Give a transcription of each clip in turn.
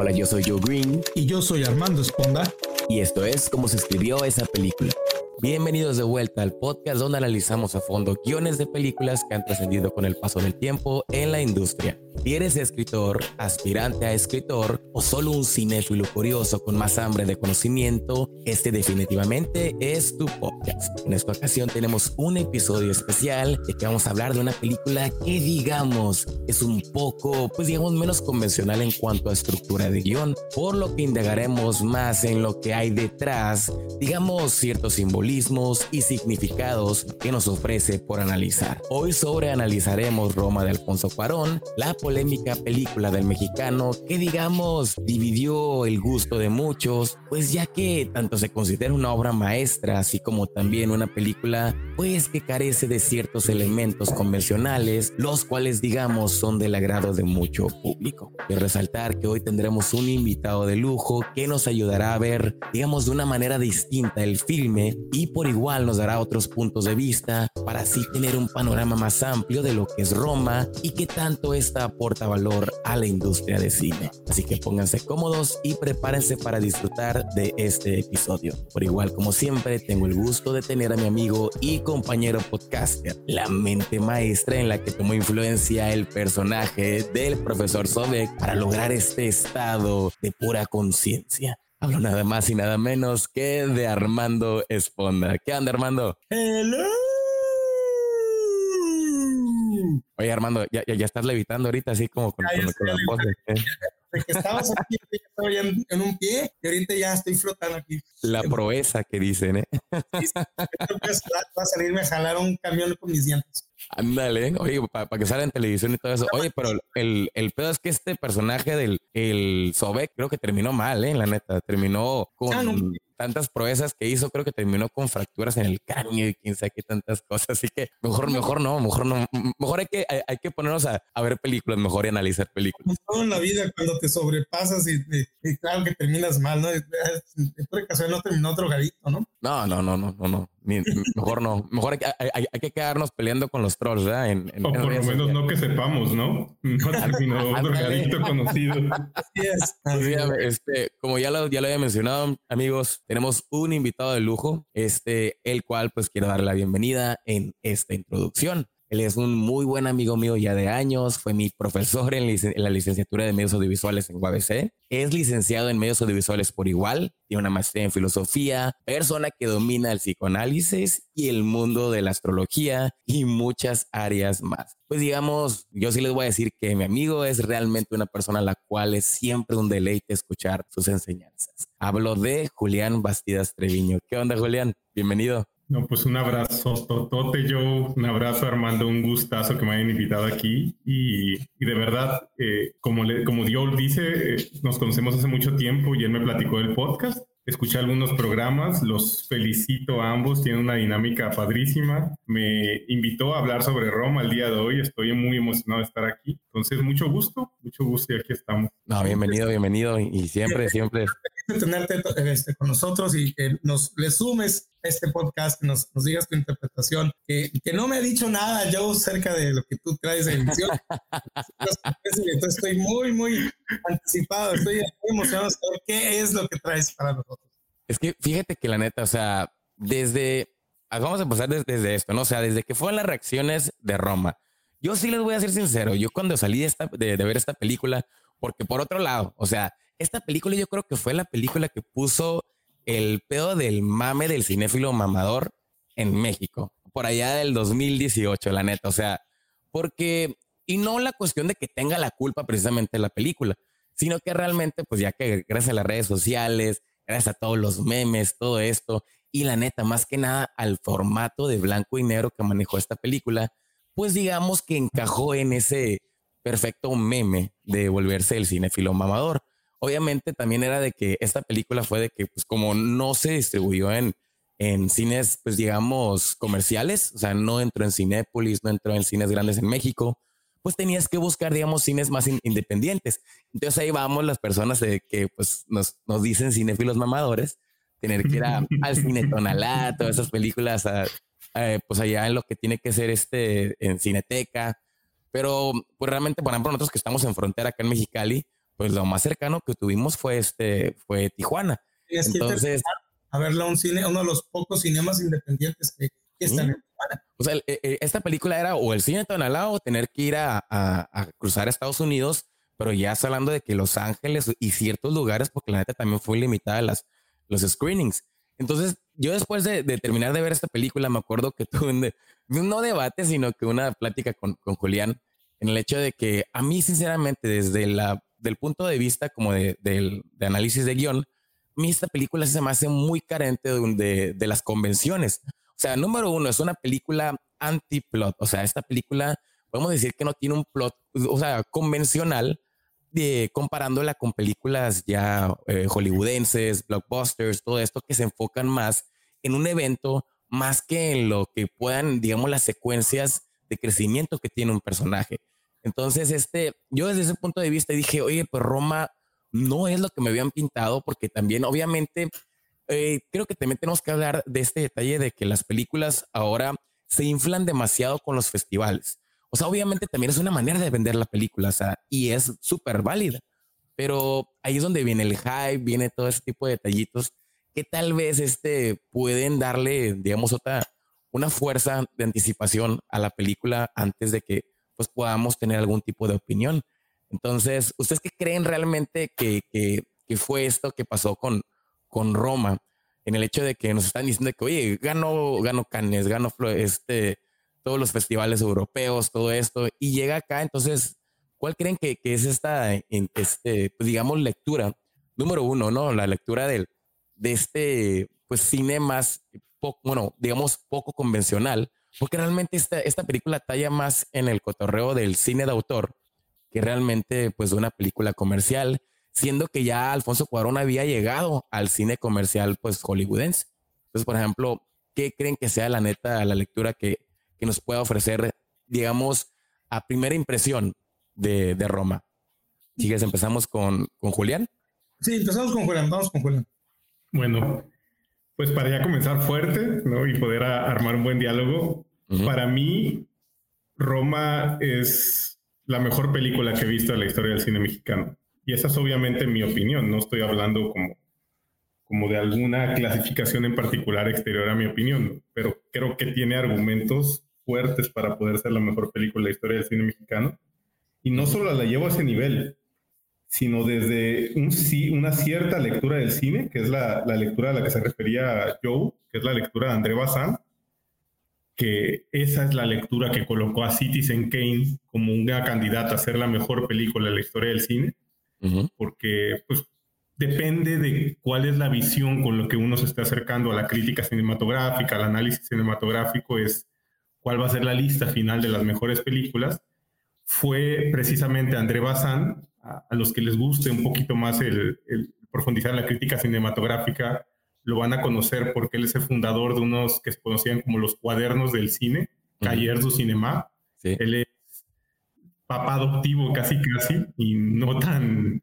Hola, yo soy Joe Green. Y yo soy Armando Esponda. Y esto es cómo se escribió esa película. Bienvenidos de vuelta al podcast donde analizamos a fondo guiones de películas que han trascendido con el paso del tiempo en la industria. Si eres escritor, aspirante a escritor o solo un cinéfilo curioso con más hambre de conocimiento, este definitivamente es tu podcast. En esta ocasión tenemos un episodio especial de que vamos a hablar de una película que digamos es un poco, pues digamos menos convencional en cuanto a estructura de guion, por lo que indagaremos más en lo que hay detrás, digamos ciertos simbolismos y significados que nos ofrece por analizar. Hoy sobre analizaremos Roma de Alfonso Cuarón, la polémica película del mexicano que digamos dividió el gusto de muchos, pues ya que tanto se considera una obra maestra, así como también una película pues que carece de ciertos elementos convencionales, los cuales digamos son del agrado de mucho público. Y resaltar que hoy tendremos un invitado de lujo que nos ayudará a ver, digamos, de una manera distinta el filme y por igual nos dará otros puntos de vista para así tener un panorama más amplio de lo que es Roma y que tanto esta aporta valor a la industria de cine. Así que pónganse cómodos y prepárense para disfrutar de este episodio. Por igual, como siempre, tengo el gusto de tener a mi amigo y compañero podcaster, la mente maestra en la que tomó influencia el personaje del profesor Sobek para lograr este estado de pura conciencia. Hablo nada más y nada menos que de Armando Esponda. ¿Qué anda, Armando? Hello. Oye, Armando, ya, ya, ya estás levitando ahorita, así como con, con- con la de- ¿eh? De que estabas aquí, estaba en, en un pie y ahorita ya estoy flotando aquí. La proeza que dicen, ¿eh? Creo que es- va a salirme a jalar un camión con mis dientes. Ándale, oye, para que salga en televisión y todo eso. Oye, pero el, el pedo es que este personaje del el Sobek creo que terminó mal, ¿eh? La neta, terminó con Ah, no. tantas proezas que hizo, creo que terminó con fracturas en el cráneo y quién sabe qué tantas cosas. Así que mejor, mejor no, mejor no. Mejor hay que, hay, hay que ponernos a, a ver películas, mejor y analizar películas. Como todo en la vida, cuando te sobrepasas y, y- y claro que terminas mal, ¿no? En otra ocasión no terminó drogadito, ¿no? No, no, no, no, no, no. Ni- mejor no. Mejor hay, que- hay- hay- hay que quedarnos peleando con los trolls, ¿verdad? En, en- O en por lo menos no que sepamos, ¿no? No terminó drogadicto conocido. Así es. Pues así mira, es. este, como ya lo, ya lo había mencionado, amigos, tenemos un invitado de lujo, este, el cual pues quiero darle la bienvenida en esta introducción. Él es un muy buen amigo mío ya de años, fue mi profesor en, la licenciatura de medios audiovisuales en UABC, es licenciado en medios audiovisuales por igual, tiene una maestría en filosofía, persona que domina el psicoanálisis y el mundo de la astrología y muchas áreas más. Pues digamos, yo sí les voy a decir que mi amigo es realmente una persona a la cual es siempre un deleite escuchar sus enseñanzas. Hablo de Julián Bastidas Treviño. ¿Qué onda, Julián? Bienvenido. No, pues un abrazo, Totote, yo, un abrazo Armando, un gustazo que me hayan invitado aquí. Y, y de verdad, eh, como, como Dios dice, eh, nos conocemos hace mucho tiempo y él me platicó del podcast, escuché algunos programas, los felicito a ambos, tienen una dinámica padrísima, me invitó a hablar sobre Roma el día de hoy, estoy muy emocionado de estar aquí, entonces mucho gusto, mucho gusto y aquí estamos. No, bienvenido, bienvenido. Y siempre, siempre. de tenerte este, con nosotros y que nos le sumes a este podcast, que nos, nos digas tu interpretación, que, que no me ha dicho nada yo acerca de lo que tú traes de emisión. Entonces estoy muy, muy anticipado, estoy muy emocionado de saber qué es lo que traes para nosotros. Es que fíjate que la neta, o sea, desde, vamos a empezar desde, desde esto, ¿no? O sea, desde que fueron las reacciones de Roma. Yo sí les voy a ser sincero, yo cuando salí de, esta, de, ver esta película, porque por otro lado, o sea, esta película yo creo que fue la película que puso el pedo del mame del cinéfilo mamador en México, por allá del 2018, la neta, o sea, porque, y no la cuestión de que tenga la culpa precisamente la película, sino que realmente, pues ya que gracias a las redes sociales, gracias a todos los memes, todo esto, y la neta, más que nada al formato de blanco y negro que manejó esta película, pues digamos que encajó en ese perfecto meme de volverse el cinéfilo mamador. Obviamente también era de que esta película fue de que, pues como no se distribuyó en, en cines, pues digamos, comerciales, o sea, no entró en Cinépolis, no entró en cines grandes en México, pues tenías que buscar, digamos, cines más in- independientes. Entonces ahí vamos las personas de que, pues, nos, nos dicen cinéfilos mamadores, tener que ir a- al cine Tonalá, todas esas películas, a- eh, pues allá en lo que tiene que ser este, en Cineteca. Pero, pues realmente, por ejemplo, nosotros que estamos en frontera acá en Mexicali, pues lo más cercano que tuvimos fue este, fue Tijuana. Entonces, a verla un cine, uno de los pocos cinemas independientes que, están en Tijuana. O sea, eh, eh, esta película era o el cine de Tonalá o tener que ir a, a, cruzar a Estados Unidos, pero ya está hablando de que Los Ángeles y ciertos lugares, porque la neta también fue limitada las, los screenings. Entonces, yo después de, terminar de ver esta película, me acuerdo que tuve un, no debate, sino que una plática con, con Julián en el hecho de que a mí, sinceramente, desde la, del punto de vista como de, de, de análisis de guion, a mí esta película se me hace muy carente de, de, las convenciones. O sea, número uno, es una película anti-plot. O sea, esta película, podemos decir que no tiene un plot, o sea, convencional, de, comparándola con películas ya eh, hollywoodenses, blockbusters, todo esto que se enfocan más en un evento más que en lo que puedan, digamos, las secuencias de crecimiento que tiene un personaje. Entonces, este, yo desde ese punto de vista dije, oye, pues Roma no es lo que me habían pintado, porque también, obviamente, eh, creo que también tenemos que hablar de este detalle de que las películas ahora se inflan demasiado con los festivales. O sea, obviamente también es una manera de vender la película, o sea, y es súper válida. Pero ahí es donde viene el hype, viene todo ese tipo de detallitos que tal vez este pueden darle, digamos, otra, una fuerza de anticipación a la película antes de que pues podamos tener algún tipo de opinión. Entonces, ¿ustedes qué creen realmente que, que, fue esto que pasó con, con Roma? En el hecho de que nos están diciendo que, oye, ganó, ganó Cannes, ganó este, todos los festivales europeos, todo esto, y llega acá, entonces, ¿cuál creen que, que es esta, este, pues digamos, lectura? Número uno, ¿no? La lectura del, de este, pues, cine más, poco, bueno, digamos, poco convencional, porque realmente esta, esta película talla más en el cotorreo del cine de autor que realmente, pues, de una película comercial, siendo que ya Alfonso Cuarón había llegado al cine comercial, pues, hollywoodense. Entonces, por ejemplo, ¿qué creen que sea la neta, la lectura que, que nos pueda ofrecer, digamos, a primera impresión de, de Roma? Sigues, empezamos con, con Julián. Sí, empezamos con Julián, vamos con Julián. Bueno, pues para ya comenzar fuerte ¿no? y poder armar un buen diálogo, para mí Roma es la mejor película que he visto en la historia del cine mexicano. Y esa es obviamente mi opinión, no estoy hablando como, como de alguna clasificación en particular exterior a mi opinión, pero creo que tiene argumentos fuertes para poder ser la mejor película de la historia del cine mexicano. Y no solo la llevo a ese nivel, sino desde un, una cierta lectura del cine, que es la, la, lectura a la que se refería Joe, que es la lectura de André Bazin, que esa es la lectura que colocó a Citizen Kane como una candidata a ser la mejor película de la historia del cine, porque pues depende de cuál es la visión con lo que uno se está acercando a la crítica cinematográfica, al análisis cinematográfico, es cuál va a ser la lista final de las mejores películas. Fue precisamente André Bazin a, los que les guste un poquito más el, profundizar en la crítica cinematográfica, lo van a conocer porque él es el fundador de unos que se conocían como los cuadernos del cine, Cahiers du Cinema. Él es papá adoptivo casi casi y no tan,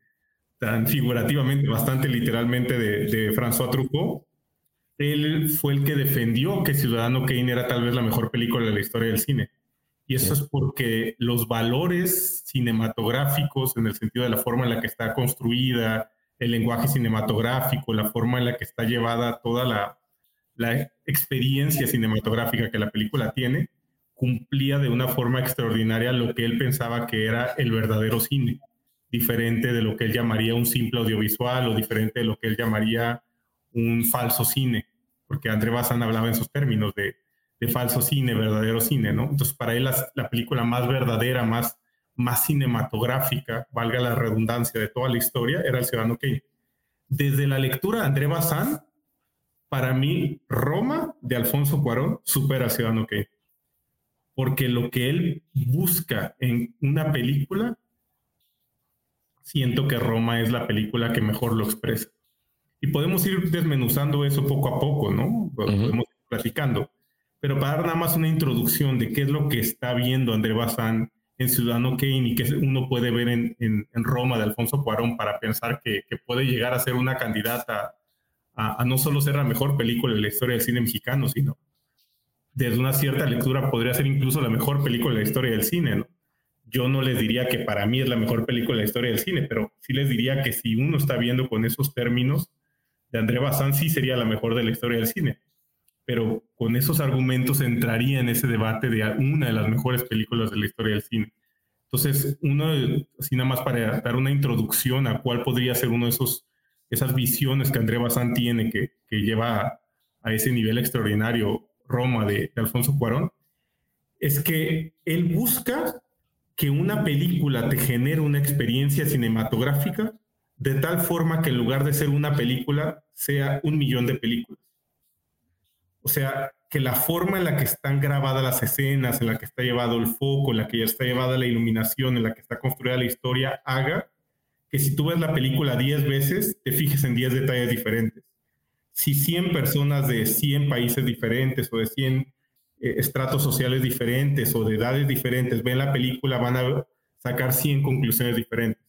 tan figurativamente, bastante literalmente de, de François Truffaut. Él fue el que defendió que Ciudadano Kane era tal vez la mejor película de la historia del cine. Y eso es porque los valores cinematográficos, en el sentido de la forma en la que está construida, el lenguaje cinematográfico, la forma en la que está llevada toda la, la experiencia cinematográfica que la película tiene, cumplía de una forma extraordinaria lo que él pensaba que era el verdadero cine, diferente de lo que él llamaría un simple audiovisual o diferente de lo que él llamaría un falso cine, porque André Bazán hablaba en sus términos de de falso cine, verdadero cine, ¿no? Entonces, para él la, película más verdadera, más, más cinematográfica, valga la redundancia de toda la historia, era El Ciudadano Kane. Desde la lectura de André Bazin, para mí, Roma de Alfonso Cuarón supera a Ciudadano Kane. Porque lo que él busca en una película, siento que Roma es la película que mejor lo expresa. Y podemos ir desmenuzando eso poco a poco, ¿no? Podemos ir platicando. Pero para dar nada más una introducción de qué es lo que está viendo André Bazán en Ciudadano Kane y que uno puede ver en, en, Roma de Alfonso Cuarón para pensar que, que puede llegar a ser una candidata a, a, no solo ser la mejor película de la historia del cine mexicano, sino desde una cierta lectura podría ser incluso la mejor película de la historia del cine. ¿no? yo no les diría que para mí es la mejor película de la historia del cine, pero sí les diría que si uno está viendo con esos términos, de André Bazin sí sería la mejor de la historia del cine. Pero con esos argumentos entraría en ese debate de una de las mejores películas de la historia del cine. Entonces, uno, así nada más para dar una introducción a cuál podría ser uno de esos, esas visiones que André Bazin tiene, que, que lleva a, ese nivel extraordinario Roma de, de Alfonso Cuarón, es que él busca que una película te genere una experiencia cinematográfica de tal forma que en lugar de ser una película, sea un millón de películas. O sea, que la forma en la que están grabadas las escenas, en la que está llevado el foco, en la que ya está llevada la iluminación, en la que está construida la historia, haga que si tú ves la película 10 veces, te fijes en 10 detalles diferentes. Si 100 personas de 100 países diferentes o de 100 eh, estratos sociales diferentes o de edades diferentes ven la película, van a sacar 100 conclusiones diferentes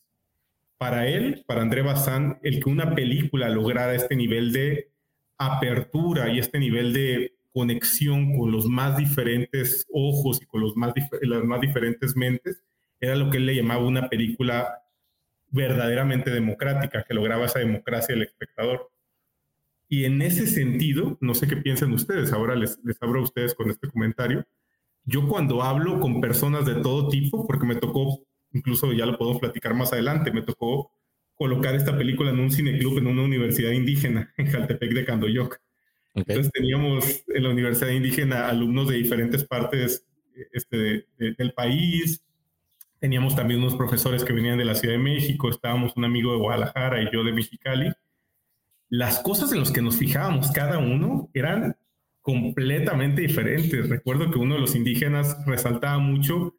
para él, para André Bazin, el que una película lograra este nivel de apertura y este nivel de conexión con los más diferentes ojos y con los más las más diferentes mentes, era lo que él le llamaba una película verdaderamente democrática, que lograba esa democracia del espectador. Y en ese sentido, no sé qué piensan ustedes, ahora les, les abro a ustedes con este comentario. Yo cuando hablo con personas de todo tipo, porque me tocó incluso ya lo podemos platicar más adelante, me tocó colocar esta película en un cineclub en una universidad indígena en Jaltepec de Candoyoc. Entonces teníamos en la universidad indígena alumnos de diferentes partes este, del país, teníamos también unos profesores que venían de la Ciudad de México, estábamos un amigo de Guadalajara y yo de Mexicali. Las cosas en las que nos fijábamos cada uno eran completamente diferentes. Recuerdo que uno de los indígenas resaltaba mucho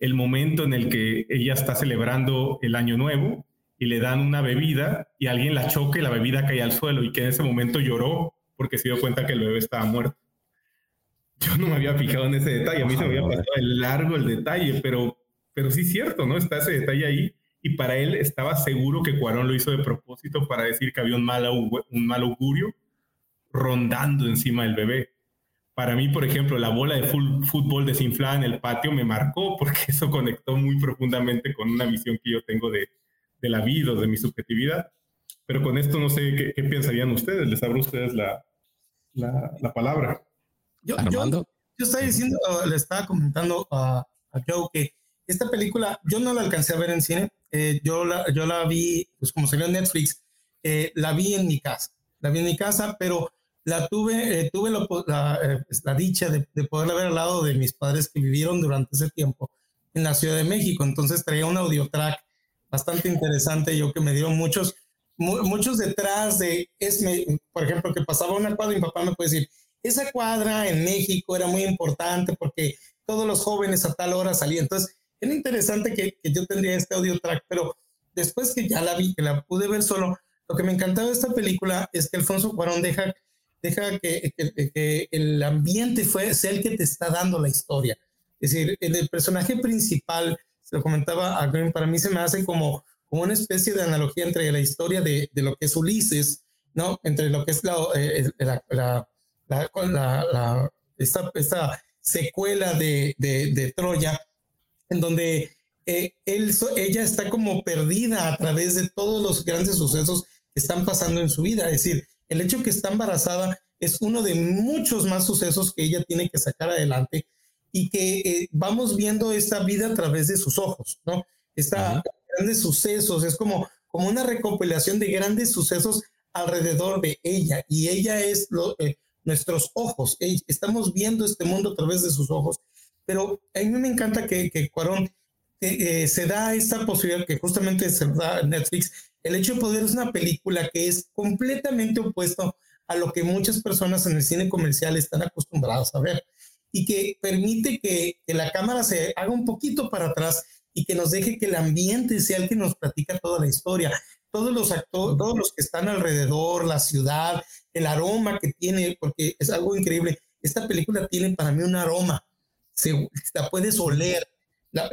el momento en el que ella está celebrando el año nuevo y le dan una bebida y alguien la choca y la bebida cae al suelo y que en ese momento lloró porque se dio cuenta que el bebé estaba muerto. Yo no me había fijado en ese detalle, a mí se me había pasado el largo el detalle, pero, pero sí es cierto, ¿no? Está ese detalle ahí y para él estaba seguro que Cuarón lo hizo de propósito para decir que había un mal, un mal augurio rondando encima del bebé para mí, por ejemplo, la bola de fútbol desinflada en el patio me marcó porque eso conectó muy profundamente con una visión que yo tengo de, de la vida, de mi subjetividad. Pero con esto no sé qué, pensarían ustedes. Les abro a ustedes la, la, palabra. Yo, Armando. Yo, estaba diciendo, le estaba comentando a, a, Joe que esta película yo no la alcancé a ver en cine. Eh, yo, la, yo la vi, pues como salió en Netflix, eh, la vi en mi casa. La vi en mi casa, pero la tuve, eh, tuve la, eh, pues, la, dicha de, de, poderla ver al lado de mis padres que vivieron durante ese tiempo en la Ciudad de México. Entonces traía un audio track bastante interesante, yo que me dieron muchos, muchos detrás de, es, por ejemplo, que pasaba una cuadra y mi papá me puede decir, esa cuadra en México era muy importante porque todos los jóvenes a tal hora salían. Entonces, era interesante que, que yo tendría este audio track, pero después que ya la vi, que la pude ver solo, lo que me encantaba de esta película es que Alfonso Cuarón deja deja que, el ambiente fue, sea el que te está dando la historia. Es decir, el, personaje principal, se lo comentaba a Green, para mí se me hace como, como una especie de analogía entre la historia de, de lo que es Ulises, ¿no? Entre lo que es la, eh, la, esta, esta, secuela de, de, de, Troya, en donde eh, él, ella está como perdida a través de todos los grandes sucesos que están pasando en su vida. Es decir, el hecho que está embarazada es uno de muchos más sucesos que ella tiene que sacar adelante y que eh, vamos viendo esta vida a través de sus ojos, ¿no? Esta grandes sucesos, es como, como una recopilación de grandes sucesos alrededor de ella y ella es eh, nuestros ojos, estamos viendo este mundo a través de sus ojos, pero a mí me encanta que, que Cuarón eh, se da esta posibilidad que justamente se da Netflix el hecho de poder es una película que es completamente opuesto a lo que muchas personas en el cine comercial están acostumbradas a ver y que permite que, la cámara se haga un poquito para atrás y que nos deje que el ambiente sea el que nos platica toda la historia. Todos los actores, todos los que están alrededor, la ciudad, el aroma que tiene, porque es algo increíble. Esta película tiene para mí un aroma, se, la puedes oler,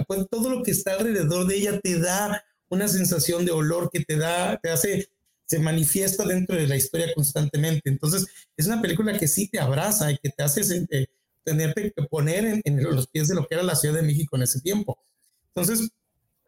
pues, todo lo que está alrededor de ella te da una sensación de olor que te da, te hace, se manifiesta dentro de la historia constantemente. Entonces, es una película que sí te abraza y que te hace eh, tenerte que poner en, los pies de lo que era la Ciudad de México en ese tiempo. Entonces,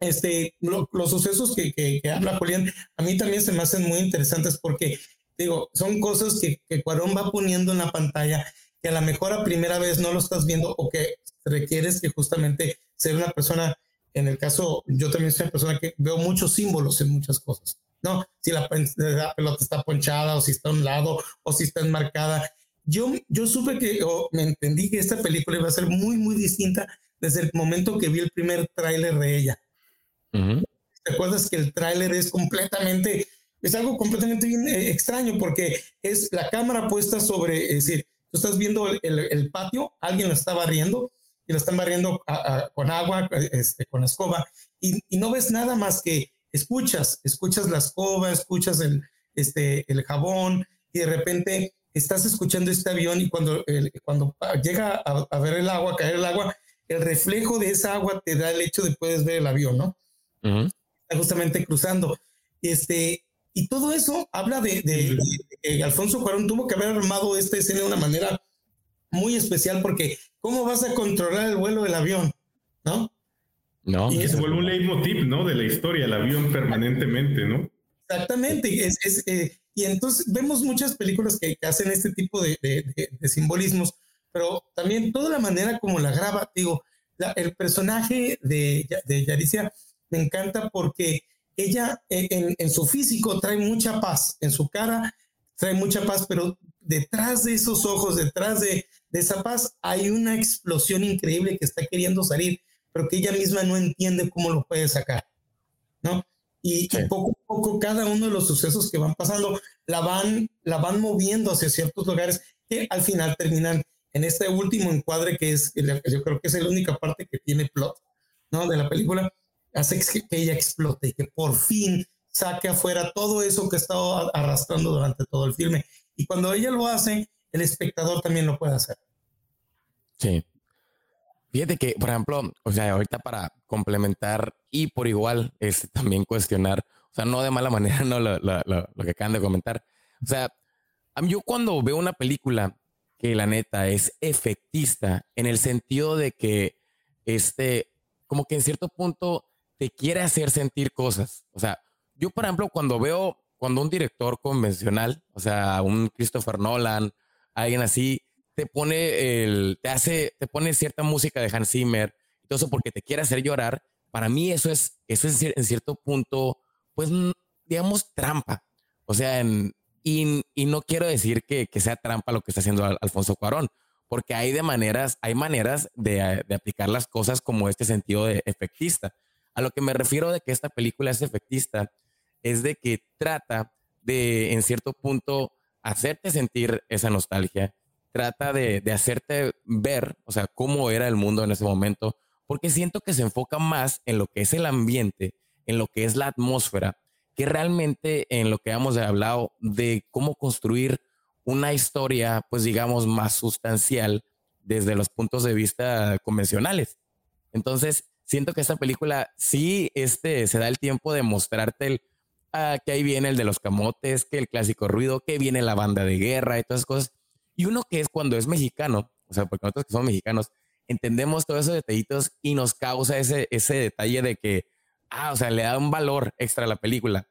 este, los sucesos que, que, habla Julián, a mí también se me hacen muy interesantes porque, digo, son cosas que, que Cuarón va poniendo en la pantalla que a lo mejor a primera vez no lo estás viendo o que requieres que justamente ser una persona, en el caso, yo también soy una persona que veo muchos símbolos en muchas cosas, ¿no? Si la, pelota está ponchada o si está a un lado o si está enmarcada. Yo, yo supe que, o me entendí que esta película iba a ser muy, muy distinta desde el momento que vi el primer tráiler de ella. ¿Te acuerdas que el tráiler es completamente, es algo completamente bien eh, extraño porque es la cámara puesta sobre, es decir, tú estás viendo el, patio, alguien lo está barriendo y lo están barriendo con agua, este, con la escoba y, no ves nada más que escuchas, escuchas la escoba, escuchas el, este, el jabón y de repente estás escuchando este avión y cuando, cuando llega a, a, ver el agua, caer el agua, el reflejo de esa agua te da el hecho de puedes ver el avión, ¿no? Está justamente cruzando. Este, y todo eso habla de, que Alfonso Cuarón tuvo que haber armado esta escena de una manera muy especial porque ¿cómo vas a controlar el vuelo del avión? ¿No? No. Y que se vuelve un leitmotiv, ¿no? De la historia, el avión permanentemente, ¿no? Exactamente. Es, eh, y entonces vemos muchas películas que, hacen este tipo de, simbolismos, pero también toda la manera como la graba, digo, el personaje de, de Yaricia me encanta porque ella en, su físico trae mucha paz, en su cara trae mucha paz, pero detrás de esos ojos, detrás de, esa paz, hay una explosión increíble que está queriendo salir, pero que ella misma no entiende cómo lo puede sacar, ¿no? Y, poco a poco cada uno de los sucesos que van pasando la van, la van moviendo hacia ciertos lugares que al final terminan en este último encuadre que es, yo creo que es la única parte que tiene plot, ¿no? De la película, hace que ella explote y que por fin saque afuera todo eso que ha estado arrastrando durante todo el filme. Y cuando ella lo hace, el espectador también lo puede hacer. Sí. Fíjate que, por ejemplo, o sea, ahorita para complementar y por igual es este, también cuestionar, o sea, no de mala manera, no lo, lo que acaban de comentar. O sea, yo cuando veo una película que la neta es efectista en el sentido de que, este, como que en cierto punto te quiere hacer sentir cosas. O sea, yo, por ejemplo, cuando veo, cuando un director convencional, o sea, un Christopher Nolan, alguien así, te pone el, te hace, te pone cierta música de Hans Zimmer, todo eso porque te quiere hacer llorar. Para mí eso es, eso es en cierto punto, pues, digamos, trampa. O sea, y, y, no quiero decir que, que, sea trampa lo que está haciendo Alfonso Cuarón, porque hay de maneras, hay maneras de, de aplicar las cosas como este sentido de efectista. A lo que me refiero de que esta película es efectista es de que trata de, en cierto punto, hacerte sentir esa nostalgia, trata de, hacerte ver, o sea, cómo era el mundo en ese momento, porque siento que se enfoca más en lo que es el ambiente, en lo que es la atmósfera, que realmente en lo que hemos hablado de cómo construir una historia, pues digamos, más sustancial desde los puntos de vista convencionales. Entonces, siento que esta película sí este, se da el tiempo de mostrarte el, ah, que ahí viene el de los camotes, que el clásico ruido, que viene la banda de guerra y todas esas cosas. Y uno que es cuando es mexicano, o sea, porque nosotros que somos mexicanos, entendemos todos esos detallitos y nos causa ese, ese detalle de que, ah, o sea, le da un valor extra a la película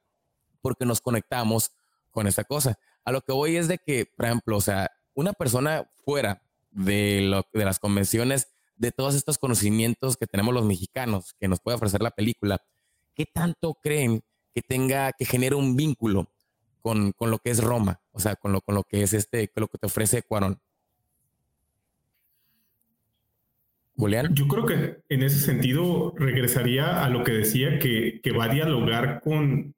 porque nos conectamos con esa cosa. A lo que voy es de que, por ejemplo, o sea, una persona fuera de, lo, de las convenciones de todos estos conocimientos que tenemos los mexicanos que nos puede ofrecer la película, ¿qué tanto creen que tenga, que genere un vínculo con, con, lo que es Roma? O sea, con lo, con lo que es este, con lo que te ofrece Cuarón. Julián. Yo creo que en ese sentido regresaría a lo que decía que, que va a dialogar con,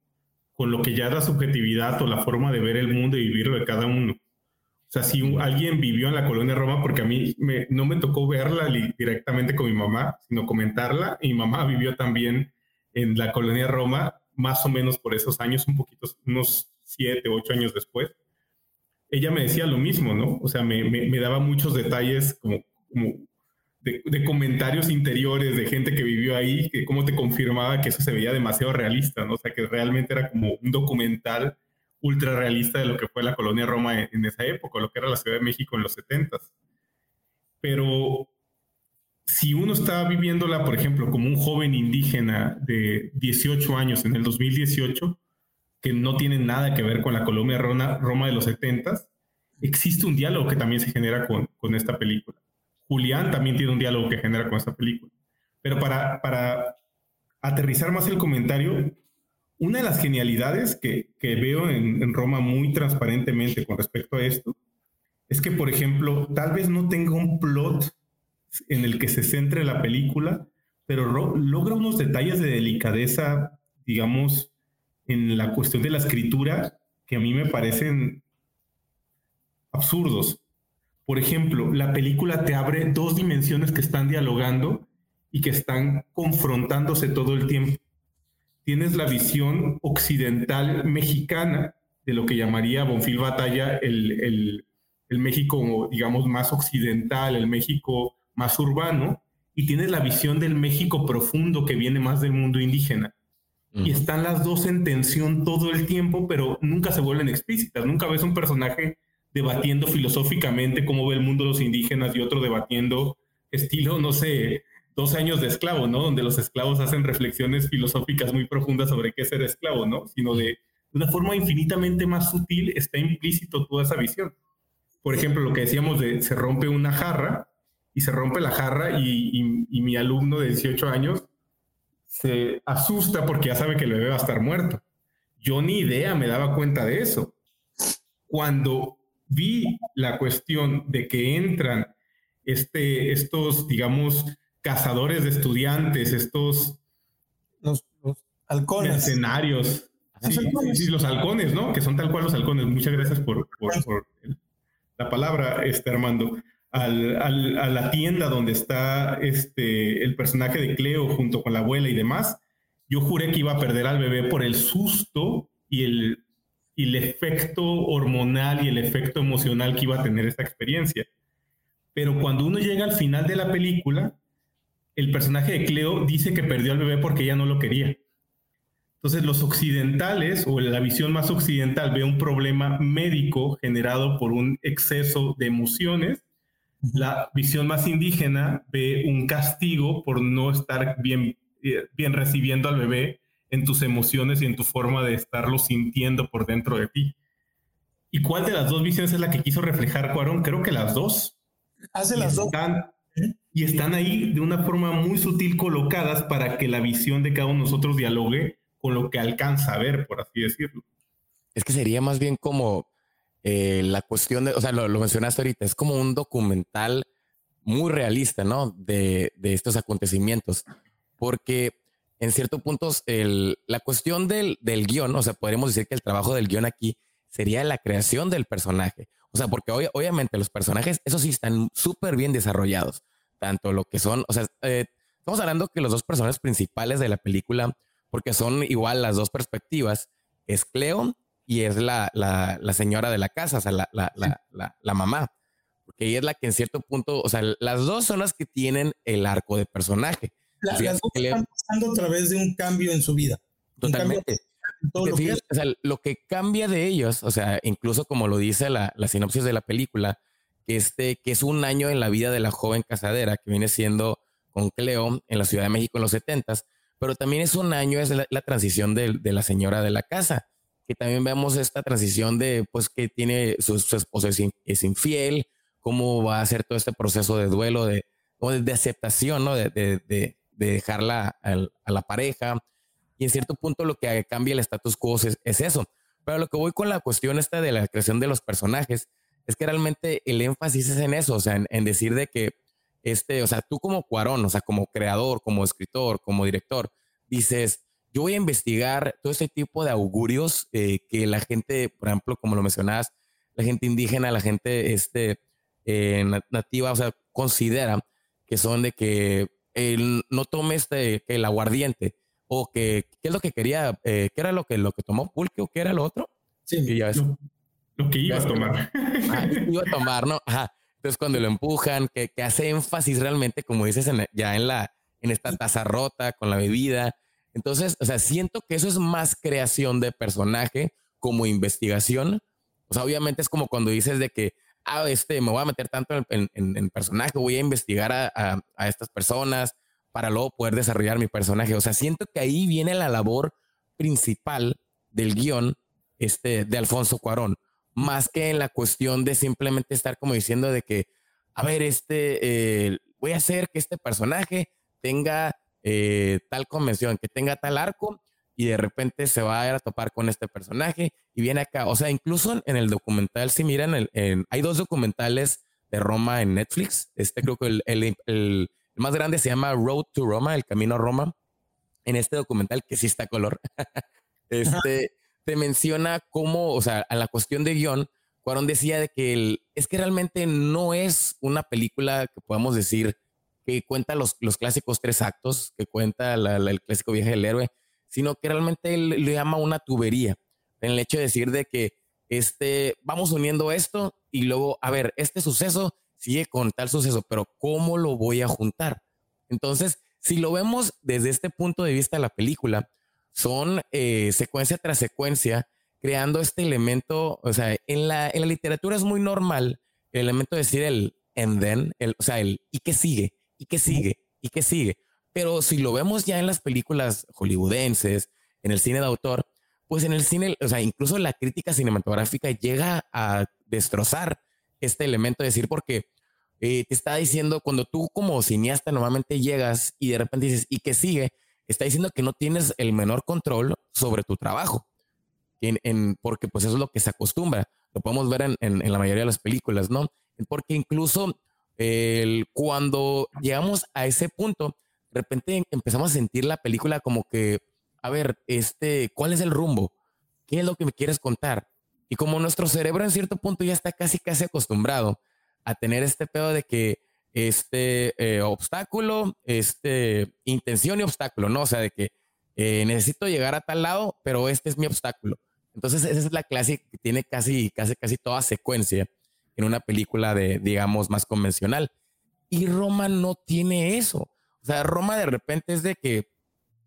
con lo que ya da subjetividad o la forma de ver el mundo y vivirlo de cada uno. O sea, si alguien vivió en la colonia Roma, porque a mí no me tocó verla directamente con mi mamá, sino comentarla, y mi mamá vivió también en la colonia Roma, más o menos por esos años, un poquito, unos siete, ocho años después. Ella me decía lo mismo, ¿no? O sea, me, me, daba muchos detalles como, de, comentarios interiores de gente que vivió ahí, que cómo te confirmaba que eso se veía demasiado realista, ¿no? O sea, que realmente era como un documental ultra realista de lo que fue la colonia Roma en, esa época, lo que era la Ciudad de México en los 70 Pero si uno está viviéndola, por ejemplo, como un joven indígena de 18 años en el 2018, que no tiene nada que ver con la Colombia Roma, de los 70, existe un diálogo que también se genera con, con esta película. Julián también tiene un diálogo que genera con esta película. Pero para, para aterrizar más el comentario, una de las genialidades que, que veo en, en, Roma muy transparentemente con respecto a esto es que, por ejemplo, tal vez no tenga un plot en el que se centre la película, pero logra unos detalles de delicadeza, digamos, en la cuestión de la escritura que a mí me parecen absurdos. Por ejemplo, la película te abre dos dimensiones que están dialogando y que están confrontándose todo el tiempo. Tienes la visión occidental mexicana de lo que llamaría Bonfil Batalla el, el, el México, digamos, más occidental, el México más urbano, y tienes la visión del México profundo que viene más del mundo indígena. Y están las dos en tensión todo el tiempo, pero nunca se vuelven explícitas. Nunca ves un personaje debatiendo filosóficamente cómo ve el mundo los indígenas y otro debatiendo estilo, no sé, dos años de esclavo, ¿no? Donde los esclavos hacen reflexiones filosóficas muy profundas sobre qué es ser esclavo, ¿no? Sino de, de una forma infinitamente más sutil está implícito toda esa visión. Por ejemplo, lo que decíamos de se rompe una jarra y se rompe la jarra y, mi alumno de 18 años se asusta porque ya sabe que el bebé va a estar muerto. Yo ni idea me daba cuenta de eso. Cuando vi la cuestión de que entran este, estos, digamos, cazadores de estudiantes, estos los, halcones. Escenarios. Sí, los halcones, ¿no? Que son tal cual los halcones. Muchas gracias por, por la palabra, este Armando al, a la tienda donde está este, el personaje de Cleo junto con la abuela y demás, yo juré que iba a perder al bebé por el susto y el, y el efecto hormonal y el efecto emocional que iba a tener esta experiencia. Pero cuando uno llega al final de la película, el personaje de Cleo dice que perdió al bebé porque ella no lo quería. Entonces los occidentales o la visión más occidental ve un problema médico generado por un exceso de emociones la visión más indígena ve un castigo por no estar bien, eh, bien recibiendo al bebé en tus emociones y en tu forma de estarlo sintiendo por dentro de ti. ¿Y cuál de las dos visiones es la que quiso reflejar Cuarón? Creo que las dos. Hace las dos. Y están ahí de una forma muy sutil colocadas para que la visión de cada uno de nosotros dialogue con lo que alcanza a ver, por así decirlo. Es que sería más bien como eh, la cuestión de, o sea, lo, mencionaste ahorita, es como un documental muy realista, ¿no? De, de estos acontecimientos, porque en cierto punto el, la cuestión del, del guion, o sea, podríamos decir que el trabajo del guion aquí sería la creación del personaje. O sea, porque obviamente los personajes, esos sí están súper bien desarrollados. Tanto lo que son, o sea, eh, estamos hablando que los dos personajes principales de la película, porque son igual las dos perspectivas, es Cleo y es la, la, la señora de la casa, o sea, la, la, mamá. Porque ella es la que en cierto punto, o sea, las dos son las que tienen el arco de personaje. las dos están pasando a través de un cambio en su vida. Totalmente. lo, que... O sea, lo que cambia de ellos, o sea, incluso como lo dice la, la sinopsis de la película, que, este, que es un año en la vida de la joven casadera que viene siendo con Cleo en la Ciudad de México en los setentas, pero también es un año, es la, transición de, de, la señora de la casa que también vemos esta transición de, pues, que tiene su, esposo es, infiel, cómo va a ser todo este proceso de duelo, de, de, aceptación, ¿no? De, de, dejarla a la pareja. Y en cierto punto lo que cambia el status quo es, eso. Pero lo que voy con la cuestión esta de la creación de los personajes es que realmente el énfasis es en eso, o sea, en, en decir de que, este, o sea, tú como Cuarón, o sea, como creador, como escritor, como director, dices, yo voy a investigar todo ese tipo de augurios eh, que la gente, por ejemplo, como lo mencionabas, la gente indígena, la gente este, eh, nativa, o sea, considera que son de que él no tome este, el aguardiente o que, ¿qué es lo que quería? Eh, ¿Qué era lo que, lo que tomó Pulque o qué era lo otro? Sí, lo, que iba a tomar. Ah, iba a tomar, ¿no? Ajá. Entonces cuando lo empujan, que, que hace énfasis realmente, como dices, ya en la, en esta taza rota con la bebida, entonces, o sea, siento que eso es más creación de personaje como investigación. O sea, obviamente es como cuando dices de que ah, este, me voy a meter tanto en, en, personaje, voy a investigar a, a, estas personas para luego poder desarrollar mi personaje. O sea, siento que ahí viene la labor principal del guion este, de Alfonso Cuarón, más que en la cuestión de simplemente estar como diciendo de que, a ver, este, eh, voy a hacer que este personaje tenga eh, tal convención, que tenga tal arco y de repente se va a ir a topar con este personaje y viene acá. O sea, incluso en el documental, si miran, hay dos documentales de Roma en Netflix. Este creo que el, el, el, más grande se llama Road to Roma, el camino a Roma. En este documental, que sí está color, este, te menciona cómo, o sea, a la cuestión de guion, Cuarón decía de que el, es que realmente no es una película que podamos decir que cuenta los, los clásicos tres actos, que cuenta el clásico viaje del héroe, sino que realmente él le llama una tubería, en el hecho de decir de que este, vamos uniendo esto y luego, a ver, este suceso sigue con tal suceso, pero ¿cómo lo voy a juntar? Entonces, si lo vemos desde este punto de vista de la película, son eh, secuencia tras secuencia, creando este elemento, o sea, en la, en la literatura es muy normal el elemento de decir el and then, el, o sea, el y qué sigue, y qué sigue, y qué sigue. Pero si lo vemos ya en las películas hollywoodenses, en el cine de autor, pues en el cine, o sea, incluso la crítica cinematográfica llega a destrozar este elemento de decir, porque eh, te está diciendo, cuando tú como cineasta normalmente llegas y de repente dices, ¿y qué sigue? Está diciendo que no tienes el menor control sobre tu trabajo, en, porque pues eso es lo que se acostumbra. Lo podemos ver en, en la mayoría de las películas, ¿no? Porque incluso el, cuando llegamos a ese punto, de repente empezamos a sentir la película como que, a ver, este, ¿cuál es el rumbo? ¿Qué es lo que me quieres contar? Y como nuestro cerebro en cierto punto ya está casi, casi acostumbrado a tener este pedo de que este eh, obstáculo, este intención y obstáculo, ¿no? O sea, de que eh, necesito llegar a tal lado, pero este es mi obstáculo. Entonces, esa es la clase que tiene casi, casi, casi toda secuencia en una película de, digamos, más convencional. Y Roma no tiene eso. O sea, Roma de repente es de que,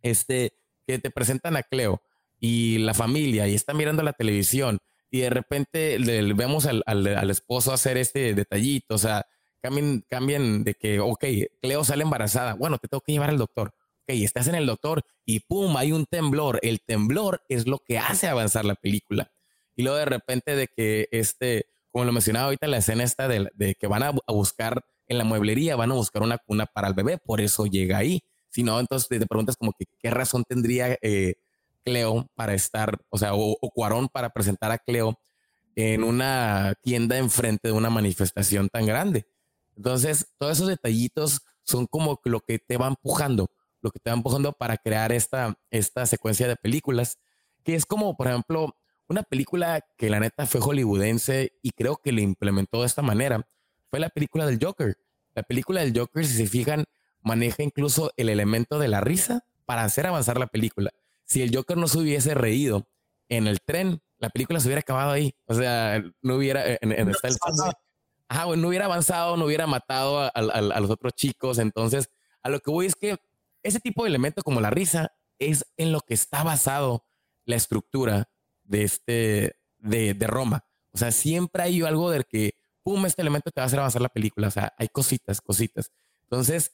este, que te presentan a Cleo y la familia y está mirando la televisión y de repente le, vemos al, esposo hacer este detallito, o sea, cambian, cambian de que, ok, Cleo sale embarazada, bueno, te tengo que llevar al doctor, ok, estás en el doctor y pum, hay un temblor, el temblor es lo que hace avanzar la película. Y luego de repente de que este, como lo mencionaba ahorita, la escena esta de, que van a, buscar en la mueblería van a buscar una cuna para el bebé, por eso llega ahí. Si no, entonces te preguntas como que qué razón tendría eh, Cleo para estar, o sea, o, Cuarón para presentar a Cleo en una tienda enfrente de una manifestación tan grande. Entonces, todos esos detallitos son como lo que te va empujando, lo que te va empujando para crear esta, esta secuencia de películas, que es como, por ejemplo, una película que la neta fue hollywoodense y creo que le implementó de esta manera, fue la película del Joker. La película del Joker, si se fijan, maneja incluso el elemento de la risa para hacer avanzar la película. Si el Joker no se hubiese reído en el tren, la película se hubiera acabado ahí. O sea, no hubiera, en, el Ajá, no hubiera avanzado, no hubiera matado a, los otros chicos. Entonces, a lo que voy es que ese tipo de elemento como la risa es en lo que está basado la estructura de este, de, de Roma. O sea, siempre hay algo del que pum, este elemento te va a hacer avanzar la película. O sea, hay cositas, cositas. Entonces,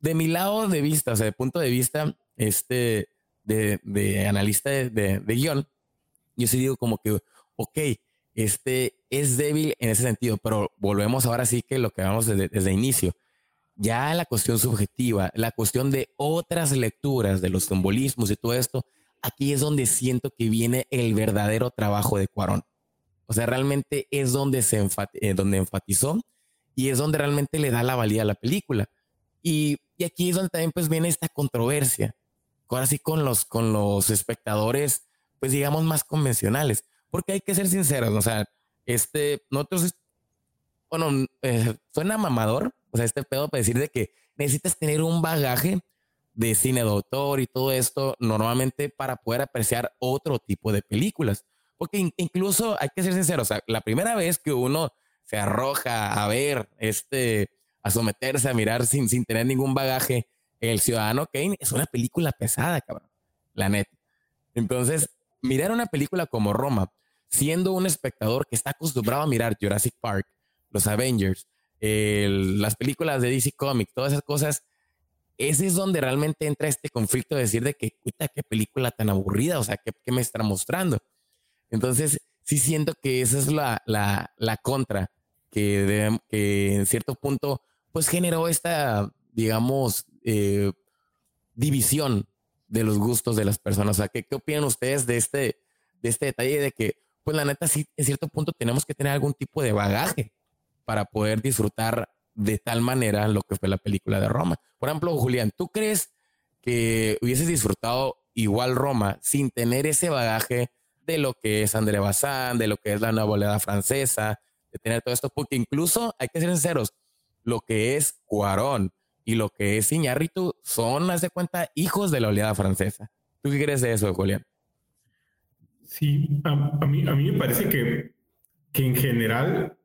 de mi lado de vista, o sea, de punto de vista este, de, de analista de, de, guion, yo sí digo como que, ok, este es débil en ese sentido, pero volvemos ahora sí que lo que vamos desde, desde el inicio. Ya la cuestión subjetiva, la cuestión de otras lecturas, de los simbolismos y todo esto, aquí es donde siento que viene el verdadero trabajo de Cuarón. O sea, realmente es donde se eh, donde enfatizó y es donde realmente le da la valía a la película. Y, y, aquí es donde también pues viene esta controversia, ahora sí con los, con los espectadores, pues digamos más convencionales, porque hay que ser sinceros, o sea, este, nosotros, bueno, eh, suena mamador, o sea, este pedo para decir de que necesitas tener un bagaje de cine de autor y todo esto normalmente para poder apreciar otro tipo de películas. Porque incluso hay que ser sinceros, o sea, la primera vez que uno se arroja a ver, este, a someterse, a mirar sin, sin tener ningún bagaje, El Ciudadano Kane es una película pesada, cabrón, la neta. Entonces, mirar una película como Roma, siendo un espectador que está acostumbrado a mirar Jurassic Park, los Avengers, las películas de DC Comics, todas esas cosas, ese es donde realmente entra este conflicto de decir de que, puta, qué película tan aburrida, o sea, ¿qué, me está mostrando? Entonces, sí siento que esa es la, la, la contra que, que en cierto punto, pues generó esta, digamos, eh, división de los gustos de las personas. O sea, ¿qué, ¿qué, opinan ustedes de este, de este detalle de que, pues la neta, sí, en cierto punto tenemos que tener algún tipo de bagaje para poder disfrutar de tal manera lo que fue la película de Roma? Por ejemplo, Julián, ¿tú crees que hubieses disfrutado igual Roma sin tener ese bagaje de lo que es André Bazin, de lo que es la nueva oleada francesa, de tener todo esto? Porque incluso, hay que ser sinceros, lo que es Cuarón y lo que es Iñárritu son, haz de cuenta, hijos de la oleada francesa. ¿Tú qué crees de eso, Julián? Sí, a, mí, a mí me parece que, que en general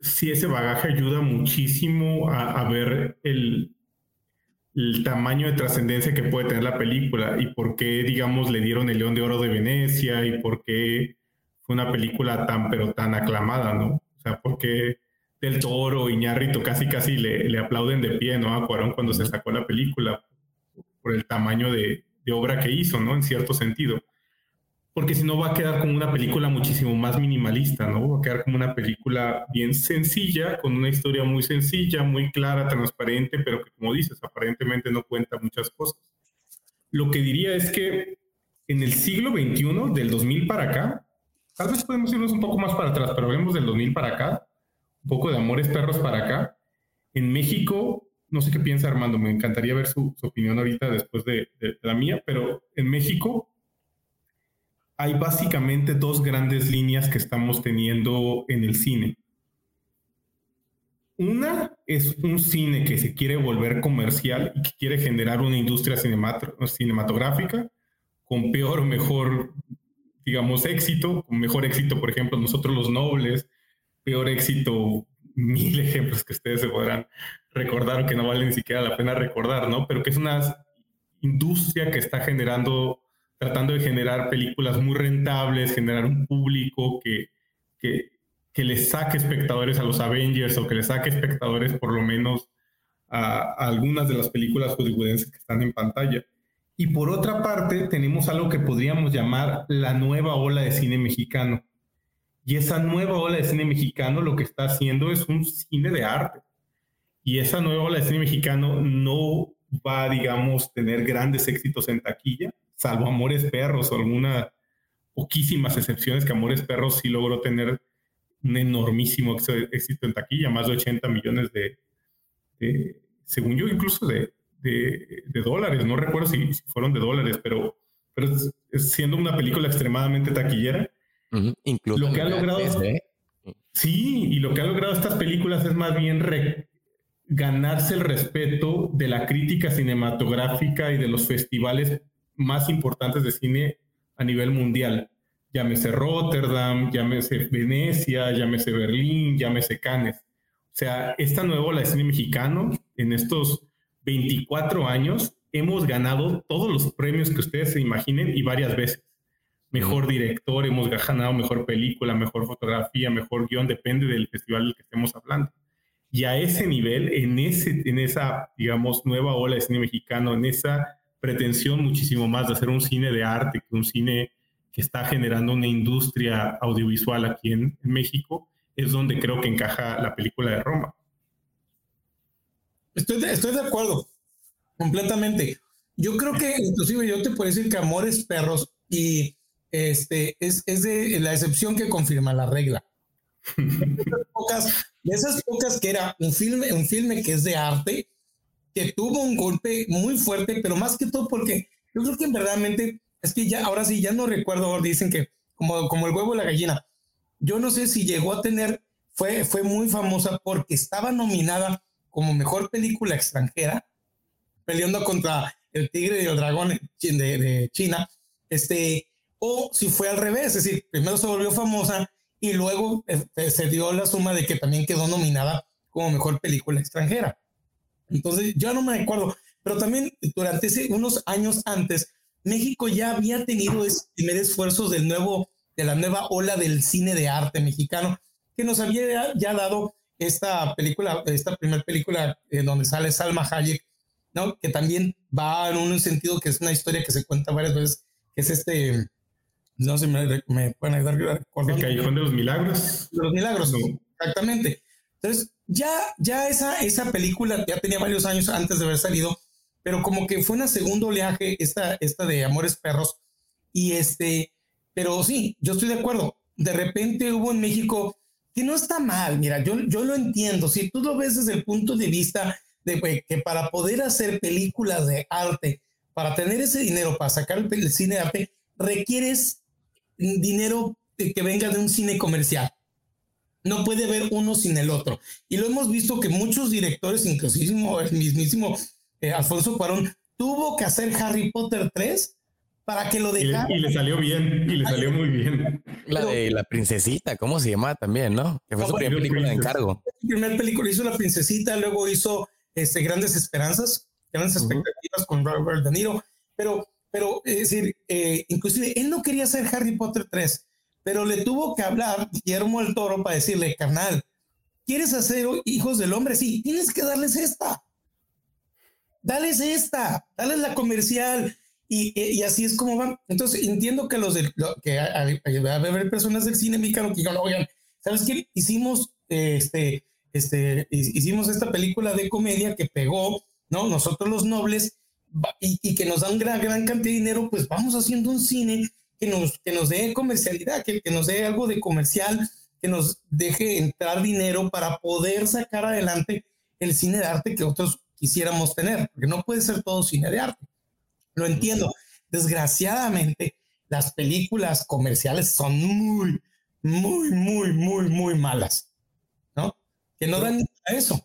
sí ese bagaje ayuda muchísimo a, ver el, el, tamaño de trascendencia que puede tener la película y por qué, digamos, le dieron el León de Oro de Venecia y por qué fue una película tan, pero tan aclamada, ¿no? O sea, porque del Toro, Iñárritu casi casi le, le, aplauden de pie, ¿no? A Cuarón cuando se sacó la película por el tamaño de, de, obra que hizo, ¿no? En cierto sentido. Porque si no va a quedar como una película muchísimo más minimalista, ¿no? Va a quedar como una película bien sencilla, con una historia muy sencilla, muy clara, transparente, pero que como dices, aparentemente no cuenta muchas cosas. Lo que diría es que en el siglo XXI, del 2000 para acá, tal vez podemos irnos un poco más para atrás, pero hablemos del 2000 para acá, un poco de Amores Perros para acá. En México, no sé qué piensa Armando, me encantaría ver su, opinión ahorita después de, la mía, pero en México hay básicamente dos grandes líneas que estamos teniendo en el cine. Una es un cine que se quiere volver comercial y que quiere generar una industria cinematográfica con peor o mejor, digamos, éxito, con mejor éxito, por ejemplo, nosotros los nobles, peor éxito, mil ejemplos que ustedes se podrán recordar que no vale ni siquiera la pena recordar, ¿no? Pero que es una industria que está generando, tratando de generar películas muy rentables, generar un público que, que, que le saque espectadores a los Avengers o que le saque espectadores por lo menos a, a algunas de las películas hollywoodenses que están en pantalla. Y por otra parte, tenemos algo que podríamos llamar la nueva ola de cine mexicano y esa nueva ola de cine mexicano lo que está haciendo es un cine de arte. Y esa nueva ola de cine mexicano no va, digamos, tener grandes éxitos en taquilla, salvo Amores Perros o algunas poquísimas excepciones que Amores Perros sí logró tener un enormísimo éxito en taquilla, más de 80 millones de, según yo, incluso de, de, dólares. No recuerdo si, fueron de dólares, pero, pero siendo una película extremadamente taquillera, Incluso lo que ha logrado. Sí, y lo que ha logrado estas películas es más bien ganarse el respeto de la crítica cinematográfica y de los festivales más importantes de cine a nivel mundial. Llámese Rotterdam, llámese Venecia, llámese Berlín, llámese Cannes. O sea, esta nueva ola de cine mexicano, en estos 24 años, hemos ganado todos los premios que ustedes se imaginen y varias veces mejor director, hemos ganado mejor película, mejor fotografía, mejor guion, depende del festival del que estemos hablando. Y a ese nivel, en, ese, en esa, digamos, nueva ola de cine mexicano, en esa pretensión muchísimo más de hacer un cine de arte, un cine que está generando una industria audiovisual aquí en, México, es donde creo que encaja la película de Roma. Estoy de, estoy de acuerdo, completamente. Yo creo que, inclusive, yo te puedo decir que Amores Perros y este, es, es de la excepción que confirma la regla. de esas pocas que era un filme, un filme que es de arte, tuvo un golpe muy fuerte, pero más que todo porque yo creo que verdaderamente es que ya, ahora sí, ya no recuerdo, dicen que como, como el huevo y la gallina, yo no sé si llegó a tener, fue, fue muy famosa porque estaba nominada como mejor película extranjera, peleando contra el tigre y el dragón de, China, este, o si fue al revés, es decir, primero se volvió famosa y luego este, se dio la suma de que también quedó nominada como mejor película extranjera. Entonces, yo no me acuerdo, pero también durante ese, unos años antes, México ya había tenido ese primer esfuerzo del nuevo, de la nueva ola del cine de arte mexicano, que nos había ya dado esta película, esta primera película en donde sale Salma Hayek, ¿no? Que también va en un sentido que es una historia que se cuenta varias veces, que es este, no sé, me, me pueden ayudar El Callejón de los Milagros. De los Milagros, exactamente. Entonces, ya, ya esa, esa película ya tenía varios años antes de haber salido, pero como que fue una segundo oleaje esta, esta de Amores Perros. Y este, pero sí, yo estoy de acuerdo. De repente hubo en México que no está mal. Mira, yo, yo lo entiendo. Si tú lo ves desde el punto de vista de que para poder hacer películas de arte, para tener ese dinero, para sacar el, cine de arte, requieres dinero que venga de un cine comercial. No puede haber uno sin el otro. Y lo hemos visto que muchos directores, inclusive el mismísimo eh, Alfonso Cuarón, tuvo que hacer Harry Potter 3 para que lo dejara. Y le, salió bien, y le salió muy bien. La de la princesita, ¿cómo se llama también, no? Que fue su primera película de encargo. Su primera película hizo La princesita, luego hizo este, Grandes Esperanzas, Grandes Expectativas con Robert De Niro, pero, pero es decir, eh, inclusive él no quería hacer Harry Potter 3, pero le tuvo que hablar Guillermo el Toro para decirle, carnal, ¿quieres hacer Hijos del Hombre? Sí, tienes que darles esta. Dales esta, dales la comercial, y, así es como van. Entonces, entiendo que los que va a haber personas del cine mexicano que digan, oigan, ¿sabes qué? Hicimos, este, este, hicimos esta película de comedia que pegó, ¿no? Nosotros los nobles, y, que nos dan gran, gran cantidad de dinero, pues vamos haciendo un cine que nos, que nos dé comercialidad, que, que nos dé algo de comercial, que nos deje entrar dinero para poder sacar adelante el cine de arte que nosotros quisiéramos tener, porque no puede ser todo cine de arte. Lo entiendo. Desgraciadamente, las películas comerciales son muy, muy, muy, muy, muy malas, ¿no? Que no dan a eso.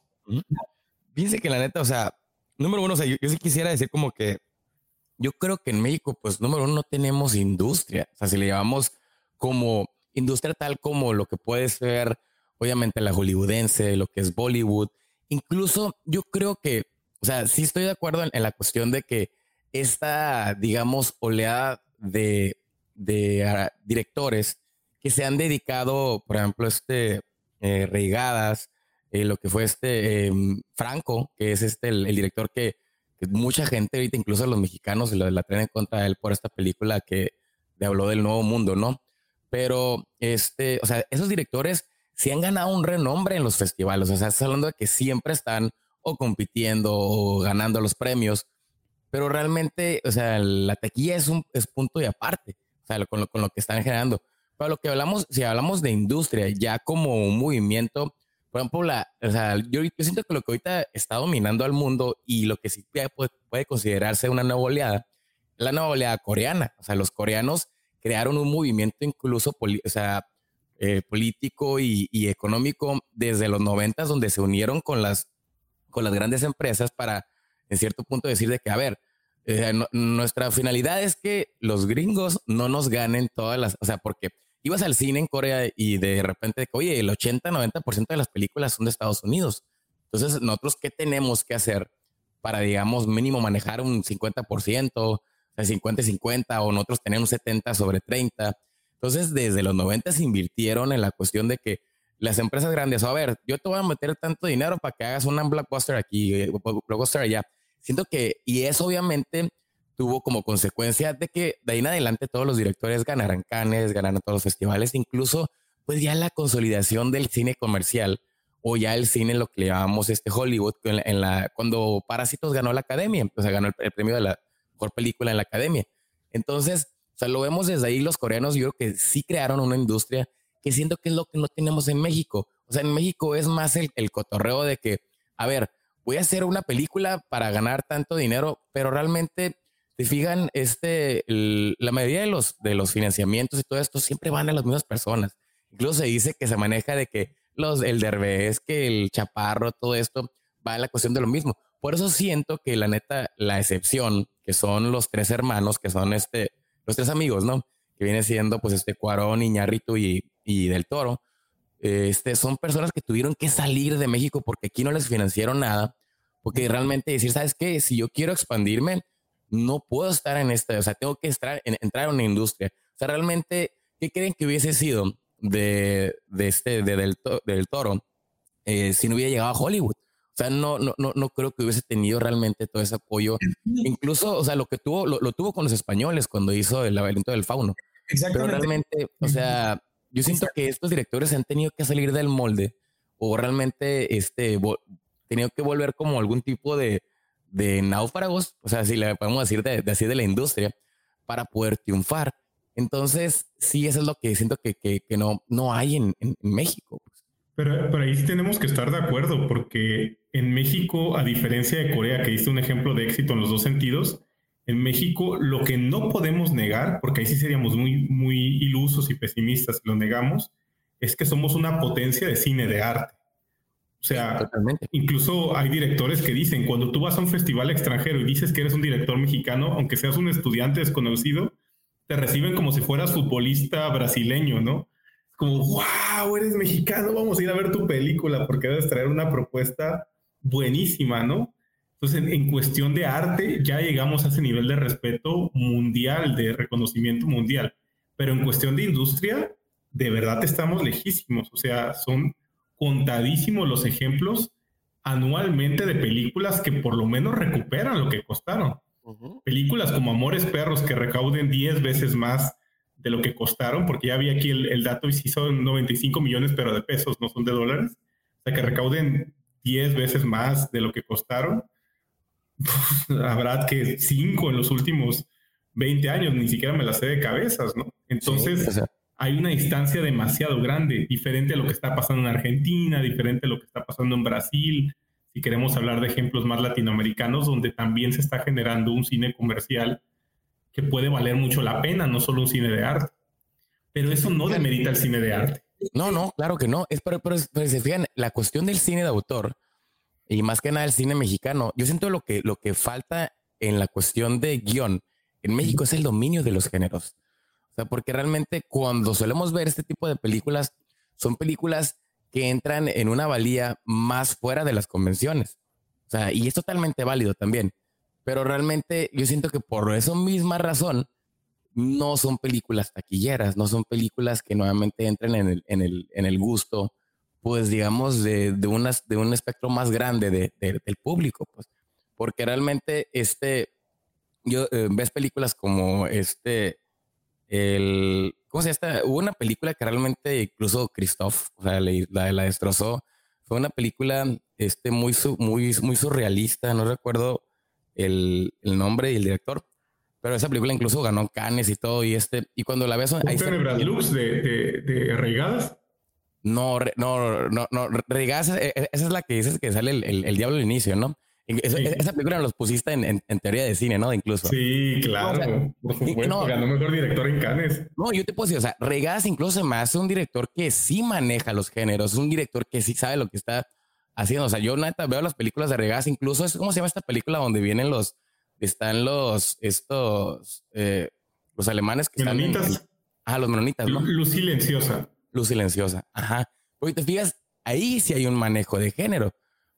Fíjense que la neta, o sea, número uno, o sea, yo, sí quisiera decir como que yo creo que en México, pues número uno, no tenemos industria. O sea, si le llamamos como industria tal como lo que puede ser, obviamente, la hollywoodense, lo que es Bollywood. Incluso yo creo que, o sea, sí estoy de acuerdo en la cuestión de que esta, digamos, oleada de, ah, directores que se han dedicado, por ejemplo, este eh, Reigadas, eh, lo que fue este em, Franco, que es este el, director que, mucha gente ahorita, incluso los mexicanos, la, la traen en contra de él por esta película que habló del nuevo mundo, ¿no? Pero este, o sea, esos directores sí han ganado un renombre en los festivales, o sea, estás hablando de que siempre están o compitiendo o ganando los premios pero realmente, o sea, la taquilla es un es punto y aparte, o sea, con lo, con lo que están generando. Pero lo que hablamos, si hablamos de industria, ya como un movimiento, por ejemplo, la, o sea, yo, siento que lo que ahorita está dominando al mundo y lo que sí puede, considerarse una nueva oleada, la nueva oleada coreana. O sea, los coreanos crearon un movimiento incluso, o sea, eh, político y, económico desde los noventas, donde se unieron con las, con las grandes empresas para en cierto punto decir de que, a ver, eh, nuestra finalidad es que los gringos no nos ganen todas las, o sea, porque ibas al cine en Corea y de repente, oye, el 80-90% de las películas son de Estados Unidos. Entonces, nosotros, ¿qué tenemos que hacer para, digamos, mínimo manejar un 50%, o sea, 50-50, o nosotros tener un 70 sobre 30? Entonces, desde los 90 se invirtieron en la cuestión de que las empresas grandes, a ver, yo te voy a meter tanto dinero para que hagas un blockbuster aquí, eh, blockbuster allá. Siento que, y eso obviamente tuvo como consecuencia de que de ahí en adelante todos los directores ganaran canes, ganaran todos los festivales, incluso pues ya la consolidación del cine comercial o ya el cine, lo que llamamos este Hollywood, en la, cuando Parásitos ganó la academia, o sea, ganó el, premio de la mejor película en la academia. Entonces, o sea, lo vemos desde ahí los coreanos, yo creo que sí crearon una industria que siento que es lo que no tenemos en México. O sea, en México es más el, el cotorreo de que, a ver, voy a hacer una película para ganar tanto dinero, pero realmente, te fijan, este, la mayoría de los, de los financiamientos y todo esto siempre van a las mismas personas. Incluso se dice que se maneja de que los, el derbez, que el chaparro, todo esto va a la cuestión de lo mismo. Por eso siento que la neta, la excepción, que son los tres hermanos, que son este, los tres amigos, ¿no? Que viene siendo pues este Cuarón, Iñárritu y, y Del Toro este, son personas que tuvieron que salir de México porque aquí no les financiaron nada, porque realmente decir, ¿sabes qué? Si yo quiero expandirme, no puedo estar en esta, o sea, tengo que entrar en, entrar en una industria. O sea, realmente, ¿qué creen que hubiese sido de, de este, de del, del Toro, eh, si no hubiera llegado a Hollywood. O sea, no, no, no, no creo que hubiese tenido realmente todo ese apoyo. Incluso, o sea, lo que tuvo, lo, tuvo con los españoles cuando hizo el laberinto del fauno. Pero realmente, o sea, yo siento que estos directores han tenido que salir del molde o realmente este, tenido que volver como algún tipo de, de náufragos, o sea, si le podemos decir de, así de la industria, para poder triunfar. Entonces, sí, eso es lo que siento que, que, que no, no hay en, en, México. Pero, pero ahí sí tenemos que estar de acuerdo, porque en México, a diferencia de Corea, que diste un ejemplo de éxito en los dos sentidos, en México lo que no podemos negar, porque ahí sí seríamos muy, muy ilusos y pesimistas si lo negamos, es que somos una potencia de cine de arte. O sea, incluso hay directores que dicen, cuando tú vas a un festival extranjero y dices que eres un director mexicano, aunque seas un estudiante desconocido, te reciben como si fueras futbolista brasileño, ¿no? Como, wow, eres mexicano, vamos a ir a ver tu película porque debes traer una propuesta buenísima, ¿no? Entonces, en, cuestión de arte, ya llegamos a ese nivel de respeto mundial, de reconocimiento mundial. Pero en cuestión de industria, de verdad estamos lejísimos. O sea, son contadísimos los ejemplos anualmente de películas que por lo menos recuperan lo que costaron. Películas como Amores Perros que recauden 10 veces más de lo que costaron, porque ya vi aquí el, dato y si son 95 millones, pero de pesos, no son de dólares. O sea, que recauden 10 veces más de lo que costaron. Habrá que 5 en los últimos 20 años, ni siquiera me las sé de cabezas, ¿no? Entonces, hay una distancia demasiado grande, diferente a lo que está pasando en Argentina, diferente a lo que está pasando en Brasil, si queremos hablar de ejemplos más latinoamericanos, donde también se está generando un cine comercial que puede valer mucho la pena, no solo un cine de arte. Pero eso no demerita el cine de arte. No, no, claro que no. Es pero, pero, se fijan, la cuestión del cine de autor y más que nada el cine mexicano, yo siento lo que, lo que falta en la cuestión de guion en México es el dominio de los géneros. O sea, porque realmente cuando solemos ver este tipo de películas, son películas que entran en una valía más fuera de las convenciones. O sea, y es totalmente válido también. Pero realmente yo siento que por esa misma razón no son películas taquilleras, no son películas que nuevamente entren en el, en el, en el gusto, pues digamos, de, de, unas, de un espectro más grande de, del público. Pues. Porque realmente este, yo eh, ves películas como este, el, ¿cómo se llama? Hubo una película que realmente incluso Christoph, o sea, la, la destrozó. Fue una película este, muy, muy, muy surrealista, no recuerdo el, el nombre y el director, pero esa película incluso ganó Cannes y todo, y este, y cuando la ves... Ahí Lux de, de, de? No, no, no, no, Reigadas, e, e, esa es la que dices que sale el, el, el diablo al inicio, ¿no? Esa, película los pusiste en, en, teoría de cine, ¿no? Incluso. Sí, claro. por supuesto, ganó mejor director en Cannes. No, yo te puedo decir, o sea, Regas incluso se me hace un director que sí maneja los géneros, un director que sí sabe lo que está haciendo. O sea, yo neta veo las películas de Regas, incluso es, ¿cómo se llama esta película donde vienen los, están los, estos, eh, los alemanes que menonitas. están. ah, los menonitas, ¿no? Luz silenciosa. Luz silenciosa, ajá. Porque te fijas, ahí sí hay un manejo de género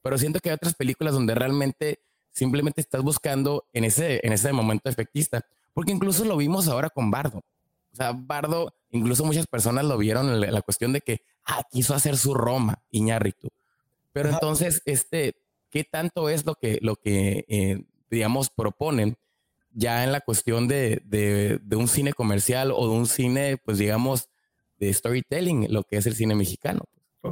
pero siento que hay otras películas donde realmente simplemente estás buscando en ese, en ese momento efectista, porque incluso lo vimos ahora con Bardo. O sea, Bardo, incluso muchas personas lo vieron en la cuestión de que ah, quiso hacer su Roma, Iñárritu. Pero entonces, este, ¿qué tanto es lo que, lo que eh, digamos, proponen ya en la cuestión de, de, de, un cine comercial o de un cine, pues digamos, de storytelling, lo que es el cine mexicano?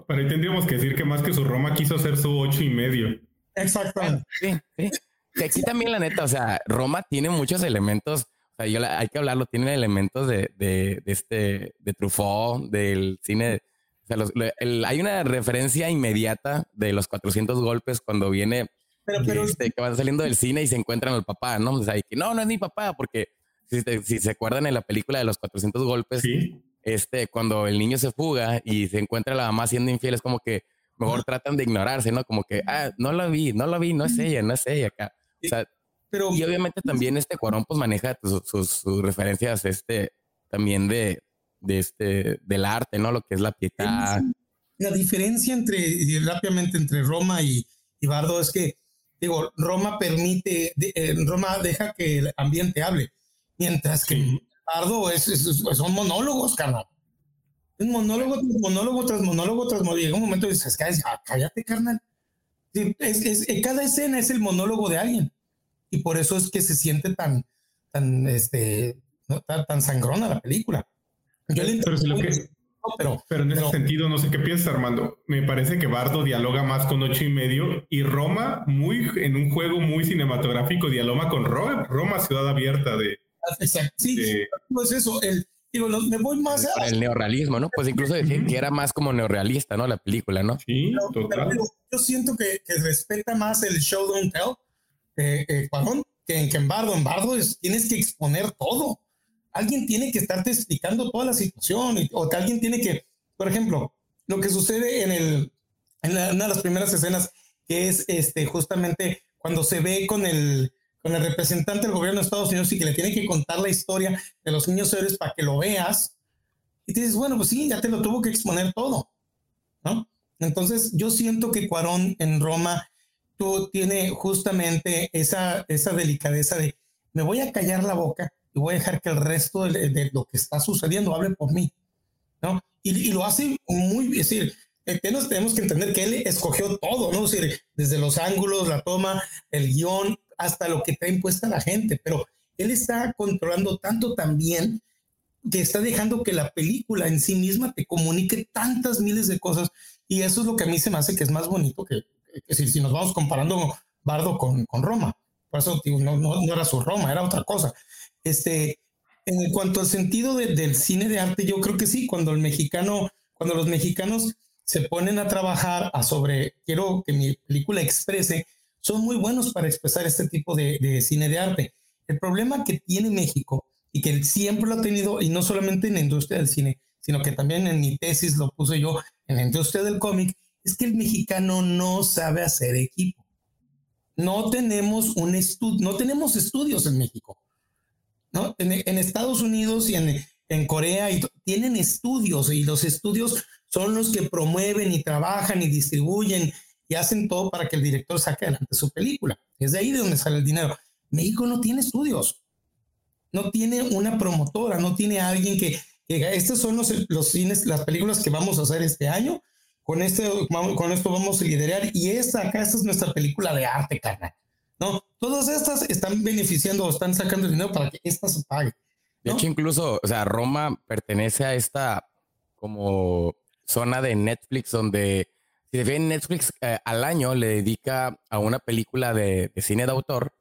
Pero ahí tendríamos que decir que más que su Roma quiso hacer su ocho y medio. Exactamente. Sí, sí. aquí también la neta, o sea, Roma tiene muchos elementos, o sea, yo hay que hablarlo, tiene elementos de, de, de este, de Truffaut, del cine, o sea, hay una referencia inmediata de los 400 golpes cuando viene, pero, este, que van saliendo del cine y se encuentran al papá, ¿no? O sea, que no, no es mi papá, porque si, si se acuerdan en la película de los 400 golpes, ¿Sí? Este, cuando el niño se fuga y se encuentra la mamá siendo infiel, es como que mejor tratan de ignorarse, ¿no? Como que, ah, no la vi, no la vi, no es ella, no es ella acá. O sea, pero, y obviamente también este Cuarón pues maneja sus, referencias, este, también de, de este, del arte, ¿no? Lo que es la pietad. La diferencia entre, rápidamente, entre Roma y, y Bardo es que, digo, Roma permite, eh, Roma deja que el ambiente hable, mientras que Bardo es, son monólogos, carnal. Es monólogo tras monólogo tras monólogo tras monólogo. Llega un momento y dices, ah, cállate, carnal. Es, cada escena es el monólogo de alguien. Y por eso es que se siente tan, tan, este, tan, tan sangrona la película. Yo le pero, pero, pero, en ese sentido, no sé qué piensas, Armando. Me parece que Bardo dialoga más con ocho y medio y Roma, muy en un juego muy cinematográfico, dialoga con Roma, Roma ciudad abierta de. Sí, pues eso. El, digo, me voy más a. El neorrealismo, ¿no? Pues incluso decir que era más como neorrealista, ¿no? La película, ¿no? Sí, total. yo siento que, que, respeta más el show don't tell, eh, eh, que, que en Bardo. En Bardo es, tienes que exponer todo alguien tiene que estarte explicando toda la situación o que alguien tiene que, por ejemplo, lo que sucede en, el, en una de las primeras escenas, que es este, justamente cuando se ve con el, con el representante del gobierno de Estados Unidos y que le tiene que contar la historia de los niños héroes para que lo veas. Y te dices, bueno, pues sí, ya te lo tuvo que exponer todo, ¿no? Entonces, yo siento que Cuarón en Roma tú tiene justamente esa, esa delicadeza de, me voy a callar la boca y voy a dejar que el resto de, lo que está sucediendo hable por mí, ¿no? Y, lo hace muy, es decir, tenemos, tenemos que entender que él escogió todo, ¿no? Decir, desde los ángulos, la toma, el guion, hasta lo que trae impuesta la gente, pero él está controlando tanto también que está dejando que la película en sí misma te comunique tantas miles de cosas y eso es lo que a mí se me hace que es más bonito que, que si, si, nos vamos comparando Bardo con, con Roma. Por eso no, no, no, era su Roma, era otra cosa. Este, en cuanto al sentido del cine de arte, yo creo que sí, cuando el mexicano, cuando los mexicanos se ponen a trabajar a sobre, quiero que mi película exprese, son muy buenos para expresar este tipo de, cine de arte. El problema que tiene México y que siempre lo ha tenido, y no solamente en la industria del cine, sino que también en mi tesis lo puse yo en la industria del cómic, es que el mexicano no sabe hacer equipo. No tenemos un no tenemos estudios en México. ¿no? En, Estados Unidos y en, en Corea y tienen estudios y los estudios son los que promueven y trabajan y distribuyen y hacen todo para que el director saque adelante su película. Es de ahí de donde sale el dinero. México no tiene estudios, no tiene una promotora, no tiene alguien que, que estos son los, los cines, las películas que vamos a hacer este año. Con, este, con esto vamos a liderar y esta acá, esta es nuestra película de arte, carnal. No, todas estas están beneficiando o están sacando dinero para que esta se pague. De hecho, incluso, o sea, Roma pertenece a esta como zona de Netflix donde, si se fijan, Netflix eh, al año le dedica a una película de, cine de autor,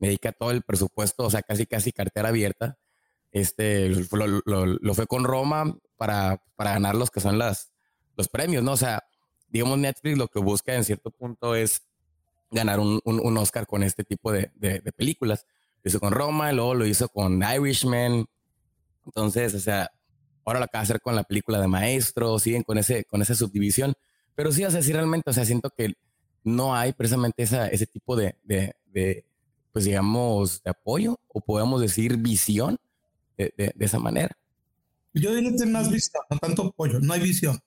le dedica todo el presupuesto, o sea, casi casi cartera abierta. Este, lo, fue con Roma para, para ganar los que son las, los premios, ¿no? O sea, digamos, Netflix lo que busca en cierto punto es ganar un, un, Oscar con este tipo de, de, películas. Lo hizo con Roma, luego lo hizo con Irishman. Entonces, o sea, ahora lo acaba de hacer con la película de Maestro, siguen con, ese, con esa subdivisión. Pero sí, o sea, sí realmente, o sea, siento que no hay precisamente esa, ese tipo de, de, de, pues digamos, de apoyo, o podemos decir visión de, de, esa manera. Yo diría que más visión, no tanto apoyo, no hay visión.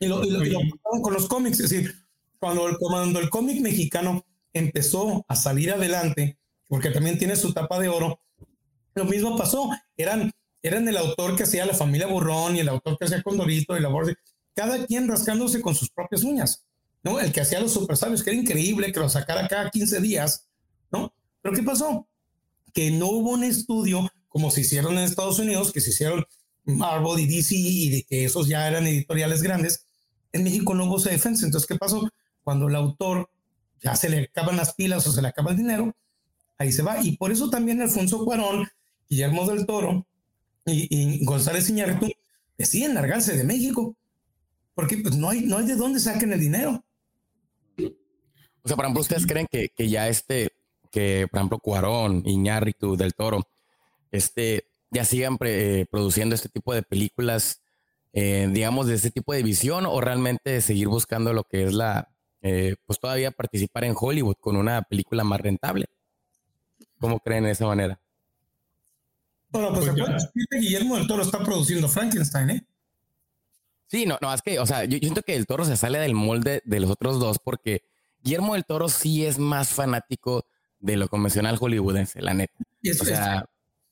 Y lo, y lo, con los cómics, es decir, cuando, el cómic mexicano empezó a salir adelante, porque también tiene su tapa de oro, lo mismo pasó. Eran, eran el autor que hacía la familia Burrón y el autor que hacía Condorito y la cada quien rascándose con sus propias uñas, ¿no? El que hacía los super sabios, que era increíble que lo sacara cada 15 días, ¿no? Pero ¿qué pasó? Que no hubo un estudio como se hicieron en Estados Unidos, que se hicieron Marvel y DC y que esos ya eran editoriales grandes. En México no hubo defensa. Entonces, ¿qué pasó? cuando el autor ya se le acaban las pilas o se le acaba el dinero, ahí se va. Y por eso también Alfonso Cuarón, Guillermo del Toro y, González Iñárritu deciden largarse de México, porque pues no hay, no hay de dónde saquen el dinero. O sea, por ejemplo, ¿ustedes creen que, que ya este, que por ejemplo Cuarón, Iñárritu, del Toro, este, ya sigan eh, produciendo este tipo de películas, eh, digamos, de este tipo de visión o realmente seguir buscando lo que es la, eh, pues todavía participar en Hollywood con una película más rentable. ¿Cómo creen de esa manera? Bueno, pues, pues Guillermo del Toro está produciendo Frankenstein, ¿eh? Sí, no, no, es que, o sea, yo, siento que el Toro se sale del molde de los otros dos porque Guillermo del Toro sí es más fanático de lo convencional hollywoodense, la neta. O sea,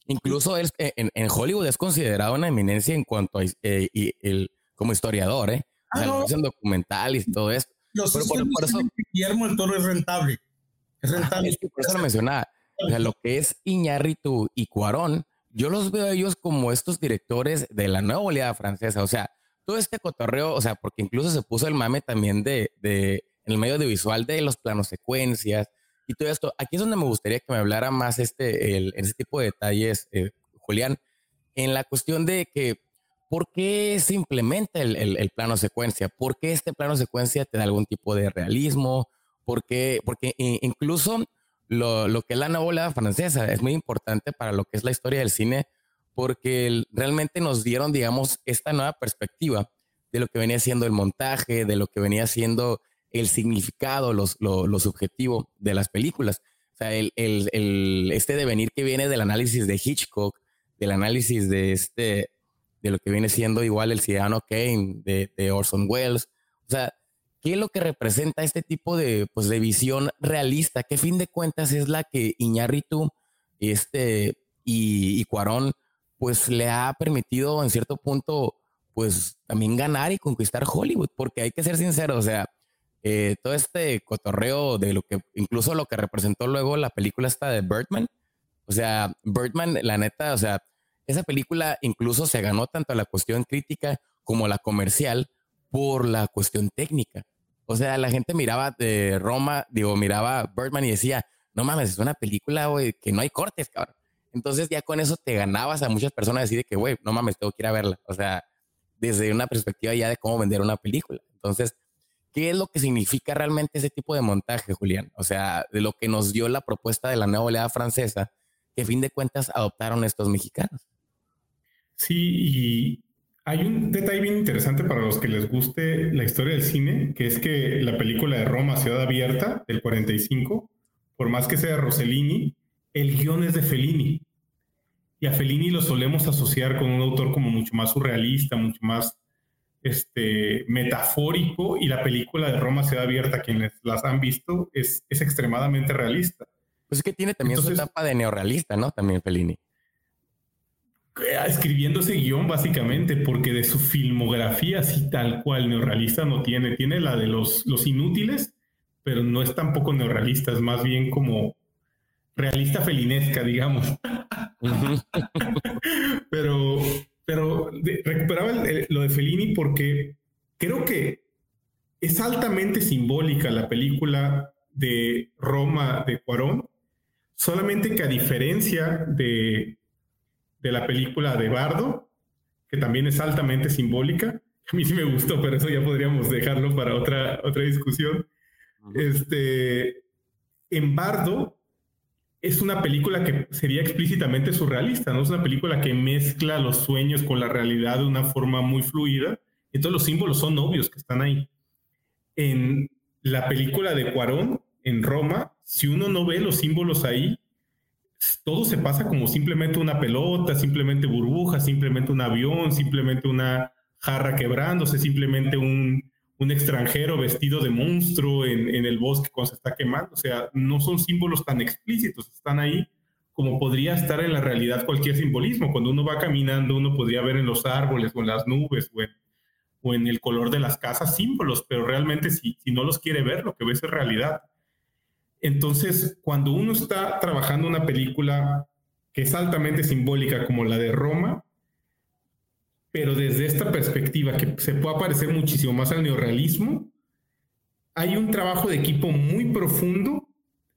Incluso él, eh, en, en, Hollywood es considerado una eminencia en cuanto a eh, y, el, como historiador, ¿eh? O sea, ah, no. documentales y todo esto. Los por, por, eso, Guillermo el Toro es rentable. Es rentable. por eso lo mencionaba. O sea, lo que es Iñárritu y Cuarón, yo los veo a ellos como estos directores de la nueva oleada francesa. O sea, todo este cotorreo, o sea, porque incluso se puso el mame también de, de en el medio audiovisual de los planos secuencias y todo esto. Aquí es donde me gustaría que me hablara más este, el, ese tipo de detalles, eh, Julián, en la cuestión de que, ¿por qué se implementa el, el, plano secuencia? ¿Por qué este plano secuencia te da algún tipo de realismo? ¿Por qué? Porque incluso lo, lo que es la novela francesa es muy importante para lo que es la historia del cine, porque realmente nos dieron, digamos, esta nueva perspectiva de lo que venía siendo el montaje, de lo que venía siendo el significado, los, lo, lo subjetivo de las películas. O sea, el, el, el, este devenir que viene del análisis de Hitchcock, del análisis de este, de lo que viene siendo igual el Ciudadano Kane, de, de Orson Welles. O sea, ¿qué es lo que representa este tipo de, pues, de visión realista? ¿Qué fin de cuentas es la que Iñárritu este, y, y Cuarón pues le ha permitido en cierto punto pues también ganar y conquistar Hollywood? Porque hay que ser sincero, o sea, eh, todo este cotorreo de lo que, incluso lo que representó luego la película esta de Birdman. O sea, Birdman, la neta, o sea, esa película incluso se ganó tanto la cuestión crítica como la comercial por la cuestión técnica. O sea, la gente miraba de Roma, digo, miraba Birdman y decía, no mames, es una película, que no hay cortes, cabrón. Entonces ya con eso te ganabas a muchas personas decir que, güey, no mames, tengo que ir a verla. O sea, desde una perspectiva ya de cómo vender una película. Entonces, ¿Qué es lo que significa realmente ese tipo de montaje, Julián? O sea, de lo que nos dio la propuesta de la nueva oleada francesa, que a fin de cuentas adoptaron estos mexicanos. Sí, y hay un detalle bien interesante para los que les guste la historia del cine, que es que la película de Roma, Ciudad Abierta, del 45, por más que sea Rossellini, el guion es de Fellini. Y a Fellini lo solemos asociar con un autor como mucho más surrealista, mucho más este, metafórico y la película de Roma Ciudad Abierta, quienes las han visto, es, es extremadamente realista. Pues es que tiene también su etapa de neorrealista, ¿no? También Fellini. Eh, escribiendo ese guion, básicamente, porque de su filmografía, así tal cual, neorrealista no tiene. Tiene la de los, los inútiles, pero no es tampoco neorrealista, es más bien como realista felinesca, digamos. pero pero recuperaba lo de Fellini porque creo que es altamente simbólica la película de Roma de Cuarón, solamente que a diferencia de, de la película de Bardo, que también es altamente simbólica, a mí sí me gustó, pero eso ya podríamos dejarlo para otra, otra discusión. Este, en Bardo es una película que sería explícitamente surrealista, ¿no? Es una película que mezcla los sueños con la realidad de una forma muy fluida. Todos los símbolos son obvios que están ahí. En la película de Cuarón, en Roma, si uno no ve los símbolos ahí, todo se pasa como simplemente una pelota, simplemente burbuja, simplemente un avión, simplemente una jarra quebrándose, simplemente un, un extranjero vestido de monstruo en, el bosque cuando se está quemando. O sea, no son símbolos tan explícitos, están ahí como podría estar en la realidad cualquier simbolismo. Cuando uno va caminando, uno podría ver en los árboles o en las nubes o en, o en el color de las casas símbolos, pero realmente si, si no los quiere ver, lo que ve es realidad. Entonces, cuando uno está trabajando una película que es altamente simbólica como la de Roma, pero desde esta perspectiva que se puede parecer muchísimo más al neorrealismo, hay un trabajo de equipo muy profundo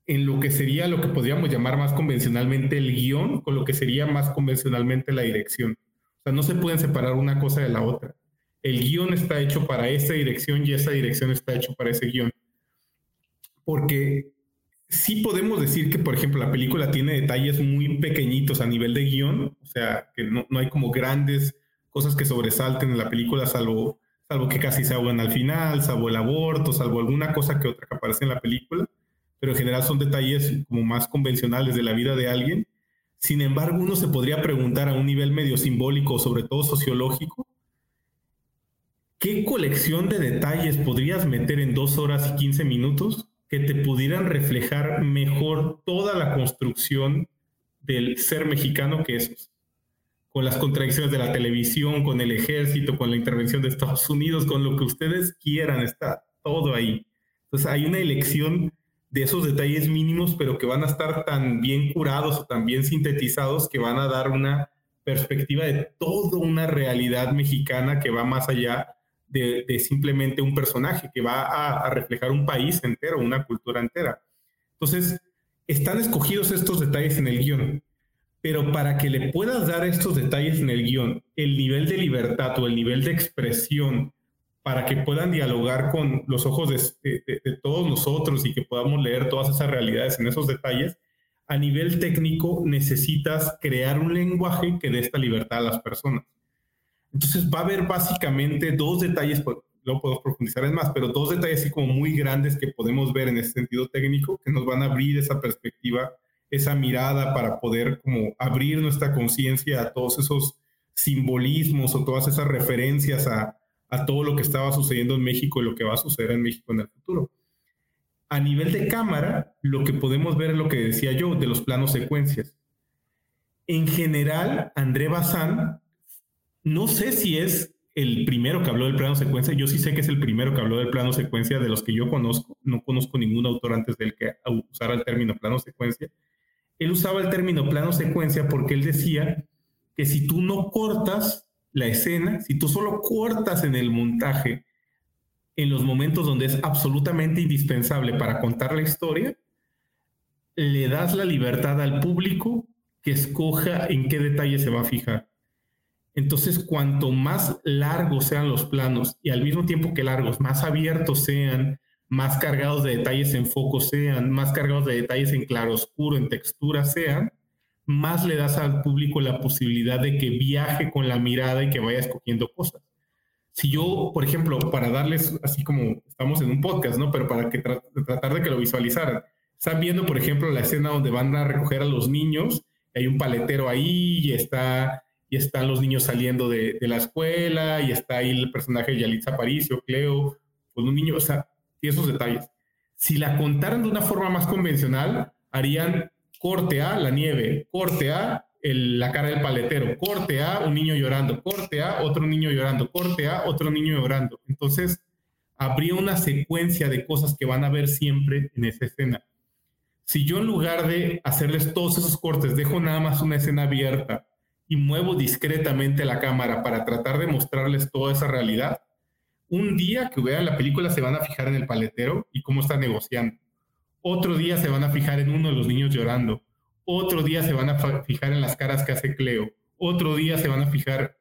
en lo que sería lo que podríamos llamar más convencionalmente el guion, con lo que sería más convencionalmente la dirección. O sea, no se pueden separar una cosa de la otra. El guion está hecho para esa dirección y esa dirección está hecho para ese guion. Porque sí podemos decir que, por ejemplo, la película tiene detalles muy pequeñitos a nivel de guion, o sea, que no, no hay como grandes cosas que sobresalten en la película, salvo, salvo que casi se ahogan al final, salvo el aborto, salvo alguna cosa que otra que aparece en la película, pero en general son detalles como más convencionales de la vida de alguien. Sin embargo, uno se podría preguntar a un nivel medio simbólico, sobre todo sociológico, ¿qué colección de detalles podrías meter en dos horas y 15 minutos que te pudieran reflejar mejor toda la construcción del ser mexicano que esos. Con las contradicciones de la televisión, con el ejército, con la intervención de Estados Unidos, con lo que ustedes quieran, está todo ahí. Entonces hay una elección de esos detalles mínimos, pero que van a estar tan bien curados o tan bien sintetizados que van a dar una perspectiva de toda una realidad mexicana que va más allá de, simplemente un personaje, que va a, reflejar un país entero, una cultura entera. Entonces, están escogidos estos detalles en el guion, pero para que le puedas dar estos detalles en el guion, el nivel de libertad o el nivel de expresión para que puedan dialogar con los ojos de, de, todos nosotros y que podamos leer todas esas realidades en esos detalles, a nivel técnico necesitas crear un lenguaje que dé esta libertad a las personas. Entonces va a haber básicamente dos detalles, no puedo profundizar en más, pero dos detalles así como muy grandes que podemos ver en ese sentido técnico que nos van a abrir esa perspectiva, esa mirada para poder como abrir nuestra conciencia a todos esos simbolismos o todas esas referencias a, a todo lo que estaba sucediendo en México y lo que va a suceder en México en el futuro. A nivel de cámara, lo que podemos ver es lo que decía yo de los planos secuencias. En general, André Bazán, no sé si es el primero que habló del plano secuencia, yo sí sé que es el primero que habló del plano secuencia de los que yo conozco, no conozco ningún autor antes del que usara el término plano secuencia. Él usaba el término plano secuencia porque él decía que si tú no cortas la escena, si tú solo cortas en el montaje en los momentos donde es absolutamente indispensable para contar la historia, le das la libertad al público que escoja en qué detalle se va a fijar. Entonces, cuanto más largos sean los planos y al mismo tiempo que largos, más abiertos sean, más cargados de detalles en foco sean, más cargados de detalles en claroscuro, en textura sean, más le das al público la posibilidad de que viaje con la mirada y que vaya escogiendo cosas. Si yo, por ejemplo, para darles, así como estamos en un podcast, ¿no? Pero para que tratar de que lo visualizaran, están viendo, por ejemplo, la escena donde van a recoger a los niños, hay un paletero ahí y está y están los niños saliendo de, la escuela y está ahí el personaje de Yalitza Aparicio, Cleo, con un niño, o sea, y esos detalles. Si la contaran de una forma más convencional, harían corte A, la nieve, corte A, la cara del paletero, corte A, un niño llorando, corte A, otro niño llorando, corte A, otro niño llorando. Entonces, habría una secuencia de cosas que van a ver siempre en esa escena. Si yo en lugar de hacerles todos esos cortes, dejo nada más una escena abierta y muevo discretamente la cámara para tratar de mostrarles toda esa realidad, un día que vean la película se van a fijar en el paletero y cómo está negociando. Otro día se van a fijar en uno de los niños llorando. Otro día se van a fijar en las caras que hace Cleo. Otro día se van a fijar.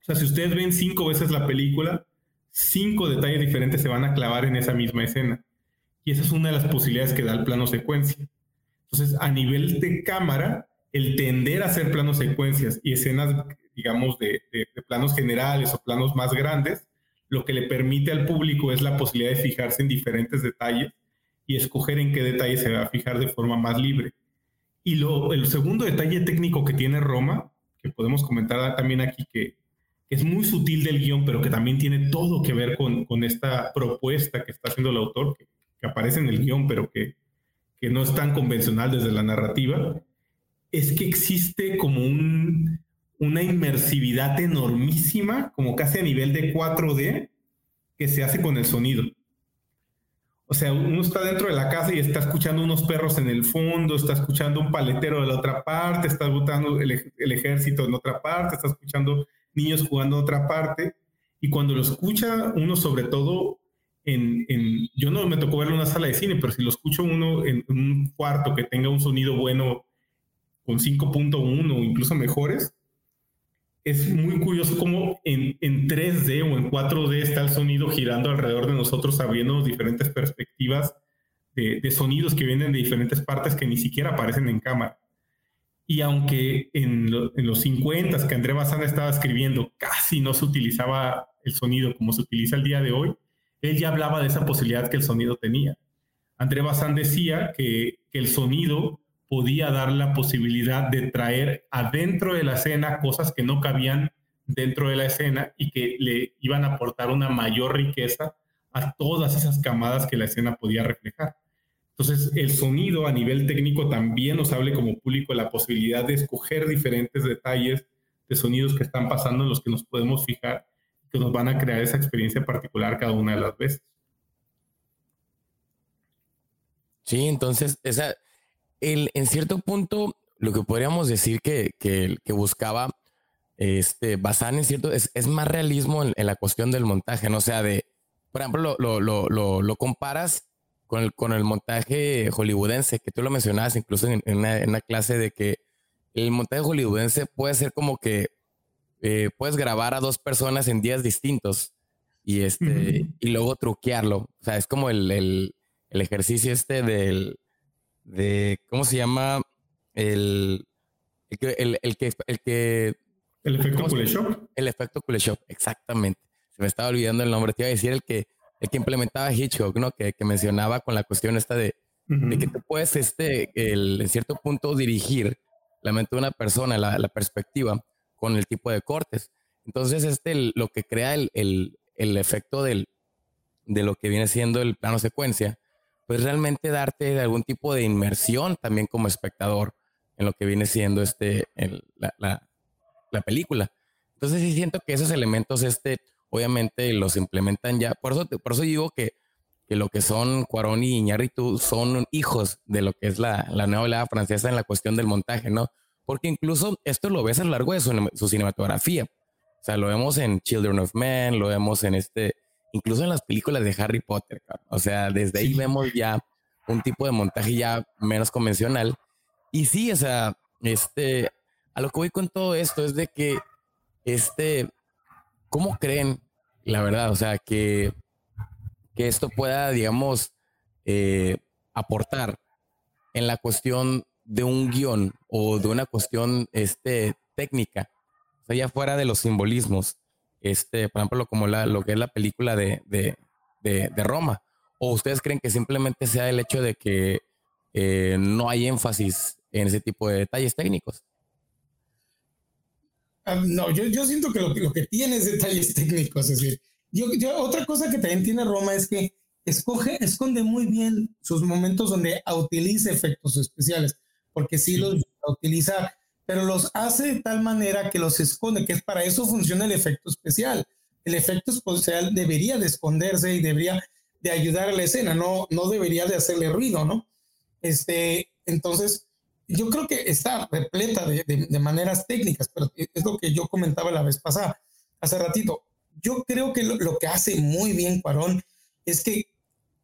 O sea, si ustedes ven cinco veces la película, cinco detalles diferentes se van a clavar en esa misma escena. Y esa es una de las posibilidades que da el plano secuencia. Entonces, a nivel de cámara, el tender a hacer planos secuencias y escenas, digamos, de, de, planos generales o planos más grandes, lo que le permite al público es la posibilidad de fijarse en diferentes detalles y escoger en qué detalle se va a fijar de forma más libre. Y lo, el segundo detalle técnico que tiene Roma, que podemos comentar también aquí, que, es muy sutil del guion, pero que también tiene todo que ver con, con esta propuesta que está haciendo el autor, que, aparece en el guion, pero que, que, no es tan convencional desde la narrativa, es que existe como un, una inmersividad enormísima, como casi a nivel de 4D, que se hace con el sonido. O sea, uno está dentro de la casa y está escuchando unos perros en el fondo, está escuchando un paletero de la otra parte, está escuchando el, ejército en otra parte, está escuchando niños jugando en otra parte. Y cuando lo escucha uno, sobre todo en, yo no me tocó verlo en una sala de cine, pero si lo escucho uno en, en un cuarto que tenga un sonido bueno con 5.1 o incluso mejores, es muy curioso cómo en, en, 3D o en 4D está el sonido girando alrededor de nosotros, abriendo diferentes perspectivas de, de, sonidos que vienen de diferentes partes que ni siquiera aparecen en cámara. Y aunque en, en los 50 que André Bazán estaba escribiendo casi no se utilizaba el sonido como se utiliza el día de hoy, él ya hablaba de esa posibilidad que el sonido tenía. André Bazán decía que, que el sonido podía dar la posibilidad de traer adentro de la escena cosas que no cabían dentro de la escena y que le iban a aportar una mayor riqueza a todas esas camadas que la escena podía reflejar. Entonces, el sonido a nivel técnico también nos hable como público la posibilidad de escoger diferentes detalles de sonidos que están pasando en los que nos podemos fijar, que nos van a crear esa experiencia particular cada una de las veces. Sí, entonces, esa, el, en cierto punto, lo que podríamos decir que, que, que buscaba este, en cierto, es, es más realismo en, la cuestión del montaje, ¿no? O sea, de, por ejemplo, lo, lo, lo, lo comparas con el, con el montaje hollywoodense, que tú lo mencionabas incluso en, una, en una, clase de que el montaje hollywoodense puede ser como que eh, puedes grabar a dos personas en días distintos y, este, y luego truquearlo. O sea, es como el, el, el ejercicio este del, de, ¿cómo se llama? El, el, que, el, el que, el que... El efecto Kuleshov. El efecto Kuleshov, exactamente. Se me estaba olvidando el nombre. Te iba a decir el que el que implementaba Hitchcock, ¿no? Que, que mencionaba con la cuestión esta de, de que tú puedes, este, el, en cierto punto, dirigir la mente de una persona, la, la perspectiva, con el tipo de cortes. Entonces, este, lo que crea el, el, el, efecto del, de lo que viene siendo el plano secuencia, pues realmente darte algún tipo de inmersión también como espectador en lo que viene siendo este, el, la, la, la película. Entonces, sí siento que esos elementos, este, obviamente los implementan ya. Por eso, por eso digo que, que lo que son Cuarón y Iñárritu son hijos de lo que es la, la nueva oleada francesa en la cuestión del montaje, ¿no? Porque incluso esto lo ves a lo largo de su, su, cinematografía. O sea, lo vemos en Children of Men, lo vemos en este, incluso en las películas de Harry Potter. O sea, desde ahí vemos ya un tipo de montaje ya menos convencional. Y sí, o sea, este, a lo que voy con todo esto es de que este, ¿Cómo creen, la verdad, o sea, que, que esto pueda, digamos, eh, aportar en la cuestión de un guion o de una cuestión este, técnica, o sea, ya fuera de los simbolismos, este, por ejemplo, como la, lo que es la película de, de, de, de Roma, o ustedes creen que simplemente sea el hecho de que eh, no hay énfasis en ese tipo de detalles técnicos? Ah, no, yo, yo siento que lo, lo, que tiene es detalles técnicos. Es decir, yo, yo, otra cosa que también tiene Roma es que escoge, esconde muy bien sus momentos donde utiliza efectos especiales, porque sí, sí. los utiliza, pero los hace de tal manera que los esconde, que es para eso funciona el efecto especial. El efecto especial debería de esconderse y debería de ayudar a la escena, no, no debería de hacerle ruido, ¿no? Este, entonces, yo creo que está repleta de, de, de, maneras técnicas, pero es lo que yo comentaba la vez pasada, hace ratito. Yo creo que lo, lo que hace muy bien Cuarón es que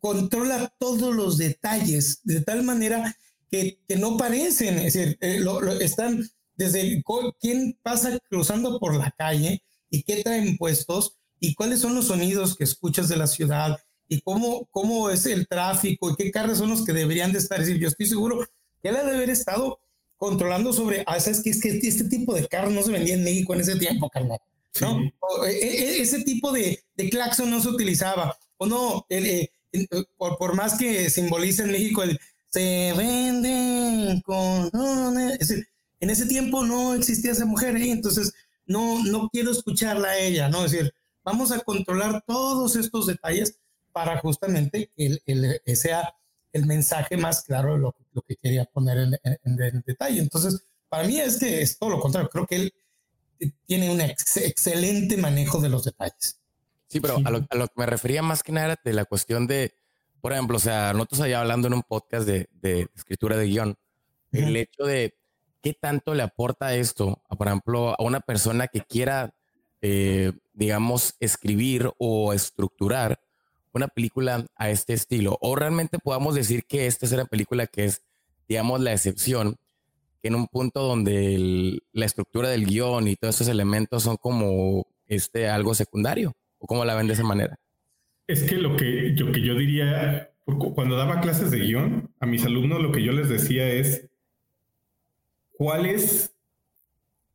controla todos los detalles de tal manera que, que no parecen, es decir, eh, lo, lo están desde quién pasa cruzando por la calle y qué traen puestos y cuáles son los sonidos que escuchas de la ciudad y cómo, cómo es el tráfico y qué carros son los que deberían de estar. Es decir, yo estoy seguro que él ha de haber estado controlando sobre, ah, sabes que es que este tipo de carro no se vendía en México en ese tiempo, carnal. ¿no? Sí. O, e, e, ese tipo de, de, claxon no se utilizaba. O no, el, el, el, por, por, más que simbolice en México el se venden con... Es decir, en ese tiempo no existía esa mujer, ¿eh? entonces no, no quiero escucharla a ella, ¿no? Es decir, vamos a controlar todos estos detalles para justamente que el, sea el mensaje más claro de lo, lo que quería poner en, en, en, detalle. Entonces, para mí es que es todo lo contrario. Creo que él tiene un ex excelente manejo de los detalles. Sí, pero sí. A, lo, a, lo, que me refería más que nada de la cuestión de, por ejemplo, o sea, nosotros allá hablando en un podcast de, de escritura de guion, uh -huh. el hecho de qué tanto le aporta esto, a, por ejemplo, a una persona que quiera, eh, digamos, escribir o estructurar una película a este estilo. O realmente podamos decir que esta es una película que es, digamos, la excepción, que en un punto donde el, la estructura del guion y todos esos elementos son como este, algo secundario. ¿O cómo la ven de esa manera? Es que lo que, lo que yo diría, cuando daba clases de guion, a mis alumnos lo que yo les decía es, ¿cuál es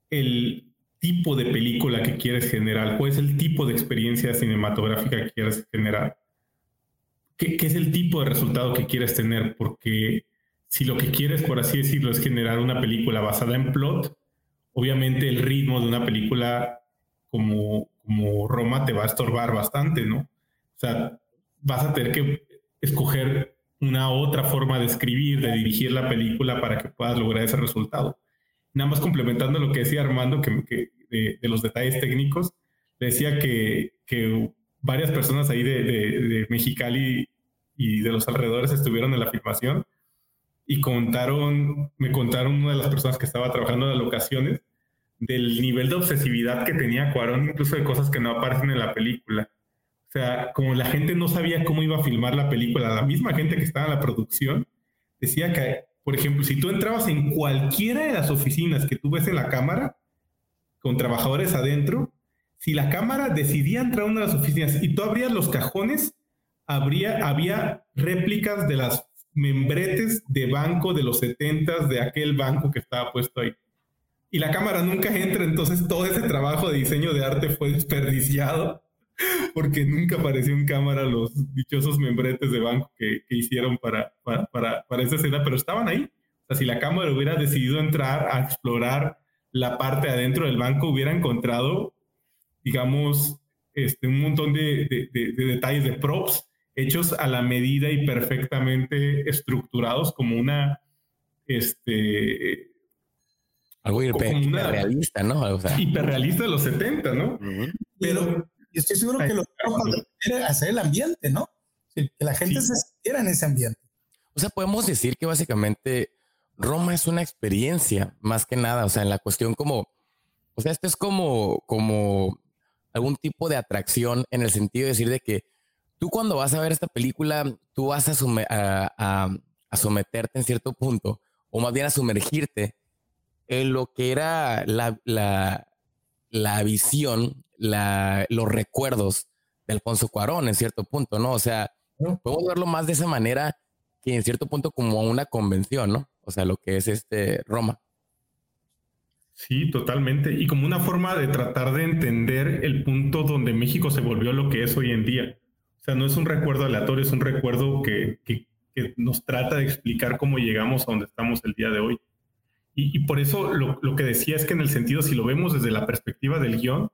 el tipo de película que quieres generar? ¿Cuál es el tipo de experiencia cinematográfica que quieres generar? ¿Qué, qué, es el tipo de resultado que quieres tener, porque si lo que quieres, por así decirlo, es generar una película basada en plot, obviamente el ritmo de una película como, como Roma te va a estorbar bastante, ¿no? O sea, vas a tener que escoger una otra forma de escribir, de dirigir la película para que puedas lograr ese resultado. Nada más complementando lo que decía Armando, que, de, los detalles técnicos, decía que, varias personas ahí de, de, Mexicali y de los alrededores estuvieron en la filmación y contaron, me contaron una de las personas que estaba trabajando en las locaciones del nivel de obsesividad que tenía Cuarón, incluso de cosas que no aparecen en la película. O sea, como la gente no sabía cómo iba a filmar la película, la misma gente que estaba en la producción decía que, por ejemplo, si tú entrabas en cualquiera de las oficinas que tú ves en la cámara, con trabajadores adentro, si la cámara decidía entrar a una de las oficinas y tú abrías los cajones, habría, había réplicas de las membretes de banco de los 70 de aquel banco que estaba puesto ahí. Y la cámara nunca entra, entonces todo ese trabajo de diseño de arte fue desperdiciado porque nunca apareció en cámara los dichosos membretes de banco que, hicieron para, para, para, esa escena, pero estaban ahí. O sea, si la cámara hubiera decidido entrar a explorar la parte adentro del banco, hubiera encontrado, digamos, este, un montón de, de, detalles de props hechos a la medida y perfectamente estructurados como una, este, algo hiperrealista, ¿no? O hiperrealista de los 70, ¿no? Pero y estoy seguro que lo que hacer el ambiente, ¿no? Que la gente se sintiera en ese ambiente. O sea, podemos decir que básicamente Roma es una experiencia más que nada, o sea, en la cuestión como, o sea, esto es como, como algún tipo de atracción en el sentido de decir de que tú cuando vas a ver esta película, tú vas a, a, someterte en cierto punto, o más bien a sumergirte en lo que era la, la, la visión los recuerdos de Alfonso Cuarón en cierto punto, ¿no? O sea, podemos verlo más de esa manera que en cierto punto como una convención, ¿no? O sea, lo que es este Roma. Sí, totalmente. Y como una forma de tratar de entender el punto donde México se volvió lo que es hoy en día. O sea, no es un recuerdo aleatorio, es un recuerdo que, nos trata de explicar cómo llegamos a donde estamos el día de hoy. Y, por eso lo, lo, que decía es que en el sentido, si lo vemos desde la perspectiva del guion,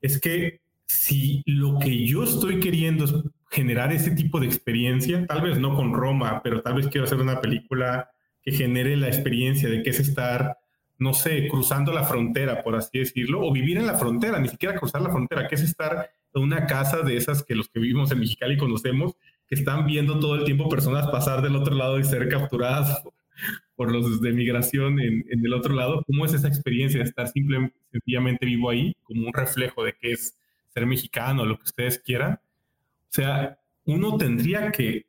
es que si lo que yo estoy queriendo es generar ese tipo de experiencia, tal vez no con Roma, pero tal vez quiero hacer una película que genere la experiencia de que es estar, no sé, cruzando la frontera, por así decirlo, o vivir en la frontera, ni siquiera cruzar la frontera, que es estar en una casa de esas que los que vivimos en Mexicali conocemos, que están viendo todo el tiempo personas pasar del otro lado y ser capturadas por los de migración en, el otro lado, ¿cómo es esa experiencia de estar simplemente, sencillamente vivo ahí como un reflejo de qué es ser mexicano, lo que ustedes quieran? O sea, uno tendría que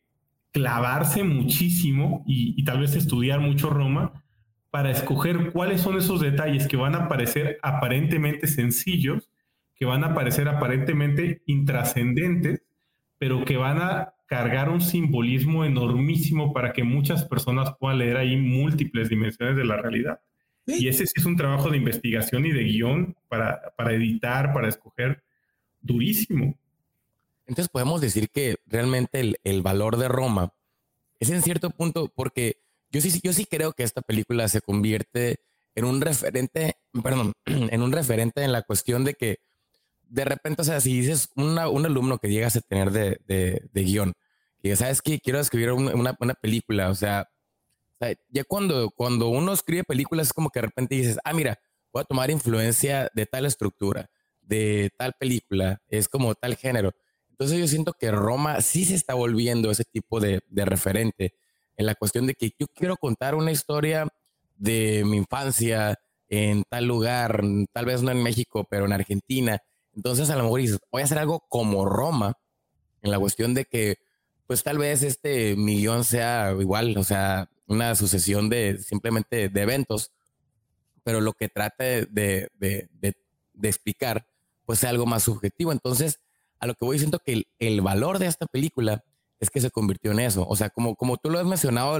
clavarse muchísimo y, tal vez estudiar mucho Roma para escoger cuáles son esos detalles que van a parecer aparentemente sencillos, que van a parecer aparentemente intrascendentes, pero que van a cargar un simbolismo enormísimo para que muchas personas puedan leer ahí múltiples dimensiones de la realidad. Y ese sí es un trabajo de investigación y de guion para, para editar, para escoger, durísimo. Entonces podemos decir que realmente el, el, valor de Roma es en cierto punto, porque yo sí, yo sí creo que esta película se convierte en un referente, perdón, en un referente en la cuestión de que de repente, o sea, si dices un alumno que llegas a tener de, de, de guion, que sabes que quiero escribir una, una, película, o sea, ya cuando, cuando uno escribe películas es como que de repente dices, ah, mira, voy a tomar influencia de tal estructura, de tal película, es como tal género. Entonces yo siento que Roma sí se está volviendo ese tipo de, de referente en la cuestión de que yo quiero contar una historia de mi infancia en tal lugar, tal vez no en México, pero en Argentina, entonces a lo mejor dices, voy a hacer algo como Roma, en la cuestión de que, pues tal vez este millón sea igual, o sea, una sucesión de simplemente de eventos, pero lo que trate de, de, de, explicar, pues sea algo más subjetivo. Entonces, a lo que voy diciendo que el, valor de esta película es que se convirtió en eso. O sea, como, como tú lo has mencionado,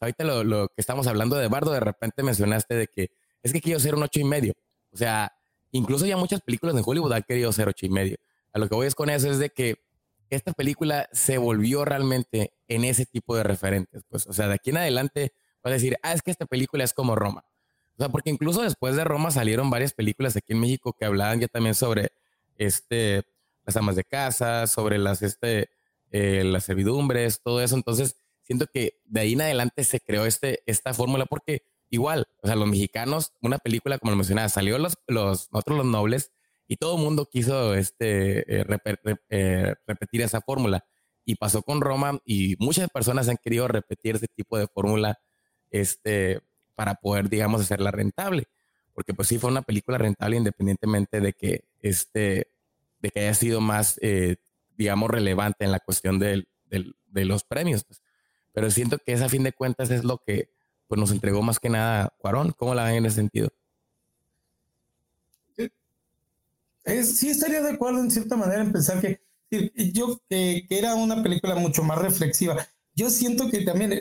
ahorita lo, lo, que estamos hablando de Bardo, de repente mencionaste de que es que quiero ser un ocho y medio. O sea, Incluso ya muchas películas en Hollywood han querido ser ocho y medio. A lo que voy es con eso es de que esta película se volvió realmente en ese tipo de referentes. Pues, o sea, de aquí en adelante vas a decir, ah, es que esta película es como Roma. O sea, porque incluso después de Roma salieron varias películas aquí en México que hablaban ya también sobre este, las amas de casa, sobre las, este, eh, las servidumbres, todo eso. Entonces, siento que de ahí en adelante se creó este, esta fórmula porque igual, o sea, los mexicanos, una película como lo mencionaba, salió los, los, nosotros los nobles y todo el mundo quiso este, eh, eh, repetir esa fórmula. Y pasó con Roma y muchas personas han querido repetir ese tipo de fórmula este, para poder, digamos, hacerla rentable. Porque pues sí fue una película rentable independientemente de que, este, de que haya sido más, eh, digamos, relevante en la cuestión de los premios. Pues. Pero siento que esa a fin de cuentas es lo que pues, nos entregó más que nada Cuarón. ¿Cómo la ven en ese sentido? sí estaría de acuerdo en cierta manera en pensar que yo que, era una película mucho más reflexiva. Yo siento que también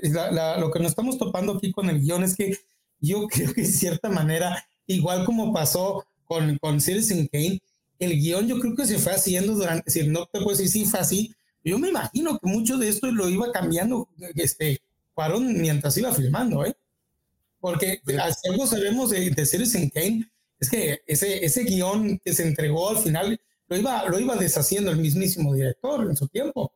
lo que nos estamos topando aquí con el guion es que yo creo que de cierta manera, igual como pasó con, con Citizen Kane, el guion yo creo que se fue haciendo durante, si no te puedo decir si fue así, yo me imagino que mucho de esto lo iba cambiando este Cuarón mientras iba filmando, ¿eh? Porque algo sabemos de, de Citizen Kane, es que ese, ese guion que se entregó al final lo iba, lo iba deshaciendo el mismísimo director en su tiempo.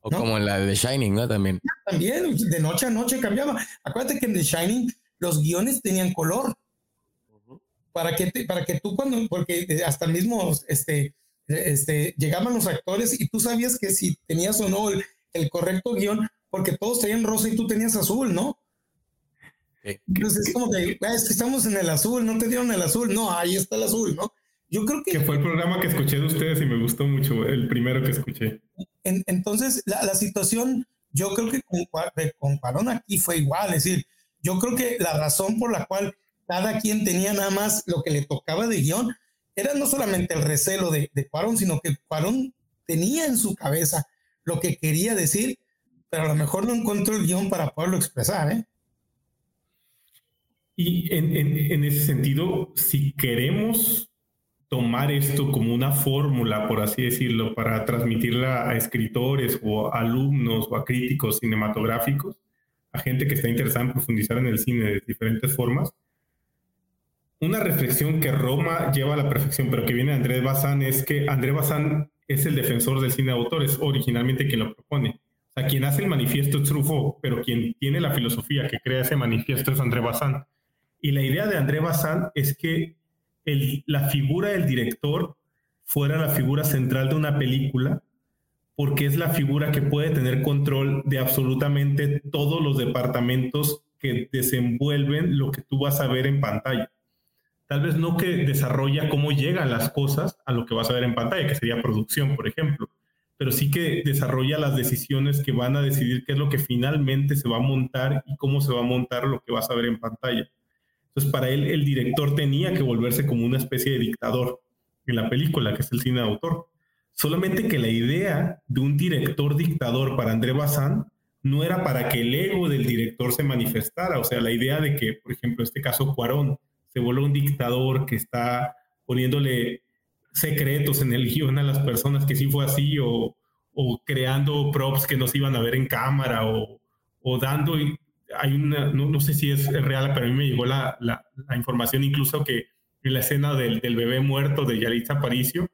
O como en la de The Shining, ¿no? También. También, de noche a noche cambiaba. Acuérdate que en The Shining los guiones tenían color. Para que, para que tú cuando, porque hasta mismo este, este, llegaban los actores y tú sabías que si tenías o no el, el correcto guion, porque todos tenían rosa y tú tenías azul, ¿no? Entonces es como que, ah, es que estamos en el azul, no te dieron el azul, no, ahí está el azul, ¿no? Yo creo que... Que fue el programa que escuché de ustedes y me gustó mucho, el primero que escuché. entonces, la, la, situación, yo creo que con, con Cuarón aquí fue igual, es decir, yo creo que la razón por la cual cada quien tenía nada más lo que le tocaba de guion era no solamente el recelo de, de Cuarón, sino que Cuarón tenía en su cabeza lo que quería decir, pero a lo mejor no encontró el guion para poderlo expresar, ¿eh? Y en, ese sentido, si queremos tomar esto como una fórmula, por así decirlo, para transmitirla a escritores o alumnos o a críticos cinematográficos, a gente que está interesada en profundizar en el cine de diferentes formas, una reflexión que Roma lleva a la perfección, pero que viene de Andrés Bazán, es que Andrés Bazán es el defensor del cine de autor, es originalmente quien lo propone. O sea, quien hace el manifiesto es Truffaut, pero quien tiene la filosofía que crea ese manifiesto es Andrés Bazán. Y la idea de André Bazán es que la figura del director fuera la figura central de una película, porque es la figura que puede tener control de absolutamente todos los departamentos que desenvuelven lo que tú vas a ver en pantalla. Tal vez no que desarrolla cómo llegan las cosas a lo que vas a ver en pantalla, que sería producción, por ejemplo, pero sí que desarrolla las decisiones que van a decidir qué es lo que finalmente se va a montar y cómo se va a montar lo que vas a ver en pantalla. Entonces, para él, el director tenía que volverse como una especie de dictador en la película, que es el cine de autor. Solamente que la idea de un director dictador para André Bazin no era para que el ego del director se manifestara. O sea, la idea de que, por ejemplo, en este caso Cuarón se vuelve un dictador que está poniéndole secretos en el guion a las personas que sí fue así, o, o creando props que no se iban a ver en cámara, o, o dando hay una, no, sé si es real, pero a mí me llegó la, la, información incluso que en la escena del, del, bebé muerto de Yalitza Aparicio,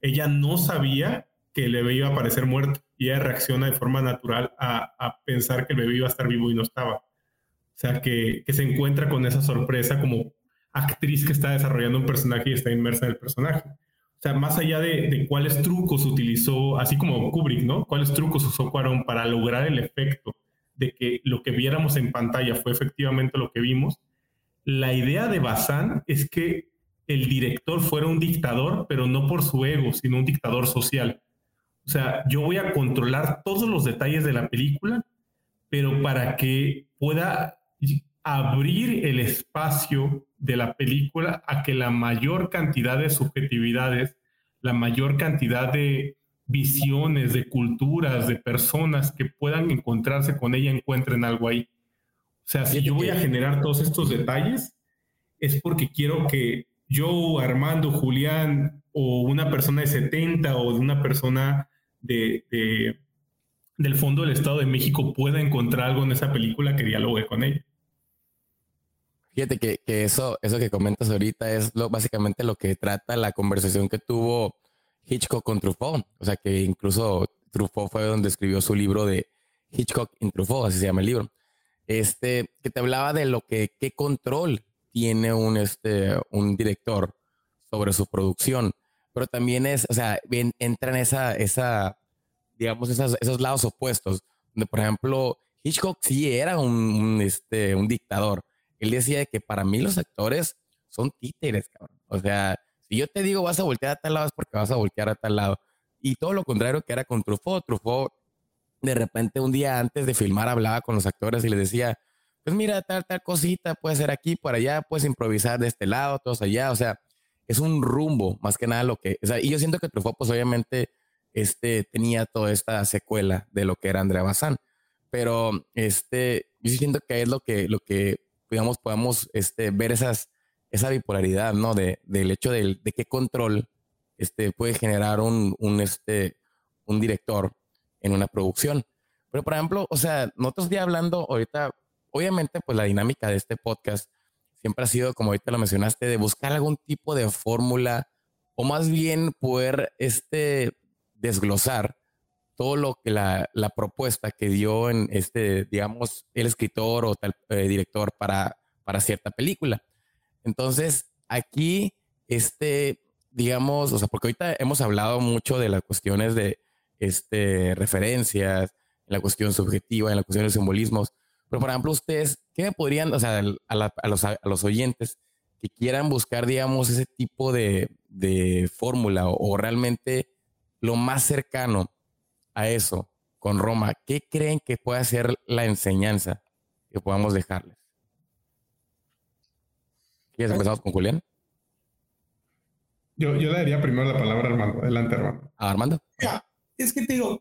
ella no sabía que el bebé iba a aparecer muerto y ella reacciona de forma natural a, a pensar que el bebé iba a estar vivo y no estaba. O sea, que, que, se encuentra con esa sorpresa como actriz que está desarrollando un personaje y está inmersa en el personaje. O sea, más allá de, cuáles trucos utilizó, así como Kubrick, ¿no? ¿Cuáles trucos usó Cuarón para lograr el efecto de que lo que viéramos en pantalla fue efectivamente lo que vimos, la idea de Bazán es que el director fuera un dictador, pero no por su ego, sino un dictador social. O sea, yo voy a controlar todos los detalles de la película, pero para que pueda abrir el espacio de la película a que la mayor cantidad de subjetividades, la mayor cantidad de visiones, de culturas, de personas que puedan encontrarse con ella, encuentren algo ahí. O sea, si yo voy a generar todos estos detalles, es porque quiero que yo, Armando, Julián, o una persona de 70 o de una persona de, del Fondo del Estado de México pueda encontrar algo en esa película que dialogue con ella. Fíjate que, que eso, eso que comentas ahorita es lo, básicamente lo que trata la conversación que tuvo Hitchcock con Truffaut. O sea que incluso Truffaut fue donde escribió su libro de Hitchcock in Truffaut, así se llama el libro, este, que te hablaba de lo que, qué control tiene un, este, un director sobre su producción, pero también es, o sea, bien, entra en esa, esa digamos, esos lados opuestos, donde, por ejemplo, Hitchcock sí era un, este, un dictador. Él decía que para mí los actores son títeres, cabrón. O sea, si yo te digo vas a voltear a tal lado es porque vas a voltear a tal lado. Y todo lo contrario que era con Truffaut. Truffaut, de repente, un día antes de filmar, hablaba con los actores y les decía, pues mira, tal, tal cosita puede ser aquí, por allá, puedes improvisar de este lado, todos allá. O sea, es un rumbo, más que nada lo que, o sea, y yo siento que Truffaut, pues obviamente, este, tenía toda esta secuela de lo que era Andrea Bazán. Pero este, yo siento que es lo que, lo que digamos, podemos este, ver esas, esa bipolaridad, ¿no? De, del hecho de, de qué control este, puede generar un, un, este, un director en una producción. Pero, por ejemplo, o sea, nosotros ya hablando ahorita, obviamente, pues la dinámica de este podcast siempre ha sido, como ahorita lo mencionaste, de buscar algún tipo de fórmula o más bien poder este, desglosar todo lo que la, la, propuesta que dio en este, digamos, el escritor o tal eh, director para, para cierta película. Entonces, aquí, este, digamos, o sea, porque ahorita hemos hablado mucho de las cuestiones de este, referencias, en la cuestión subjetiva, en la cuestión de simbolismos, pero por ejemplo, ustedes, ¿qué podrían, o sea, a, a, los, a los, oyentes que quieran buscar, digamos, ese tipo de, de fórmula o, o realmente lo más cercano a eso con Roma, ¿qué creen que puede ser la enseñanza que podamos dejarles? ¿Quieres empezamos con Julián? Yo, yo le daría primero la palabra a Armando. Adelante, Armando. ¿A Armando? es que te digo,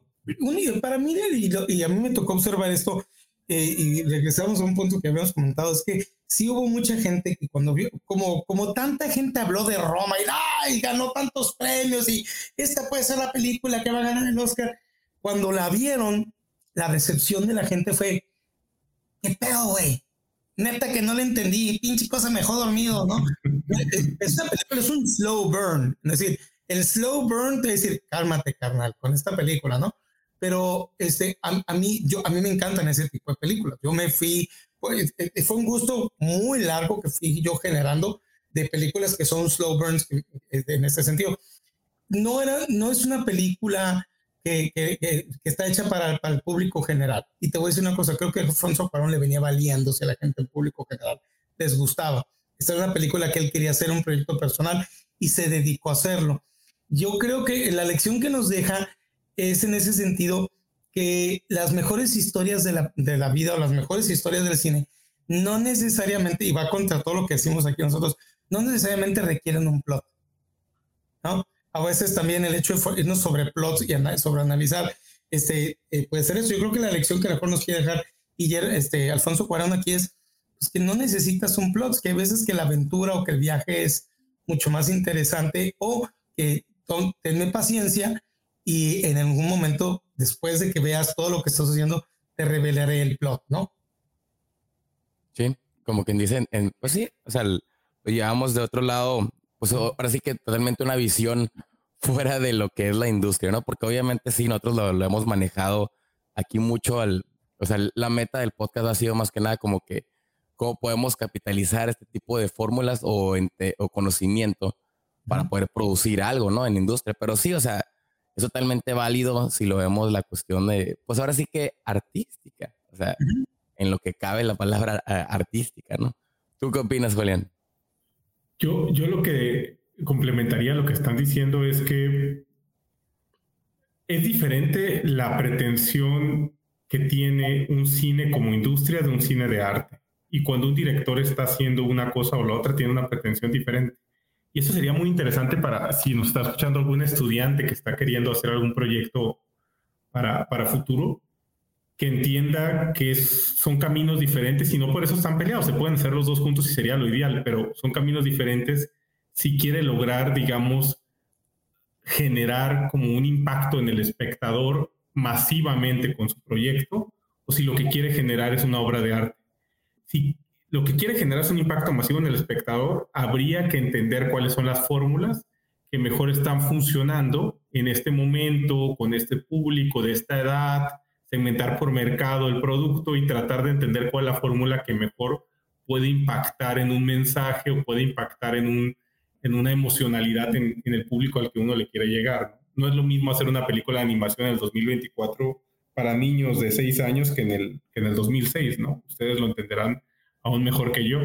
para mí, y, a mí me tocó observar esto, eh, y regresamos a un punto que habíamos comentado, es que sí hubo mucha gente que cuando vio, como, como tanta gente habló de Roma y, ¡ay! ganó tantos premios y esta puede ser la película que va a ganar el Oscar. Cuando la vieron, la recepción de la gente fue, ¿qué pedo, güey? Neta que no le entendí, pinche cosa mejor dormido, ¿no? Esta película es un slow burn, es decir, el slow burn te decir, cálmate, carnal, con esta película, ¿no? Pero este, a, mí, yo, a mí me encantan ese tipo de películas. Yo me fui, pues, fue un gusto muy largo que fui yo generando de películas que son slow burns eh, en ese sentido. No, era, no es una película que, que, está hecha para, para, el público general. Y te voy a decir una cosa, creo que Alfonso Cuarón le venía valiéndose a la gente, el público general, les gustaba. Esta era una película que él quería hacer un proyecto personal y se dedicó a hacerlo. Yo creo que la lección que nos deja es en ese sentido que las mejores historias de la, de la vida o las mejores historias del cine no necesariamente, y va contra todo lo que decimos aquí nosotros, no necesariamente requieren un plot. ¿no? A veces también el hecho de irnos sobre plots y sobre analizar este, eh, puede ser eso. Yo creo que la lección que mejor nos quiere dejar y este, Alfonso Cuarón aquí es pues, que no necesitas un plot, que hay veces que la aventura o que el viaje es mucho más interesante o que tenme paciencia y en algún momento, después de que veas todo lo que estás haciendo, te revelaré el plot, ¿no? Sí, como quien dicen, pues sí, o sea, lo llevamos de otro lado, pues ahora sí que totalmente una visión fuera de lo que es la industria, ¿no? Porque obviamente sí, nosotros lo, hemos manejado aquí mucho al, o sea, la meta del podcast ha sido más que nada como que cómo podemos capitalizar este tipo de fórmulas o, o conocimiento para poder producir algo, ¿no? En la industria. Pero sí, o sea, es totalmente válido si lo vemos la cuestión de, pues ahora sí que artística, o sea, en lo que cabe la palabra artística, ¿no? ¿Tú qué opinas, Julián? Yo, yo lo que complementaría lo que están diciendo es que es diferente la pretensión que tiene un cine como industria de un cine de arte. Y cuando un director está haciendo una cosa o la otra, tiene una pretensión diferente. Y eso sería muy interesante para si nos está escuchando algún estudiante que está queriendo hacer algún proyecto para, para futuro, que entienda que son caminos diferentes y no por eso están peleados. Se pueden hacer los dos juntos y sería lo ideal, pero son caminos diferentes si quiere lograr, digamos, generar como un impacto en el espectador masivamente con su proyecto o si lo que quiere generar es una obra de arte. Si lo que quiere generar es un impacto masivo en el espectador, habría que entender cuáles son las fórmulas que mejor están funcionando en este momento, con este público de esta edad, segmentar por mercado el producto y tratar de entender cuál es la fórmula que mejor puede impactar en un mensaje o puede impactar en, un, en una emocionalidad en, el público al que uno le quiere llegar. No es lo mismo hacer una película de animación en el 2024 para niños de 6 años que en el, que en el 2006, ¿no? Ustedes lo entenderán aún mejor que yo.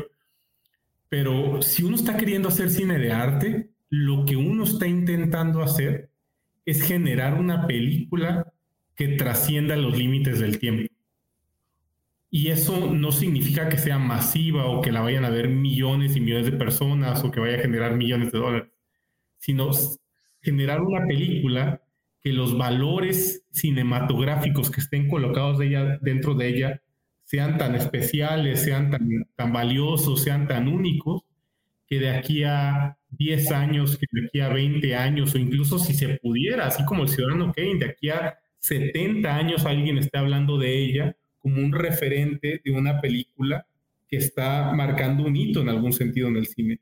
Pero si uno está queriendo hacer cine de arte, lo que uno está intentando hacer es generar una película que trascienda los límites del tiempo. Y eso no significa que sea masiva o que la vayan a ver millones y millones de personas o que vaya a generar millones de dólares, sino generar una película que los valores cinematográficos que estén colocados dentro de ella sean tan especiales, sean tan, tan valiosos, sean tan únicos, que de aquí a 10 años, que de aquí a 20 años, o incluso si se pudiera, así como el ciudadano Kane, de aquí a 70 años alguien esté hablando de ella como un referente de una película que está marcando un hito en algún sentido en el cine.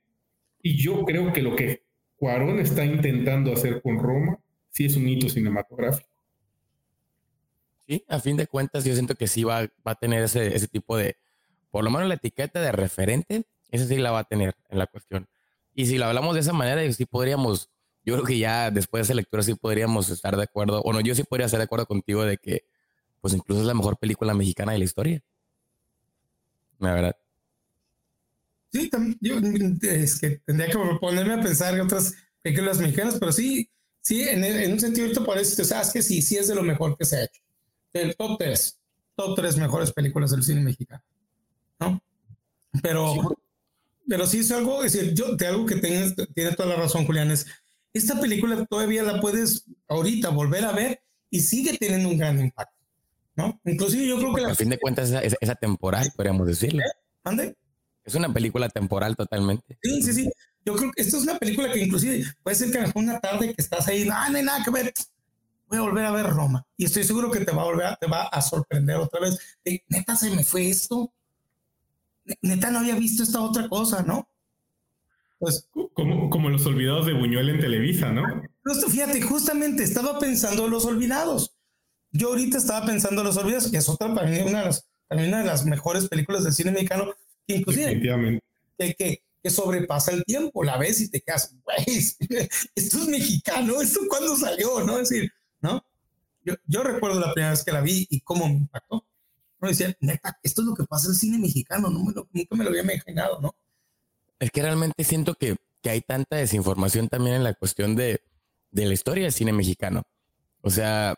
Y yo creo que lo que Cuarón está intentando hacer con Roma sí es un hito cinematográfico. Sí, a fin de cuentas yo siento que sí va, va a tener ese, ese tipo de, por lo menos la etiqueta de referente, esa sí la va a tener en la cuestión. Y si lo hablamos de esa manera, sí podríamos, yo creo que ya después de esa lectura sí podríamos estar de acuerdo, o no, yo sí podría estar de acuerdo contigo de que pues incluso es la mejor película mexicana de la historia. La verdad. Sí, yo es que tendría que ponerme a pensar en otras películas mexicanas, pero sí, sí, en, en un sentido ahorita parece que sabes que sí, sí es de lo mejor que se ha hecho el top 3, top 3 mejores películas del cine mexicano, ¿no? Pero, pero sí es algo, es decir, yo, de algo que tienes, tiene toda la razón, Julián, es, esta película todavía la puedes ahorita volver a ver y sigue teniendo un gran impacto, ¿no? Inclusive yo creo que... A fin de cuentas es, esa temporal, podríamos decirlo. ¿Eh? Es una película temporal totalmente. Sí, sí, sí. Yo creo que esta es una película que inclusive puede ser que una tarde que estás ahí, no, no hay nada que ver, voy a volver a ver Roma y estoy seguro que te va a volver, te va a sorprender otra vez. neta, se me fue esto. Neta, no había visto esta otra cosa, ¿no? Pues, como, como los olvidados de Buñuel en Televisa, ¿no? fíjate, justamente estaba pensando en los olvidados. Yo ahorita estaba pensando en los olvidados, que es otra para mí una de las, una de las mejores películas del cine mexicano, que inclusive que, que, que, sobrepasa el tiempo. La ves y te quedas, güey, esto es mexicano, esto cuándo salió, ¿no? Es decir, ¿no? Yo, yo, recuerdo la primera vez que la vi y cómo me impactó. Uno decía, neta, esto es lo que pasa en el cine mexicano, no me lo, nunca me lo había imaginado, ¿no? Es que realmente siento que, que hay tanta desinformación también en la cuestión de, de la historia del cine mexicano. O sea,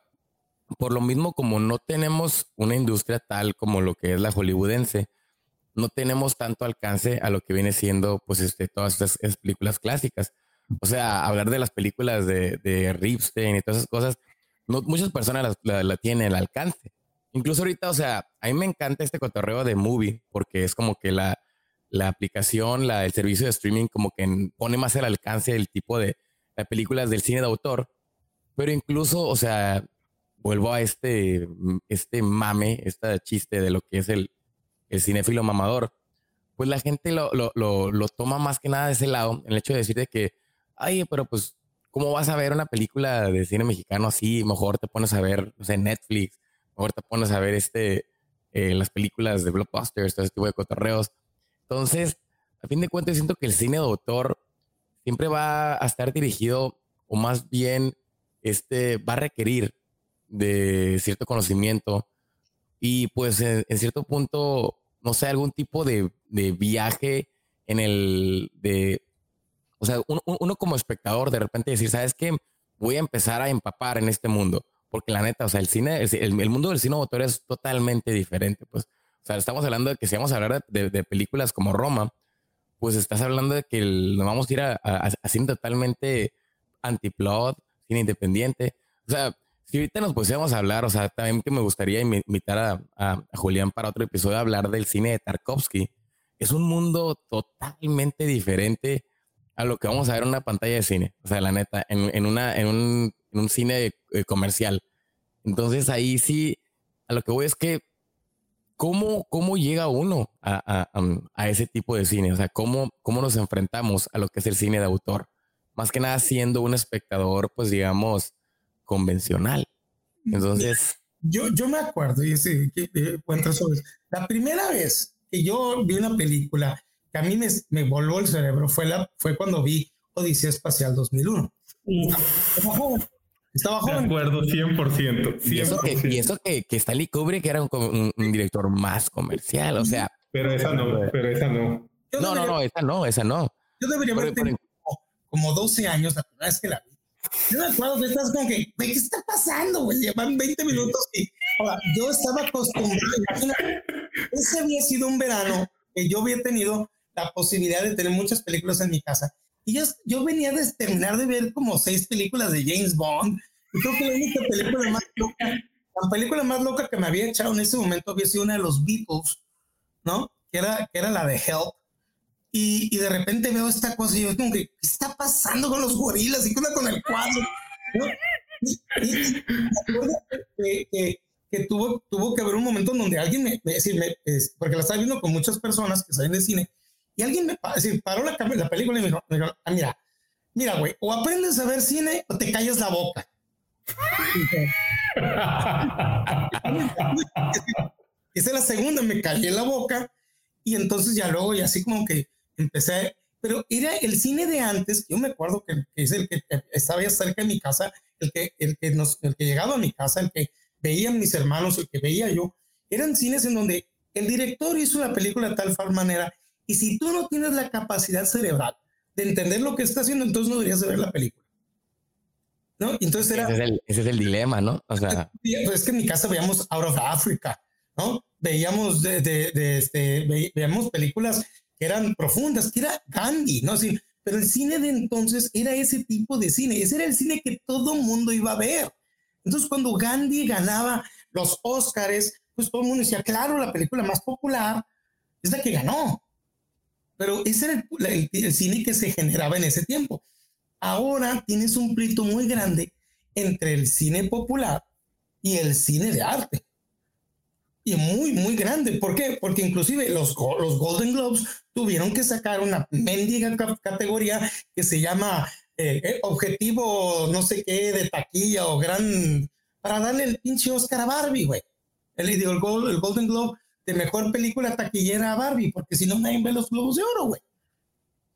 por lo mismo como no tenemos una industria tal como lo que es la hollywoodense, no tenemos tanto alcance a lo que viene siendo pues este, todas estas películas clásicas. O sea, hablar de las películas de, de Ripstein y todas esas cosas, no, muchas personas la, tienen el alcance. Incluso ahorita, o sea, a mí me encanta este cotorreo de movie porque es como que la, la aplicación, la, el servicio de streaming como que pone más el alcance del tipo de, películas del cine de autor. Pero incluso, o sea, vuelvo a este, este mame, este chiste de lo que es el, el cinéfilo mamador. Pues la gente lo, lo, lo, lo, toma más que nada de ese lado, el hecho de decir de que ay, pero pues, ¿cómo vas a ver una película de cine mexicano así? Mejor te pones a ver, no sé, Netflix, mejor te pones a ver este, eh, las películas de blockbusters, todo ese tipo de cotorreos. Entonces, a fin de cuentas, siento que el cine de autor siempre va a estar dirigido, o más bien, este, va a requerir de cierto conocimiento y pues en, cierto punto, no sé, algún tipo de, de viaje en el de o sea, uno, como espectador de repente decir, ¿sabes qué? Voy a empezar a empapar en este mundo. Porque la neta, o sea, el cine, el, mundo del cine autor es totalmente diferente. Pues, o sea, estamos hablando de que si vamos a hablar de, películas como Roma, pues estás hablando de que nos vamos a ir a, a, cine totalmente antiplot, cine independiente. O sea, si ahorita nos pusiéramos a hablar, o sea, también que me gustaría invitar a, a, Julián para otro episodio a hablar del cine de Tarkovsky. Es un mundo totalmente diferente a lo que vamos a ver en una pantalla de cine. O sea, la neta, en, una, en, un, en un cine eh, comercial. Entonces ahí sí, a lo que voy es que, ¿cómo, cómo llega uno a, a, ese tipo de cine? O sea, ¿cómo, ¿cómo nos enfrentamos a lo que es el cine de autor? Más que nada siendo un espectador, pues digamos, convencional. Entonces... yo, yo me acuerdo, y ese, que, eh, la primera vez que yo vi una película que a mí me, me voló el cerebro fue, la, fue cuando vi Odisea Espacial 2001. Estaba joven. Estaba joven. De acuerdo, 100%. Y eso, que, y eso que, que Stanley Kubrick era un, un, director más comercial, o sea. Pero esa no, pero esa no. No, no, no, esa no, esa no. Yo debería haber tenido como 12 años la primera vez que la vi. Yo me acuerdo que estás como que, ¿qué está pasando, güey? Llevan 20 minutos y ahora, yo estaba acostumbrado. Ese había sido un verano que yo había tenido la posibilidad de tener muchas películas en mi casa. Y yo, yo venía de terminar de ver como seis películas de James Bond. Y creo que la única película más loca, la película más loca que me había echado en ese momento había sido una de los Beatles, ¿no? Que era, que era la de Help y, y, de repente veo esta cosa y yo como que, ¿qué está pasando con los gorilas y con, con el cuadro? Y, y, que, que, que, tuvo, tuvo que haber un momento en donde alguien me, me, me es, porque la estaba viendo con muchas personas que salen de cine, y alguien me paró la, la, película y me dijo, me dijo ah, mira, mira, güey, o aprendes a ver cine o te callas la boca. Esa es la segunda, me callé la boca y entonces ya luego y así como que empecé, pero era el cine de antes, yo me acuerdo que, es el que estaba cerca de mi casa, el que, el que, nos, el que llegaba a mi casa, el que veían mis hermanos, el que veía yo, eran cines en donde el director hizo la película de tal manera, y si tú no tienes la capacidad cerebral de entender lo que está haciendo, entonces no deberías ver la película. ¿No? Entonces era... Ese es el, ese es el dilema, ¿no? O sea... Pues es que en mi casa veíamos Out of Africa, ¿no? Veíamos, de, de, de este, veíamos películas eran profundas, que era Gandhi, ¿no? Sí, pero el cine de entonces era ese tipo de cine, ese era el cine que todo mundo iba a ver. Entonces, cuando Gandhi ganaba los Óscares, pues todo el mundo decía, claro, la película más popular es la que ganó. Pero ese era el, el cine que se generaba en ese tiempo. Ahora tienes un plito muy grande entre el cine popular y el cine de arte y muy, muy grande. ¿Por qué? Porque inclusive los, los Golden Globes tuvieron que sacar una mendiga categoría que se llama eh, eh, objetivo no sé qué de taquilla o gran para darle el pinche Oscar a Barbie, güey. El, el, el Golden Globe de mejor película taquillera a Barbie, porque si no nadie ve los globos de oro, güey.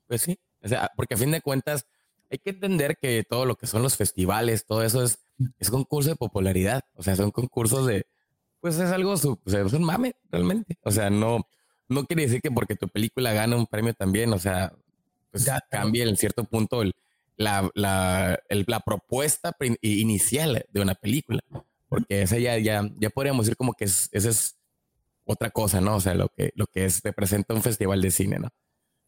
Pues sí, o sea, porque a fin de cuentas hay que entender que todo lo que son los festivales, todo eso es, es concurso de popularidad, o sea, son concursos de, pues es algo, o sea, es un mame realmente. O sea, no, no quiere decir que porque tu película gana un premio también, o sea, pues ya, cambia en cierto punto el, la, la, el, la, propuesta inicial de una película. Porque esa ya, ya, ya podríamos decir como que es, esa es otra cosa, ¿no? O sea, lo que, lo que es, representa un festival de cine, ¿no?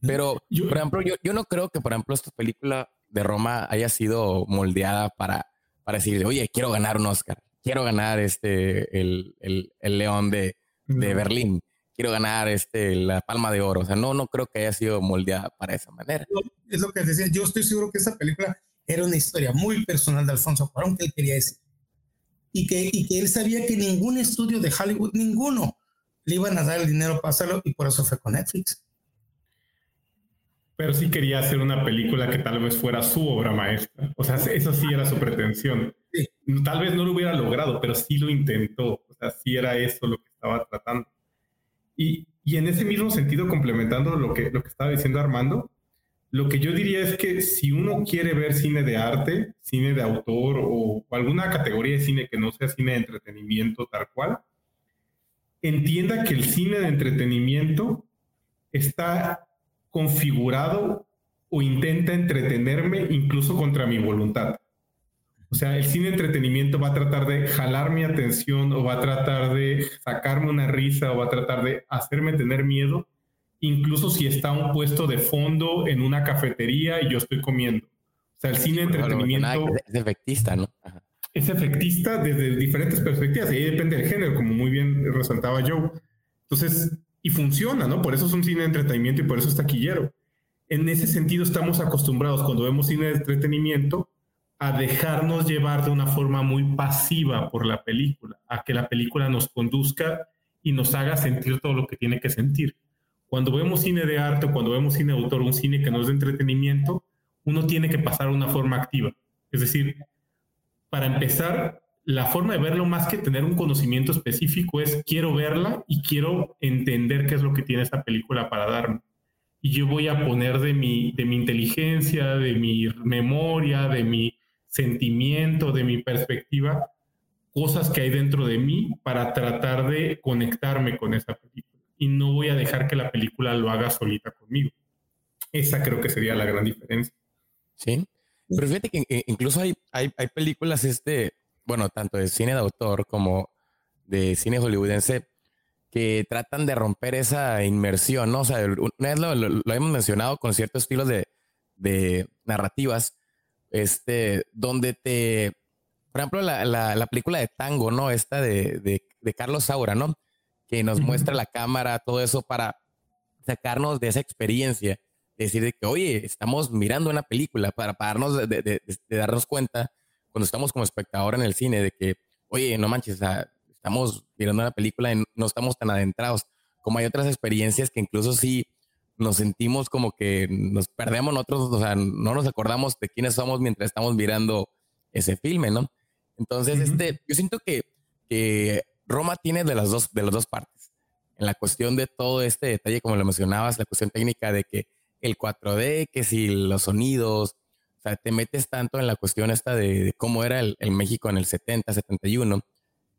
Pero, por ejemplo, yo, yo no creo que, por ejemplo, esta película de Roma haya sido moldeada para, para decir, oye, quiero ganar un Oscar quiero ganar este, el, el, el León de, de Berlín, quiero ganar este, la Palma de Oro. O sea, no, no creo que haya sido moldeada para esa manera. Es lo que decía, yo estoy seguro que esa película era una historia muy personal de Alfonso Cuarón que él quería decir. Y que, y que él sabía que ningún estudio de Hollywood, ninguno, le iban a dar el dinero para hacerlo y por eso fue con Netflix. Pero sí quería hacer una película que tal vez fuera su obra maestra. O sea, eso sí era su pretensión. Tal vez no lo hubiera logrado, pero sí lo intentó. O sea, sí era eso lo que estaba tratando. Y, y en ese mismo sentido, complementando lo que, lo que estaba diciendo Armando, lo que yo diría es que si uno quiere ver cine de arte, cine de autor o, o alguna categoría de cine que no sea cine de entretenimiento tal cual, entienda que el cine de entretenimiento está configurado o intenta entretenerme incluso contra mi voluntad. O sea, el cine entretenimiento va a tratar de jalar mi atención o va a tratar de sacarme una risa o va a tratar de hacerme tener miedo, incluso si está un puesto de fondo en una cafetería y yo estoy comiendo. O sea, el cine entretenimiento... Es efectista, ¿no? Es efectista desde diferentes perspectivas y ahí depende del género, como muy bien resaltaba Joe. Entonces, y funciona, ¿no? Por eso es un cine de entretenimiento y por eso es taquillero. En ese sentido estamos acostumbrados cuando vemos cine de entretenimiento a dejarnos llevar de una forma muy pasiva por la película, a que la película nos conduzca y nos haga sentir todo lo que tiene que sentir. Cuando vemos cine de arte cuando vemos cine de autor, un cine que no es de entretenimiento, uno tiene que pasar una forma activa. Es decir, para empezar, la forma de verlo más que tener un conocimiento específico es quiero verla y quiero entender qué es lo que tiene esta película para darme. Y yo voy a poner de mi, de mi inteligencia, de mi memoria, de mi sentimiento, de mi perspectiva, cosas que hay dentro de mí para tratar de conectarme con esa película. Y no voy a dejar que la película lo haga solita conmigo. Esa creo que sería la gran diferencia. Sí. Pero fíjate que eh, incluso hay, hay, hay películas, este, bueno, tanto de cine de autor como de cine hollywoodense, que tratan de romper esa inmersión, ¿no? O sea, una vez lo, lo, hemos mencionado con ciertos estilos de, de, narrativas, este, donde te, por ejemplo, la, la, la película de Tango, ¿no? Esta de, de, de Carlos Saura, ¿no? Que nos muestra la cámara, todo eso para sacarnos de esa experiencia, decir de que, oye, estamos mirando una película para, para darnos de, de, de darnos cuenta cuando estamos como espectador en el cine, de que, oye, no manches, estamos mirando una película y no estamos tan adentrados, como hay otras experiencias que incluso sí nos sentimos como que nos perdemos nosotros, o sea, no nos acordamos de quiénes somos mientras estamos mirando ese filme, ¿no? Entonces, este, yo siento que, que Roma tiene de las dos, de las dos partes. En la cuestión de todo este detalle, como lo mencionabas, la cuestión técnica de que el 4D, que si los sonidos, o sea, te metes tanto en la cuestión esta de, cómo era el, México en el 70, 71,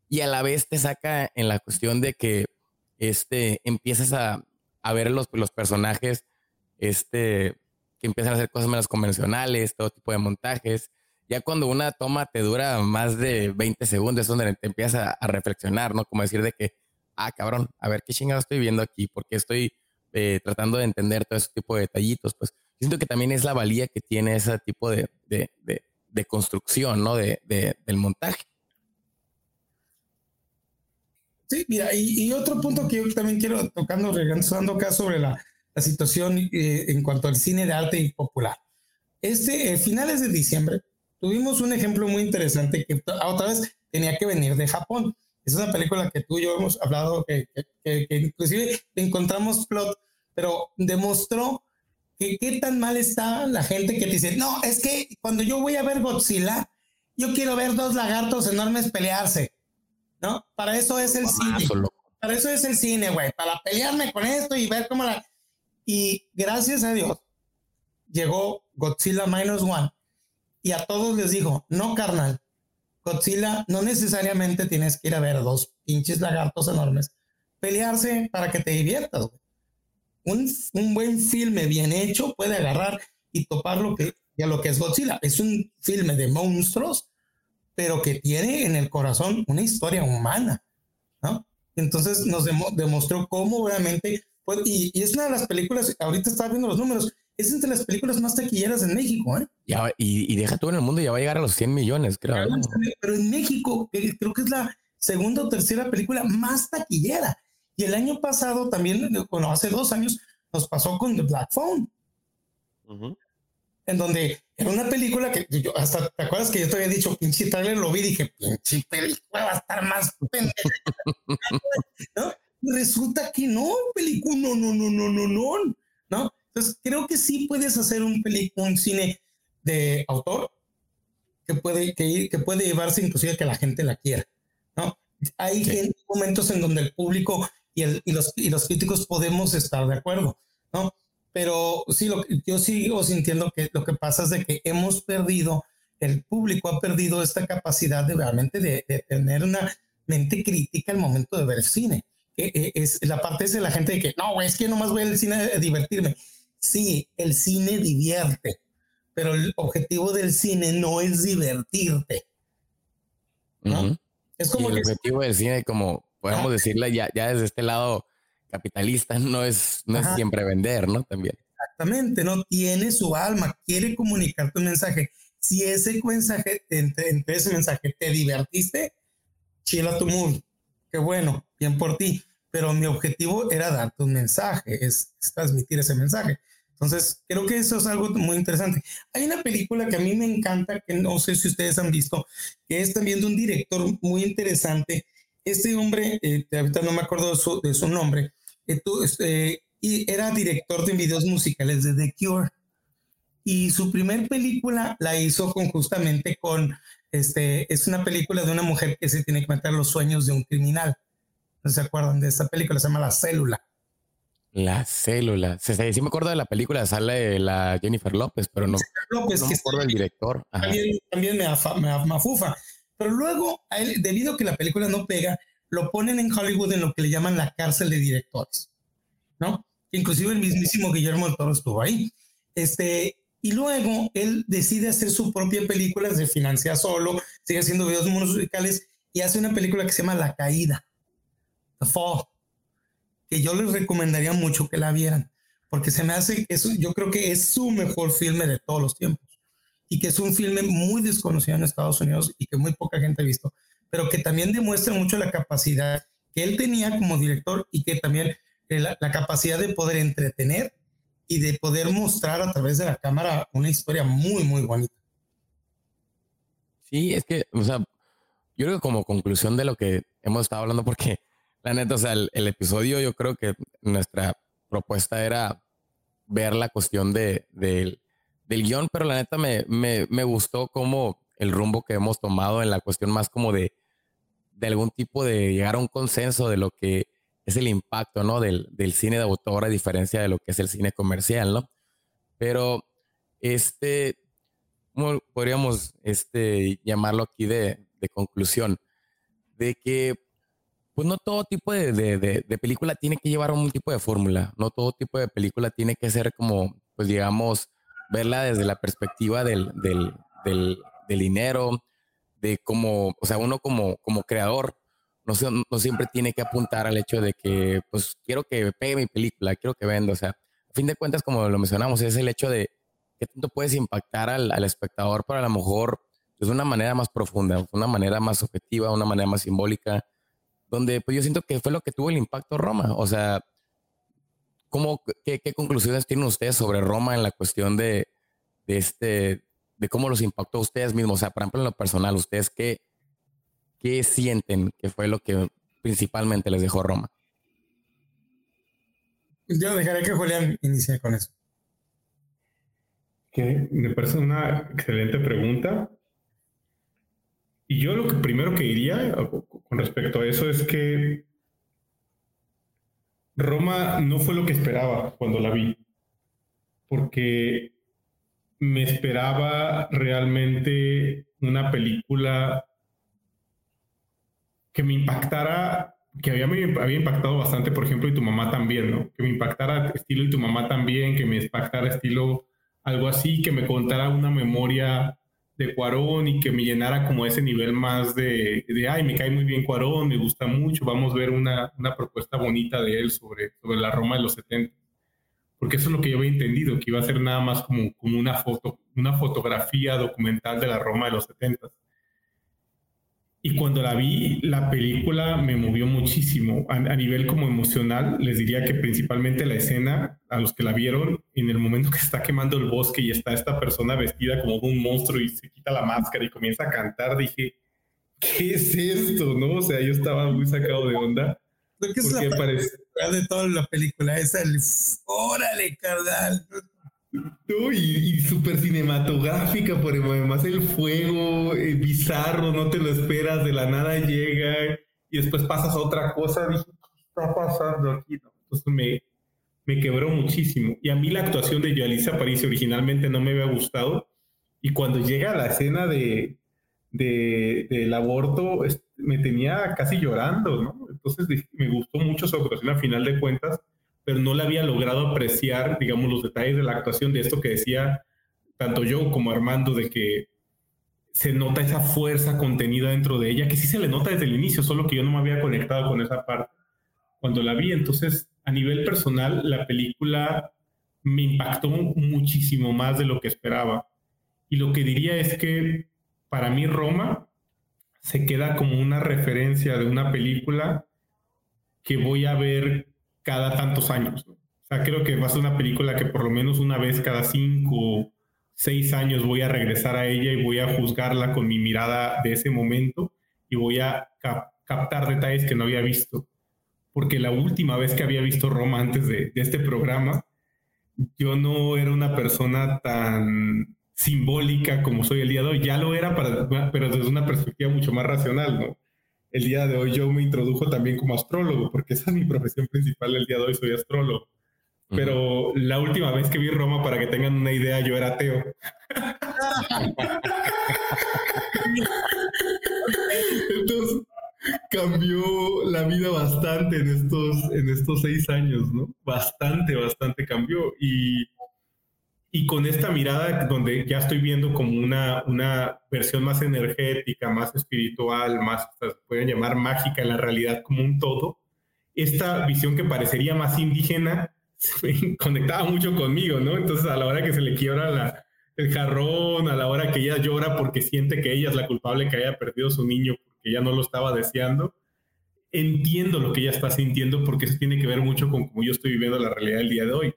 y a la vez te saca en la cuestión de que este, empiezas a, a ver los, los personajes este, que empiezan a hacer cosas menos convencionales, todo tipo de montajes. Ya cuando una toma te dura más de 20 segundos, es donde te empiezas a, reflexionar, ¿no? Como decir de que, ah, cabrón, a ver qué chingado estoy viendo aquí, porque estoy eh, tratando de entender todo ese tipo de detallitos, pues siento que también es la valía que tiene ese tipo de, de, de, construcción, ¿no? De, del montaje. Sí, mira, y, otro punto que yo también quiero tocando, regresando acá sobre la, la situación eh, en cuanto al cine de arte y popular. Este, eh, finales de diciembre, tuvimos un ejemplo muy interesante que otra vez tenía que venir de Japón. Es una película que tú y yo hemos hablado, que, que, que inclusive encontramos plot, pero demostró qué tan mal está la gente que dice, no, es que cuando yo voy a ver Godzilla, yo quiero ver dos lagartos enormes pelearse, ¿no? Para eso es el cine. Para eso es el cine, güey, para pelearme con esto y ver cómo la... Y gracias a Dios, llegó Godzilla Minus One y a todos les dijo, no, carnal, Godzilla no necesariamente tienes que ir a ver a dos pinches lagartos enormes pelearse para que te diviertas, güey un, buen filme bien hecho puede agarrar y topar lo que, ya lo que es Godzilla. Es un filme de monstruos, pero que tiene en el corazón una historia humana, ¿no? Entonces nos demostró cómo realmente, y, es una de las películas, ahorita estaba viendo los números, es entre las películas más taquilleras en México, ¿eh? y, deja todo en el mundo, ya va a llegar a los 100 millones, creo. Pero en México, creo que es la segunda o tercera película más taquillera. Y el año pasado también, bueno, hace dos años, nos pasó con The Black Phone. En donde era una película que yo hasta te acuerdas que yo te había dicho, pinche trailer lo vi y dije, pinche película va a estar más pendeja. ¿No? Resulta que no, película, no, no, no, no, no, no, ¿no? Entonces creo que sí puedes hacer un un cine de autor que puede, que, que puede llevarse inclusive que la gente la quiera, ¿no? Hay momentos en donde el público y, los, y los críticos podemos estar de acuerdo, ¿no? Pero sí, lo, yo sigo sintiendo que lo que pasa es de que hemos perdido, el público ha perdido esta capacidad de realmente de, tener una mente crítica al momento de ver cine. Que es la parte es de la gente de que, no, es que nomás voy al cine a divertirme. Sí, el cine divierte, pero el objetivo del cine no es divertirte. ¿no? Es como el objetivo del cine, como podemos decirle ya, ya desde este lado capitalista, no es, no es siempre vender, ¿no? También. Exactamente, no tiene su alma, quiere comunicar tu mensaje. Si ese mensaje, entre, ese mensaje te divertiste, chila tu mood. Qué bueno, bien por ti. Pero mi objetivo era darte un mensaje, es, transmitir ese mensaje. Entonces, creo que eso es algo muy interesante. Hay una película que a mí me encanta, que no sé si ustedes han visto, que es también de un director muy interesante este hombre, eh, ahorita no me acuerdo de su, nombre, eh, este, y era director de videos musicales de The Cure. Y su primer película la hizo con, justamente con Este, es una película de una mujer que se tiene que meter los sueños de un criminal. ¿No se acuerdan de esta película? Se llama La Célula. La célula. Sí, me acuerdo de la película, sale la Jennifer López, pero no, López, no me acuerdo del director. También, también me, afufa. Pero luego, a él, debido a que la película no pega, lo ponen en Hollywood en lo que le llaman la cárcel de directores, ¿no? Inclusive el mismísimo Guillermo del Toro estuvo ahí. Este, y luego él decide hacer su propia película, se financia solo, sigue haciendo videos musicales y hace una película que se llama La Caída, The Fall, que yo les recomendaría mucho que la vieran, porque se me hace, eso, yo creo que es su mejor filme de todos los tiempos y que es un filme muy desconocido en Estados Unidos y que muy poca gente ha visto, pero que también demuestra mucho la capacidad que él tenía como director y que también eh, la, la capacidad de poder entretener y de poder mostrar a través de la cámara una historia muy, muy bonita. Sí, es que, o sea, yo creo que como conclusión de lo que hemos estado hablando, porque la neta, o sea, el, episodio, yo creo que nuestra propuesta era ver la cuestión de, del guion, pero la neta me, me, me, gustó como el rumbo que hemos tomado en la cuestión más como de, de algún tipo de llegar a un consenso de lo que es el impacto, ¿no? Del, del, cine de autor a diferencia de lo que es el cine comercial, ¿no? Pero, este, podríamos este, llamarlo aquí de, de conclusión? De que, pues no todo tipo de, de, película tiene que llevar un tipo de fórmula, no todo tipo de película tiene que ser como, pues digamos, verla desde la perspectiva del, del, del, dinero, de cómo, o sea, uno como, como creador, no, siempre tiene que apuntar al hecho de que, pues, quiero que pegue mi película, quiero que venda. O sea, a fin de cuentas, como lo mencionamos, es el hecho de que tanto puedes impactar al, al espectador, pero a lo mejor pues, de una manera más profunda, una manera más objetiva, una manera más simbólica, donde pues yo siento que fue lo que tuvo el impacto Roma. O sea, ¿cómo, qué, qué conclusiones tienen ustedes sobre Roma en la cuestión de, de, este, de cómo los impactó a ustedes mismos? O sea, por ejemplo, en lo personal, ¿ustedes qué, ¿qué sienten que fue lo que principalmente les dejó Roma? Yo dejaré que Julián inicie con eso. Que me parece una excelente pregunta. Y yo lo que primero que diría con respecto a eso es que Roma no fue lo que esperaba cuando la vi, porque me esperaba realmente una película que me impactara, que había, me había impactado bastante, por ejemplo, y tu mamá también, ¿no? Que me impactara estilo y tu mamá también, que me impactara estilo algo así, que me contara una memoria de Cuarón y que me llenara como ese nivel más de, de ay, me cae muy bien Cuarón, me gusta mucho, vamos a ver una, una propuesta bonita de él sobre, sobre la Roma de los 70. Porque eso es lo que yo había entendido, que iba a ser nada más como, como una foto, una fotografía documental de la Roma de los 70. Y cuando la vi, la película me movió muchísimo. A, nivel como emocional, les diría que principalmente la escena, a los que la vieron, en el momento que está quemando el bosque y está esta persona vestida como un monstruo y se quita la máscara y comienza a cantar, dije, ¿qué es esto? ¿No? O sea, yo estaba muy sacado de onda. Lo que es la parece... de toda la película, es el órale, carnal y, súper cinematográfica, por además el fuego eh, bizarro, no te lo esperas, de la nada llega y después pasas a otra cosa. Dije, ¿qué está pasando aquí? Entonces me, me quebró muchísimo. Y a mí la actuación de Yalisa París originalmente no me había gustado. Y cuando llega a la escena de, de, del aborto, me tenía casi llorando, ¿no? Entonces me gustó mucho su actuación a final de cuentas pero no le había logrado apreciar, digamos, los detalles de la actuación de esto que decía tanto yo como Armando, de que se nota esa fuerza contenida dentro de ella, que sí se le nota desde el inicio, solo que yo no me había conectado con esa parte cuando la vi. Entonces, a nivel personal, la película me impactó muchísimo más de lo que esperaba. Y lo que diría es que para mí Roma se queda como una referencia de una película que voy a ver cada tantos años. O sea, creo que va a ser una película que por lo menos una vez cada cinco seis años voy a regresar a ella y voy a juzgarla con mi mirada de ese momento y voy a captar detalles que no había visto. Porque la última vez que había visto Roma antes de, de este programa, yo no era una persona tan simbólica como soy el día de hoy. Ya lo era, para, pero desde una perspectiva mucho más racional, ¿no? El día de hoy yo me introdujo también como astrólogo, porque esa es mi profesión principal el día de hoy, soy astrólogo. Pero la última vez que vi Roma, para que tengan una idea, yo era ateo. Entonces, cambió la vida bastante en estos, en estos seis años, ¿no? Bastante, bastante cambió. Y, y con esta mirada donde ya estoy viendo como una, una versión más energética, más espiritual, más, se pueden llamar mágica en la realidad como un todo, esta visión que parecería más indígena conectaba mucho conmigo, ¿no? Entonces a la hora que se le quiebra la, el jarrón, a la hora que ella llora porque siente que ella es la culpable que haya perdido su niño porque ya no lo estaba deseando, entiendo lo que ella está sintiendo porque eso tiene que ver mucho con cómo yo estoy viviendo la realidad del día de hoy.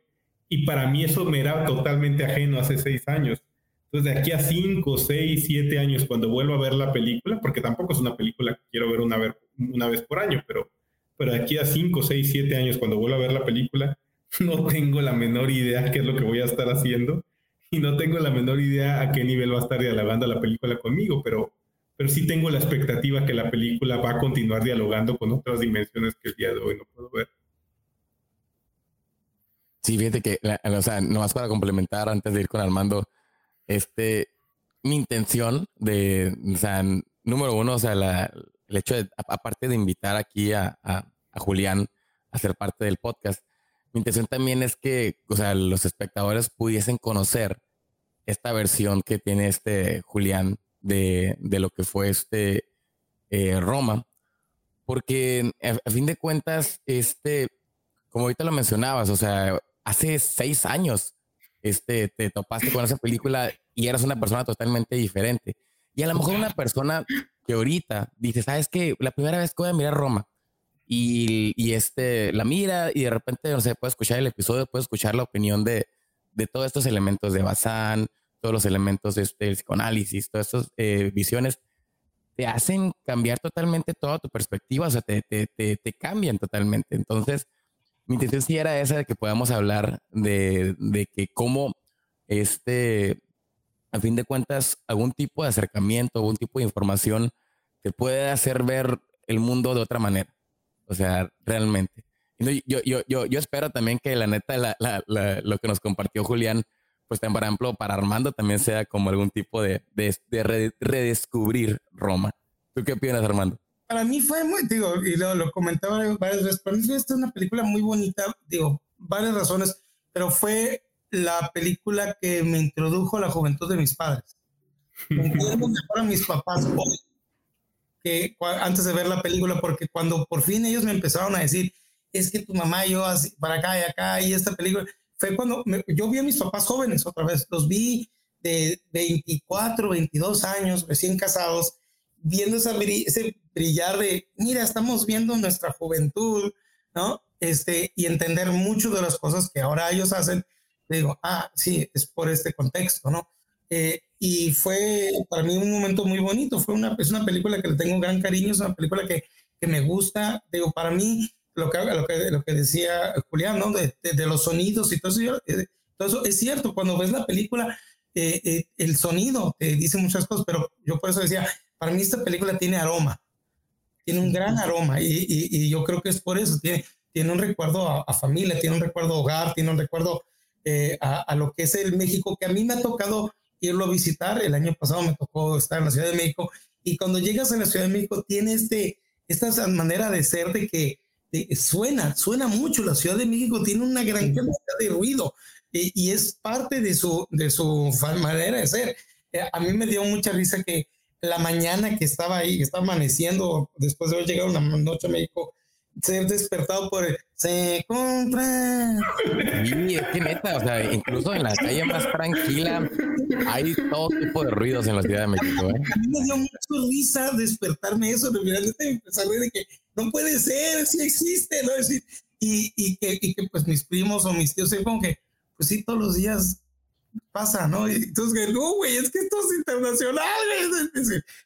Y para mí eso me era totalmente ajeno hace seis años. Entonces, de aquí a cinco, seis, siete años, cuando vuelvo a ver la película, porque tampoco es una película que quiero ver una vez, una vez por año, pero, pero de aquí a cinco, seis, siete años, cuando vuelvo a ver la película, no tengo la menor idea qué es lo que voy a estar haciendo y no tengo la menor idea a qué nivel va a estar dialogando la película conmigo, pero, pero sí tengo la expectativa que la película va a continuar dialogando con otras dimensiones que el día de hoy no puedo ver. Sí, fíjate que, o sea, nomás para complementar antes de ir con Armando, este, mi intención de, o sea, número uno, o sea, el hecho de, aparte de invitar aquí a, a, Julián a ser parte del podcast, mi intención también es que, o sea, los espectadores pudiesen conocer esta versión que tiene este Julián de, lo que fue este eh, Roma, porque a, fin de cuentas, este, como ahorita lo mencionabas, o sea, hace seis años, este, te topaste con esa película y eras una persona totalmente diferente. Y a lo mejor una persona que ahorita dice, sabes que la primera vez que voy a mirar Roma, y, este, la mira y de repente, no sé, puede escuchar el episodio, puede escuchar la opinión de, de todos estos elementos de Bazán, todos los elementos de este, psicoanálisis, todas estas eh, visiones, te hacen cambiar totalmente toda tu perspectiva, o sea, te, te, te, cambian totalmente. Entonces, mi intención sí era esa de que podamos hablar de, de que cómo este, a fin de cuentas, algún tipo de acercamiento, algún tipo de información te puede hacer ver el mundo de otra manera. O sea, realmente. Yo, yo, yo, yo espero también que la neta, lo que nos compartió Julián, pues por ejemplo, para Armando también sea como algún tipo de, de, de redescubrir Roma. ¿Tú qué opinas, Armando? Para mí fue muy, digo, y lo, lo comentaba varias veces, para mí esta es una película muy bonita, digo, varias razones, pero fue la película que me introdujo a la juventud de mis padres. Entiendo mejor a mis papás hoy que antes de ver la película, porque cuando por fin ellos me empezaron a decir, es que tu mamá y yo así, para acá y acá y esta película, fue cuando yo vi a mis papás jóvenes otra vez, los vi de 24, 22 años, recién casados, viendo esa, ese brillar de, mira, estamos viendo nuestra juventud, ¿no? Este, y entender mucho de las cosas que ahora ellos hacen, digo, ah, sí, es por este contexto, ¿no? Eh, y fue para mí un momento muy bonito. Fue una, es una película que le tengo gran cariño, es una película que, que me gusta. Digo, para mí, lo que, lo que, lo que decía Julián, ¿no? De, de, los sonidos y todo eso, eh, todo eso, es cierto. Cuando ves la película, eh, eh, el sonido te dice muchas cosas, pero yo por eso decía, para mí esta película tiene aroma, tiene un gran aroma y, y, y yo creo que es por eso, tiene, tiene un recuerdo a, a familia, tiene un recuerdo a hogar, tiene un recuerdo a, a, lo que es el México, que a mí me ha tocado irlo a visitar. El año pasado me tocó estar en la Ciudad de México y cuando llegas a la Ciudad de México tiene este, esta manera de ser de que suena, suena mucho. La Ciudad de México tiene una gran cantidad de ruido y, es parte de su, de su manera de ser. Eh, a mí me dio mucha risa que la mañana que estaba ahí, que estaba amaneciendo, después de haber llegado una noche a México, ser despertado por el, se compra. Sí, es que neta, o sea, incluso en la calle más tranquila hay todo tipo de ruidos en la Ciudad de México. ¿eh? A mí me dio mucha risa despertarme eso, de empezar de que no puede ser, sí existe, ¿no? Decir, y, y, que, y que pues mis primos o mis tíos, se como que, pues sí, todos los días pasa, ¿no? Y entonces, no, güey, es que esto es internacional,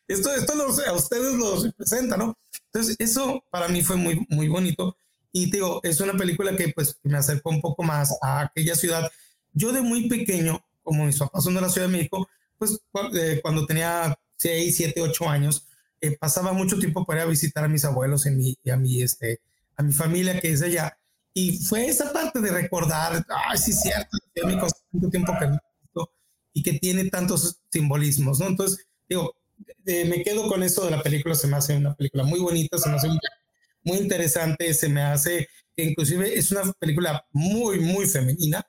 esto, esto a ustedes los representa, ¿no? Entonces, eso para mí fue muy, muy bonito. Y digo, es una película que pues me acercó un poco más a aquella ciudad. Yo de muy pequeño, como mis papás son de la Ciudad de México, pues eh, cuando tenía 6, 7, 8 años, eh, pasaba mucho tiempo para visitar a mis abuelos en mi, y a, mi, este, a mi familia que es allá. Y fue esa parte de recordar, ay, sí, cierto, tanto tiempo que y que tiene tantos simbolismos, ¿no? Entonces, digo, me quedo con eso de la película, se me hace una película muy bonita, se me hace muy interesante, se me hace, inclusive es una película muy, muy femenina,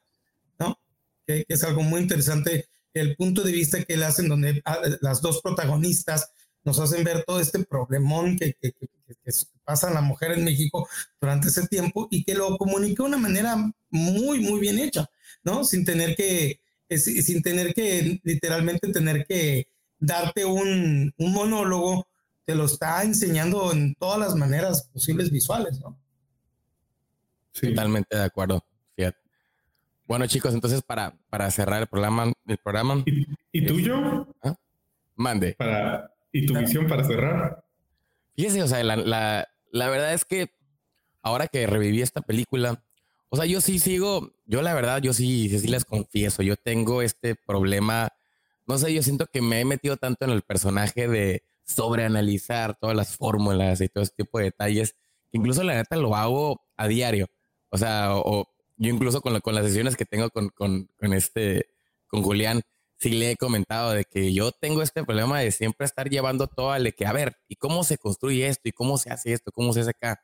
¿no? Que, es algo muy interesante el punto de vista que él hace, en donde ah, las dos protagonistas nos hacen ver todo este problemón que, que, que, pasa a la mujer en México durante ese tiempo y que lo comunica de una manera muy, muy bien hecha, ¿no? Sin tener que, sin tener que, literalmente tener que darte un, un monólogo, te lo está enseñando en todas las maneras posibles visuales, ¿no? Totalmente de acuerdo. Fíjate. Bueno, chicos, entonces para, para cerrar el programa, el programa. ¿Y, tuyo? ¿Ah? Mande. Para, ¿Y tu visión para cerrar? Fíjese, o sea, la, la, la verdad es que ahora que reviví esta película, o sea, yo sí sigo, yo la verdad, yo sí, sí les confieso, yo tengo este problema, no sé, yo siento que me he metido tanto en el personaje de sobreanalizar todas las fórmulas y todo ese tipo de detalles, incluso la neta lo hago a diario. O sea, o, yo incluso con, con, las sesiones que tengo con, con, con, este, con Julián, sí le he comentado de que yo tengo este problema de siempre estar llevando todo al de que, a ver, ¿y cómo se construye esto? ¿Y cómo se hace esto? ¿Cómo se hace acá?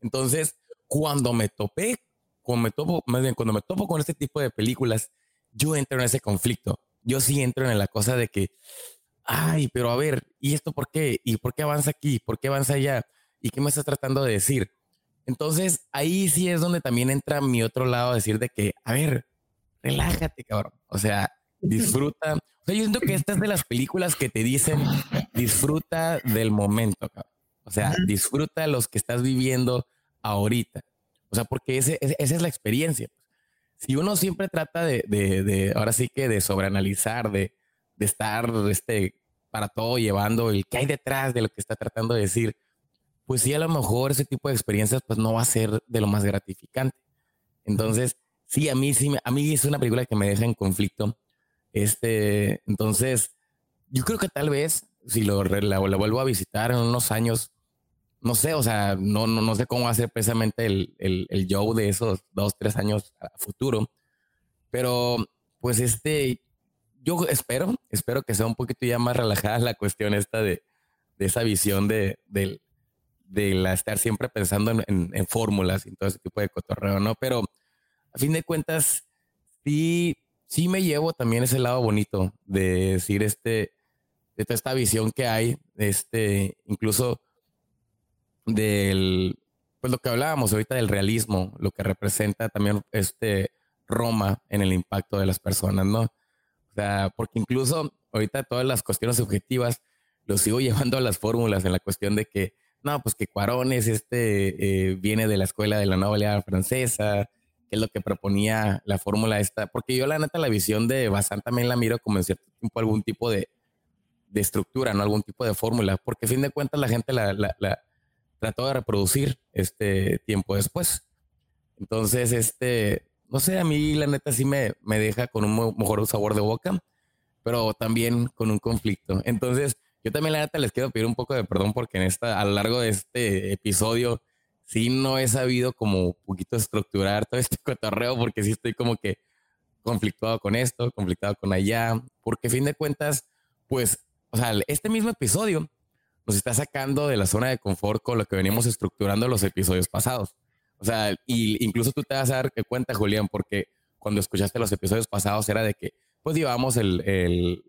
Entonces, cuando me topé cuando me topo, más bien cuando me topo con este tipo de películas, yo entro en ese conflicto. Yo sí entro en la cosa de que, ay, pero a ver, ¿y esto por qué? ¿Y por qué avanza aquí? ¿Por qué avanza allá? ¿Y qué me estás tratando de decir? Entonces, ahí sí es donde también entra mi otro lado decir de que, a ver, relájate, cabrón. O sea, disfruta. O sea, yo siento que esta es de las películas que te dicen, disfruta del momento, cabrón. O sea, disfruta los que estás viviendo ahorita. O sea, porque ese, esa es la experiencia. Si uno siempre trata de, de, ahora sí que de sobreanalizar, de, de estar este, para todo llevando el que hay detrás de lo que está tratando de decir, pues sí, a lo mejor ese tipo de experiencias pues no va a ser de lo más gratificante. Entonces, sí, a mí sí, a mí es una película que me deja en conflicto. Este, entonces, yo creo que tal vez si lo, la vuelvo a visitar en unos años, no sé, o sea, no, no, no sé cómo va a ser precisamente el, el, el Joe de esos dos, tres años a futuro. Pero, pues este, yo espero, espero que sea un poquito ya más relajada la cuestión esta de, de esa visión de, de, de, la estar siempre pensando en, en, fórmulas y todo ese tipo de cotorreo, ¿no? Pero a fin de cuentas, sí, sí me llevo también ese lado bonito de decir este, de toda esta visión que hay, este, incluso del, pues lo que hablábamos ahorita del realismo, lo que representa también este Roma en el impacto de las personas, ¿no? O sea, porque incluso ahorita todas las cuestiones objetivas lo sigo llevando a las fórmulas en la cuestión de que, no, pues que Cuarón es este, eh, viene de la escuela de la novela francesa, es lo que proponía la fórmula esta, porque yo la neta la visión de Bazán también la miro como en cierto tiempo algún tipo de, de estructura, ¿no? Algún tipo de fórmula, porque a fin de cuentas la gente la, la, la trató de reproducir este tiempo después. Entonces, este, no sé, a mí la neta sí me, me deja con un mejor sabor de boca, pero también con un conflicto. Entonces, yo también la neta les quiero pedir un poco de perdón porque en esta, a lo largo de este episodio, sí no he sabido como un poquito estructurar todo este cotorreo porque sí estoy como que conflictuado con esto, conflictuado con allá, porque a fin de cuentas, pues, o sea, este mismo episodio nos está sacando de la zona de confort con lo que venimos estructurando los episodios pasados. O sea, y incluso tú te vas a dar cuenta, Julián, porque cuando escuchaste los episodios pasados era de que, pues llevamos el,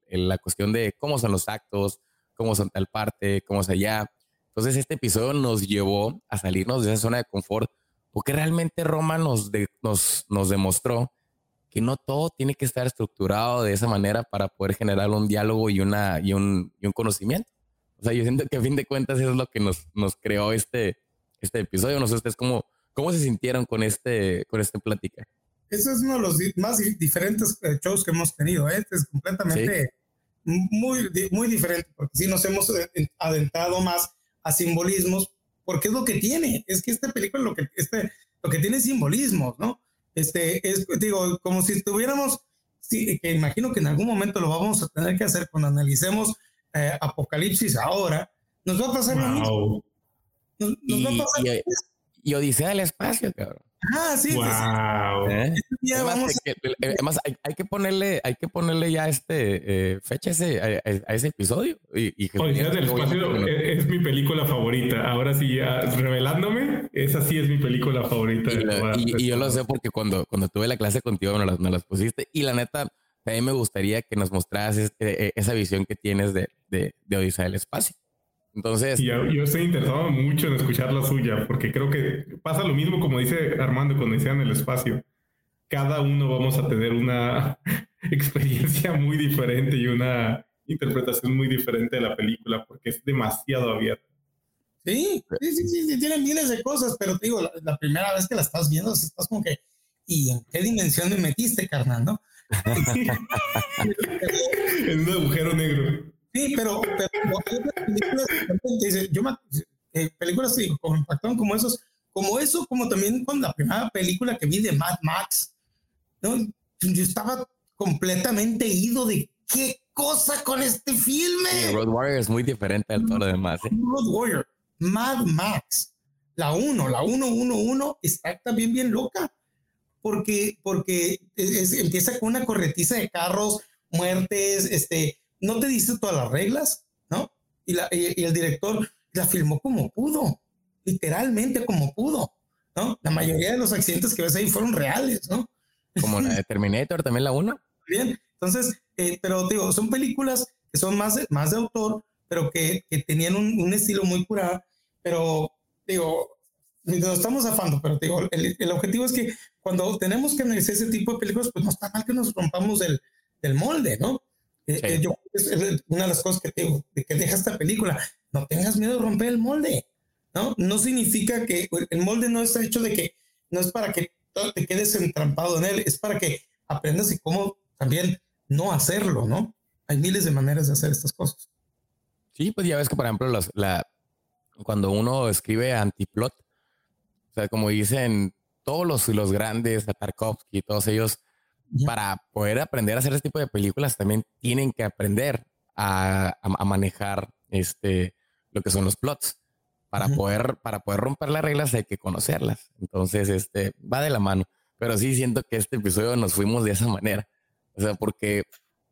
el, la cuestión de cómo son los actos, cómo son tal parte, cómo es allá. Entonces este episodio nos llevó a salirnos de esa zona de confort, porque realmente Roma nos, nos, nos demostró que no todo tiene que estar estructurado de esa manera para poder generar un diálogo y, una, y, un, y un conocimiento. O sea, yo siento que a fin de cuentas eso es lo que nos, nos creó este, este episodio. No sé ustedes cómo, cómo se sintieron con este, con esta plática. Eso es uno de los más diferentes eh, shows que hemos tenido. ¿eh? Este es completamente muy, muy diferente, porque sí nos hemos eh, adentrado más a simbolismos, porque es lo que tiene. Es que esta película lo que, este, lo que tiene simbolismos, ¿no? Este, es, digo, como si estuviéramos sí, que imagino que en algún momento lo vamos a tener que hacer cuando analicemos eh, Apocalipsis ahora, nos va a pasar lo mismo. Nos, y, va a pasar y, Odisea del Espacio, cabrón. Ah, sí. Wow. ¿Eh? Además, hay, que ponerle, hay que ponerle ya este eh, fecha ese, a, ese episodio. Y, Odisea del Espacio es, mi película favorita. Ahora sí, ya revelándome, esa sí es mi película favorita. Y, yo lo sé porque cuando, cuando tuve la clase contigo me las, las pusiste. Y la neta, a mí me gustaría que nos mostraras este, esa visión que tienes de, de, de Odisea del Espacio. Entonces. Yo, yo, estoy interesado mucho en escuchar la suya, porque creo que pasa lo mismo como dice Armando cuando decía en el espacio. Cada uno vamos a tener una experiencia muy diferente y una interpretación muy diferente de la película, porque es demasiado abierta. Sí, sí, sí, sí, tiene miles de cosas, pero te digo, la, primera vez que la estás viendo, estás como que, ¿y en qué dimensión me metiste, carnal, no? en un agujero negro. Sí, pero, películas, yo eh, películas como esos, como eso, como también con la primera película que vi de Mad Max, ¿no? Yo estaba completamente ido de qué cosa con este filme. Road Warrior es muy diferente a todo lo demás. ¿eh? Road Warrior, Mad Max, la 1, la 111 está también bien loca, porque, porque empieza con una corretiza de carros, muertes, este, no te dice todas las reglas, ¿no? Y, la, y, el director la filmó como pudo, literalmente como pudo, ¿no? La mayoría de los accidentes que ves ahí fueron reales, ¿no? Como la de Terminator, también la 1. Bien, entonces, eh, pero digo, son películas que son más de, más de autor, pero que, que tenían un, un, estilo muy curado, pero digo, nos estamos afando, pero digo, el, el, objetivo es que cuando tenemos que analizar ese tipo de películas, pues no está mal que nos rompamos del, del molde, ¿no? Eh, eh, yo, es, una de las cosas que, te, que deja esta película. No tengas miedo de romper el molde. ¿no? no significa que el molde no está hecho de que no es para que te quedes entrampado en él, es para que aprendas y cómo también no hacerlo, ¿no? Hay miles de maneras de hacer estas cosas. Sí, pues ya ves que, por ejemplo, la, cuando uno escribe antiplot, o sea, como dicen todos los, los grandes, Tarkovsky, todos ellos, para poder aprender a hacer este tipo de películas también tienen que aprender a, manejar este, lo que son los plots. Para, poder, para poder romper las reglas hay que conocerlas. Entonces, este, va de la mano. Pero sí siento que este episodio nos fuimos de esa manera. O sea, porque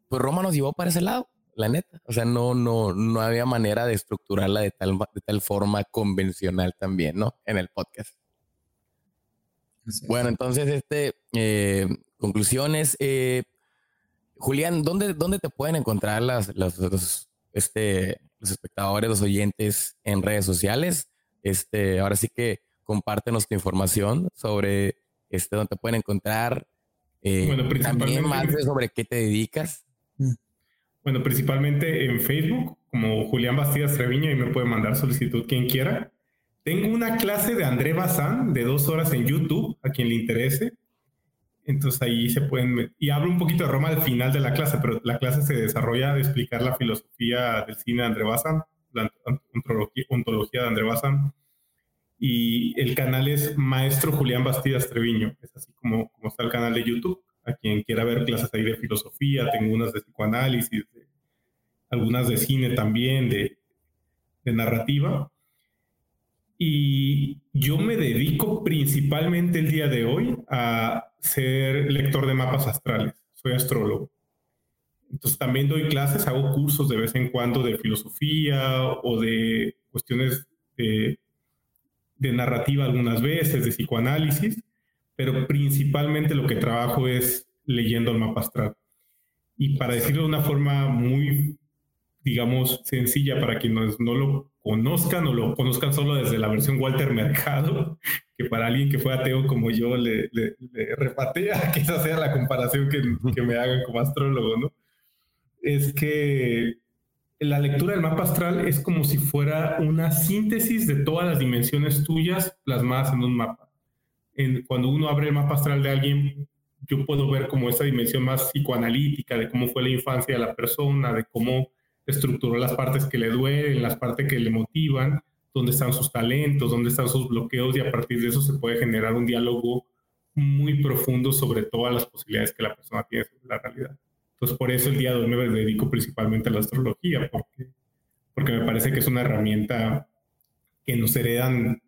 pues Roma nos llevó para ese lado, la neta. O sea, no, no, no había manera de estructurarla de tal, de tal forma convencional también, ¿no? En el podcast. Bueno, entonces, este, eh, conclusiones. Eh, Julián, ¿dónde, ¿dónde te pueden encontrar las, los, este, los espectadores, los oyentes en redes sociales? Este, ahora sí que compártenos tu información sobre este, dónde te pueden encontrar. Eh, bueno, también más sobre qué te dedicas. Mm. Bueno, principalmente en Facebook, como Julián Bastidas Treviño, y me puede mandar solicitud quien quiera. Tengo una clase de André Bazán de dos horas en YouTube, a quien le interese. Entonces ahí se pueden, y hablo un poquito de Roma al final de la clase, pero la clase se desarrolla de explicar la filosofía del cine de André Bazán, la ontología, de André Bazán. Y el canal es Maestro Julián Bastidas Treviño, es así como, como está el canal de YouTube. A quien quiera ver clases ahí de filosofía, tengo unas de psicoanálisis, algunas de cine también, de, de narrativa. Y yo me dedico principalmente el día de hoy a ser lector de mapas astrales. Soy astrólogo. Entonces también doy clases, hago cursos de vez en cuando de filosofía o de cuestiones de, narrativa algunas veces, de psicoanálisis, pero principalmente lo que trabajo es leyendo el mapa astral. Y para decirlo de una forma muy, digamos, sencilla para quienes no lo conozcan o lo conozcan solo desde la versión Walter Mercado, que para alguien que fue ateo como yo le, le, repatea que sea la comparación que, que, me hagan como astrólogo, ¿no? Es que la lectura del mapa astral es como si fuera una síntesis de todas las dimensiones tuyas plasmadas en un mapa. En, cuando uno abre el mapa astral de alguien, yo puedo ver como esa dimensión más psicoanalítica de cómo fue la infancia de la persona, de cómo estructuró las partes que le duelen, las partes que le motivan, dónde están sus talentos, dónde están sus bloqueos y a partir de eso se puede generar un diálogo muy profundo sobre todas las posibilidades que la persona tiene sobre la realidad. Entonces, por eso el día de hoy me dedico principalmente a la astrología, porque, porque me parece que es una herramienta que nos heredan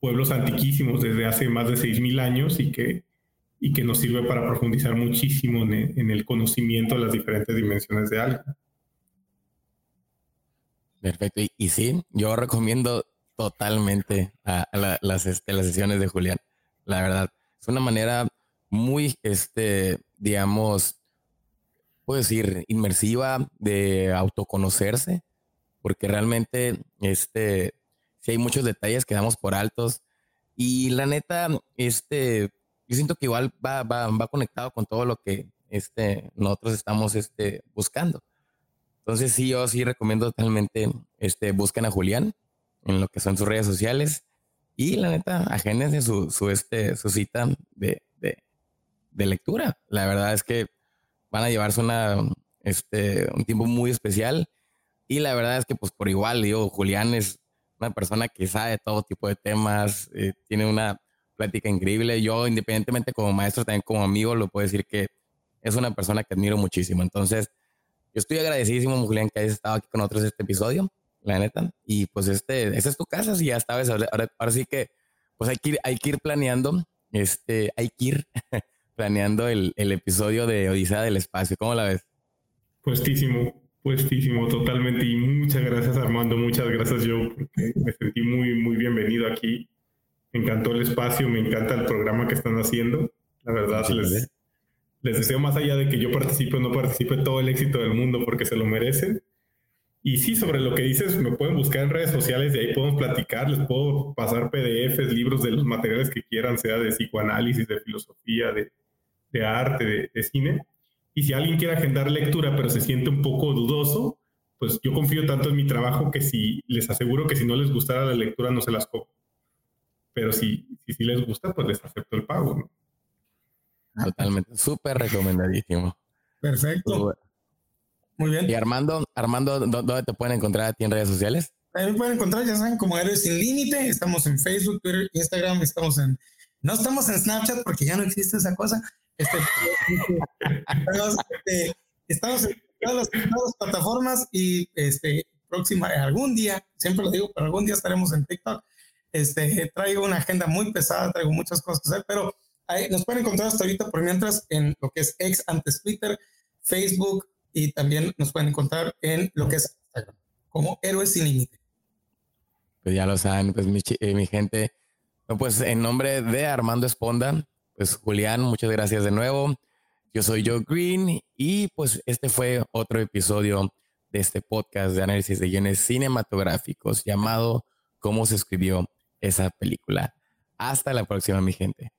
pueblos antiquísimos desde hace más de 6.000 años y que, y que nos sirve para profundizar muchísimo en el, conocimiento de las diferentes dimensiones de algo. Perfecto. Y, sí, yo recomiendo totalmente este, las sesiones de Julián. La verdad, es una manera muy, este, digamos, puedo decir, inmersiva de autoconocerse, porque realmente, este, si hay muchos detalles que damos por altos. Y la neta, este, yo siento que igual va, va, va conectado con todo lo que este, nosotros estamos este, buscando. Entonces, sí, yo sí recomiendo totalmente, este, busquen a Julián en lo que son sus redes sociales y la neta, agéndense su, su, este, su cita de, de, de, lectura. La verdad es que van a llevarse una, este, un tiempo muy especial y la verdad es que pues por igual, digo, Julián es una persona que sabe todo tipo de temas, eh, tiene una plática increíble. Yo, independientemente como maestro, también como amigo, lo puedo decir que es una persona que admiro muchísimo. Entonces, yo estoy agradecidísimo, Julián, que hayas estado aquí con nosotros este episodio, la neta. Y pues este, esa es tu casa, si ya sabes. Ahora, ahora, sí que, pues hay que ir, hay que ir planeando, este, hay que ir planeando el, el episodio de Odisea del Espacio. ¿Cómo la ves? Puestísimo. Puestísimo, totalmente. Y muchas gracias, Armando. Muchas gracias, yo, porque me sentí muy, muy bienvenido aquí. Me encantó el espacio, me encanta el programa que están haciendo. La verdad, les, les deseo más allá de que yo participe o no participe todo el éxito del mundo porque se lo merecen. Y sí, sobre lo que dices, me pueden buscar en redes sociales y ahí podemos platicar, les puedo pasar PDFs, libros de los materiales que quieran, sea de psicoanálisis, de filosofía, de, de arte, de cine y si alguien quiere agendar lectura, pero se siente un poco dudoso, pues yo confío tanto en mi trabajo que si les aseguro que si no les gustara la lectura no se las cobro. Pero si, si, les gusta, pues les acepto el pago. ¿no? Totalmente, súper recomendadísimo. Perfecto. Muy bien. Y Armando, Armando, ¿dónde te pueden encontrar a ti en redes sociales? Ahí me pueden encontrar, ya saben, como Héroes Sin Límite. Estamos en Facebook, Twitter, Instagram, estamos en... No estamos en Snapchat porque ya no existe esa cosa, este, este, estamos en todas las, plataformas y este, próxima, algún día, siempre lo digo, pero algún día estaremos en TikTok. Este, traigo una agenda muy pesada, traigo muchas cosas que hacer, pero nos pueden encontrar hasta ahorita por mientras en lo que es ex antes Twitter, Facebook y también nos pueden encontrar en lo que es Instagram como Héroes sin Límite. Pues ya lo saben, pues mi, eh, gente, pues en nombre de Armando Esponda, pues Julián, muchas gracias de nuevo. Yo soy Joe Green y pues este fue otro episodio de este podcast de análisis de guiones cinematográficos llamado ¿Cómo se escribió esa película? Hasta la próxima, mi gente.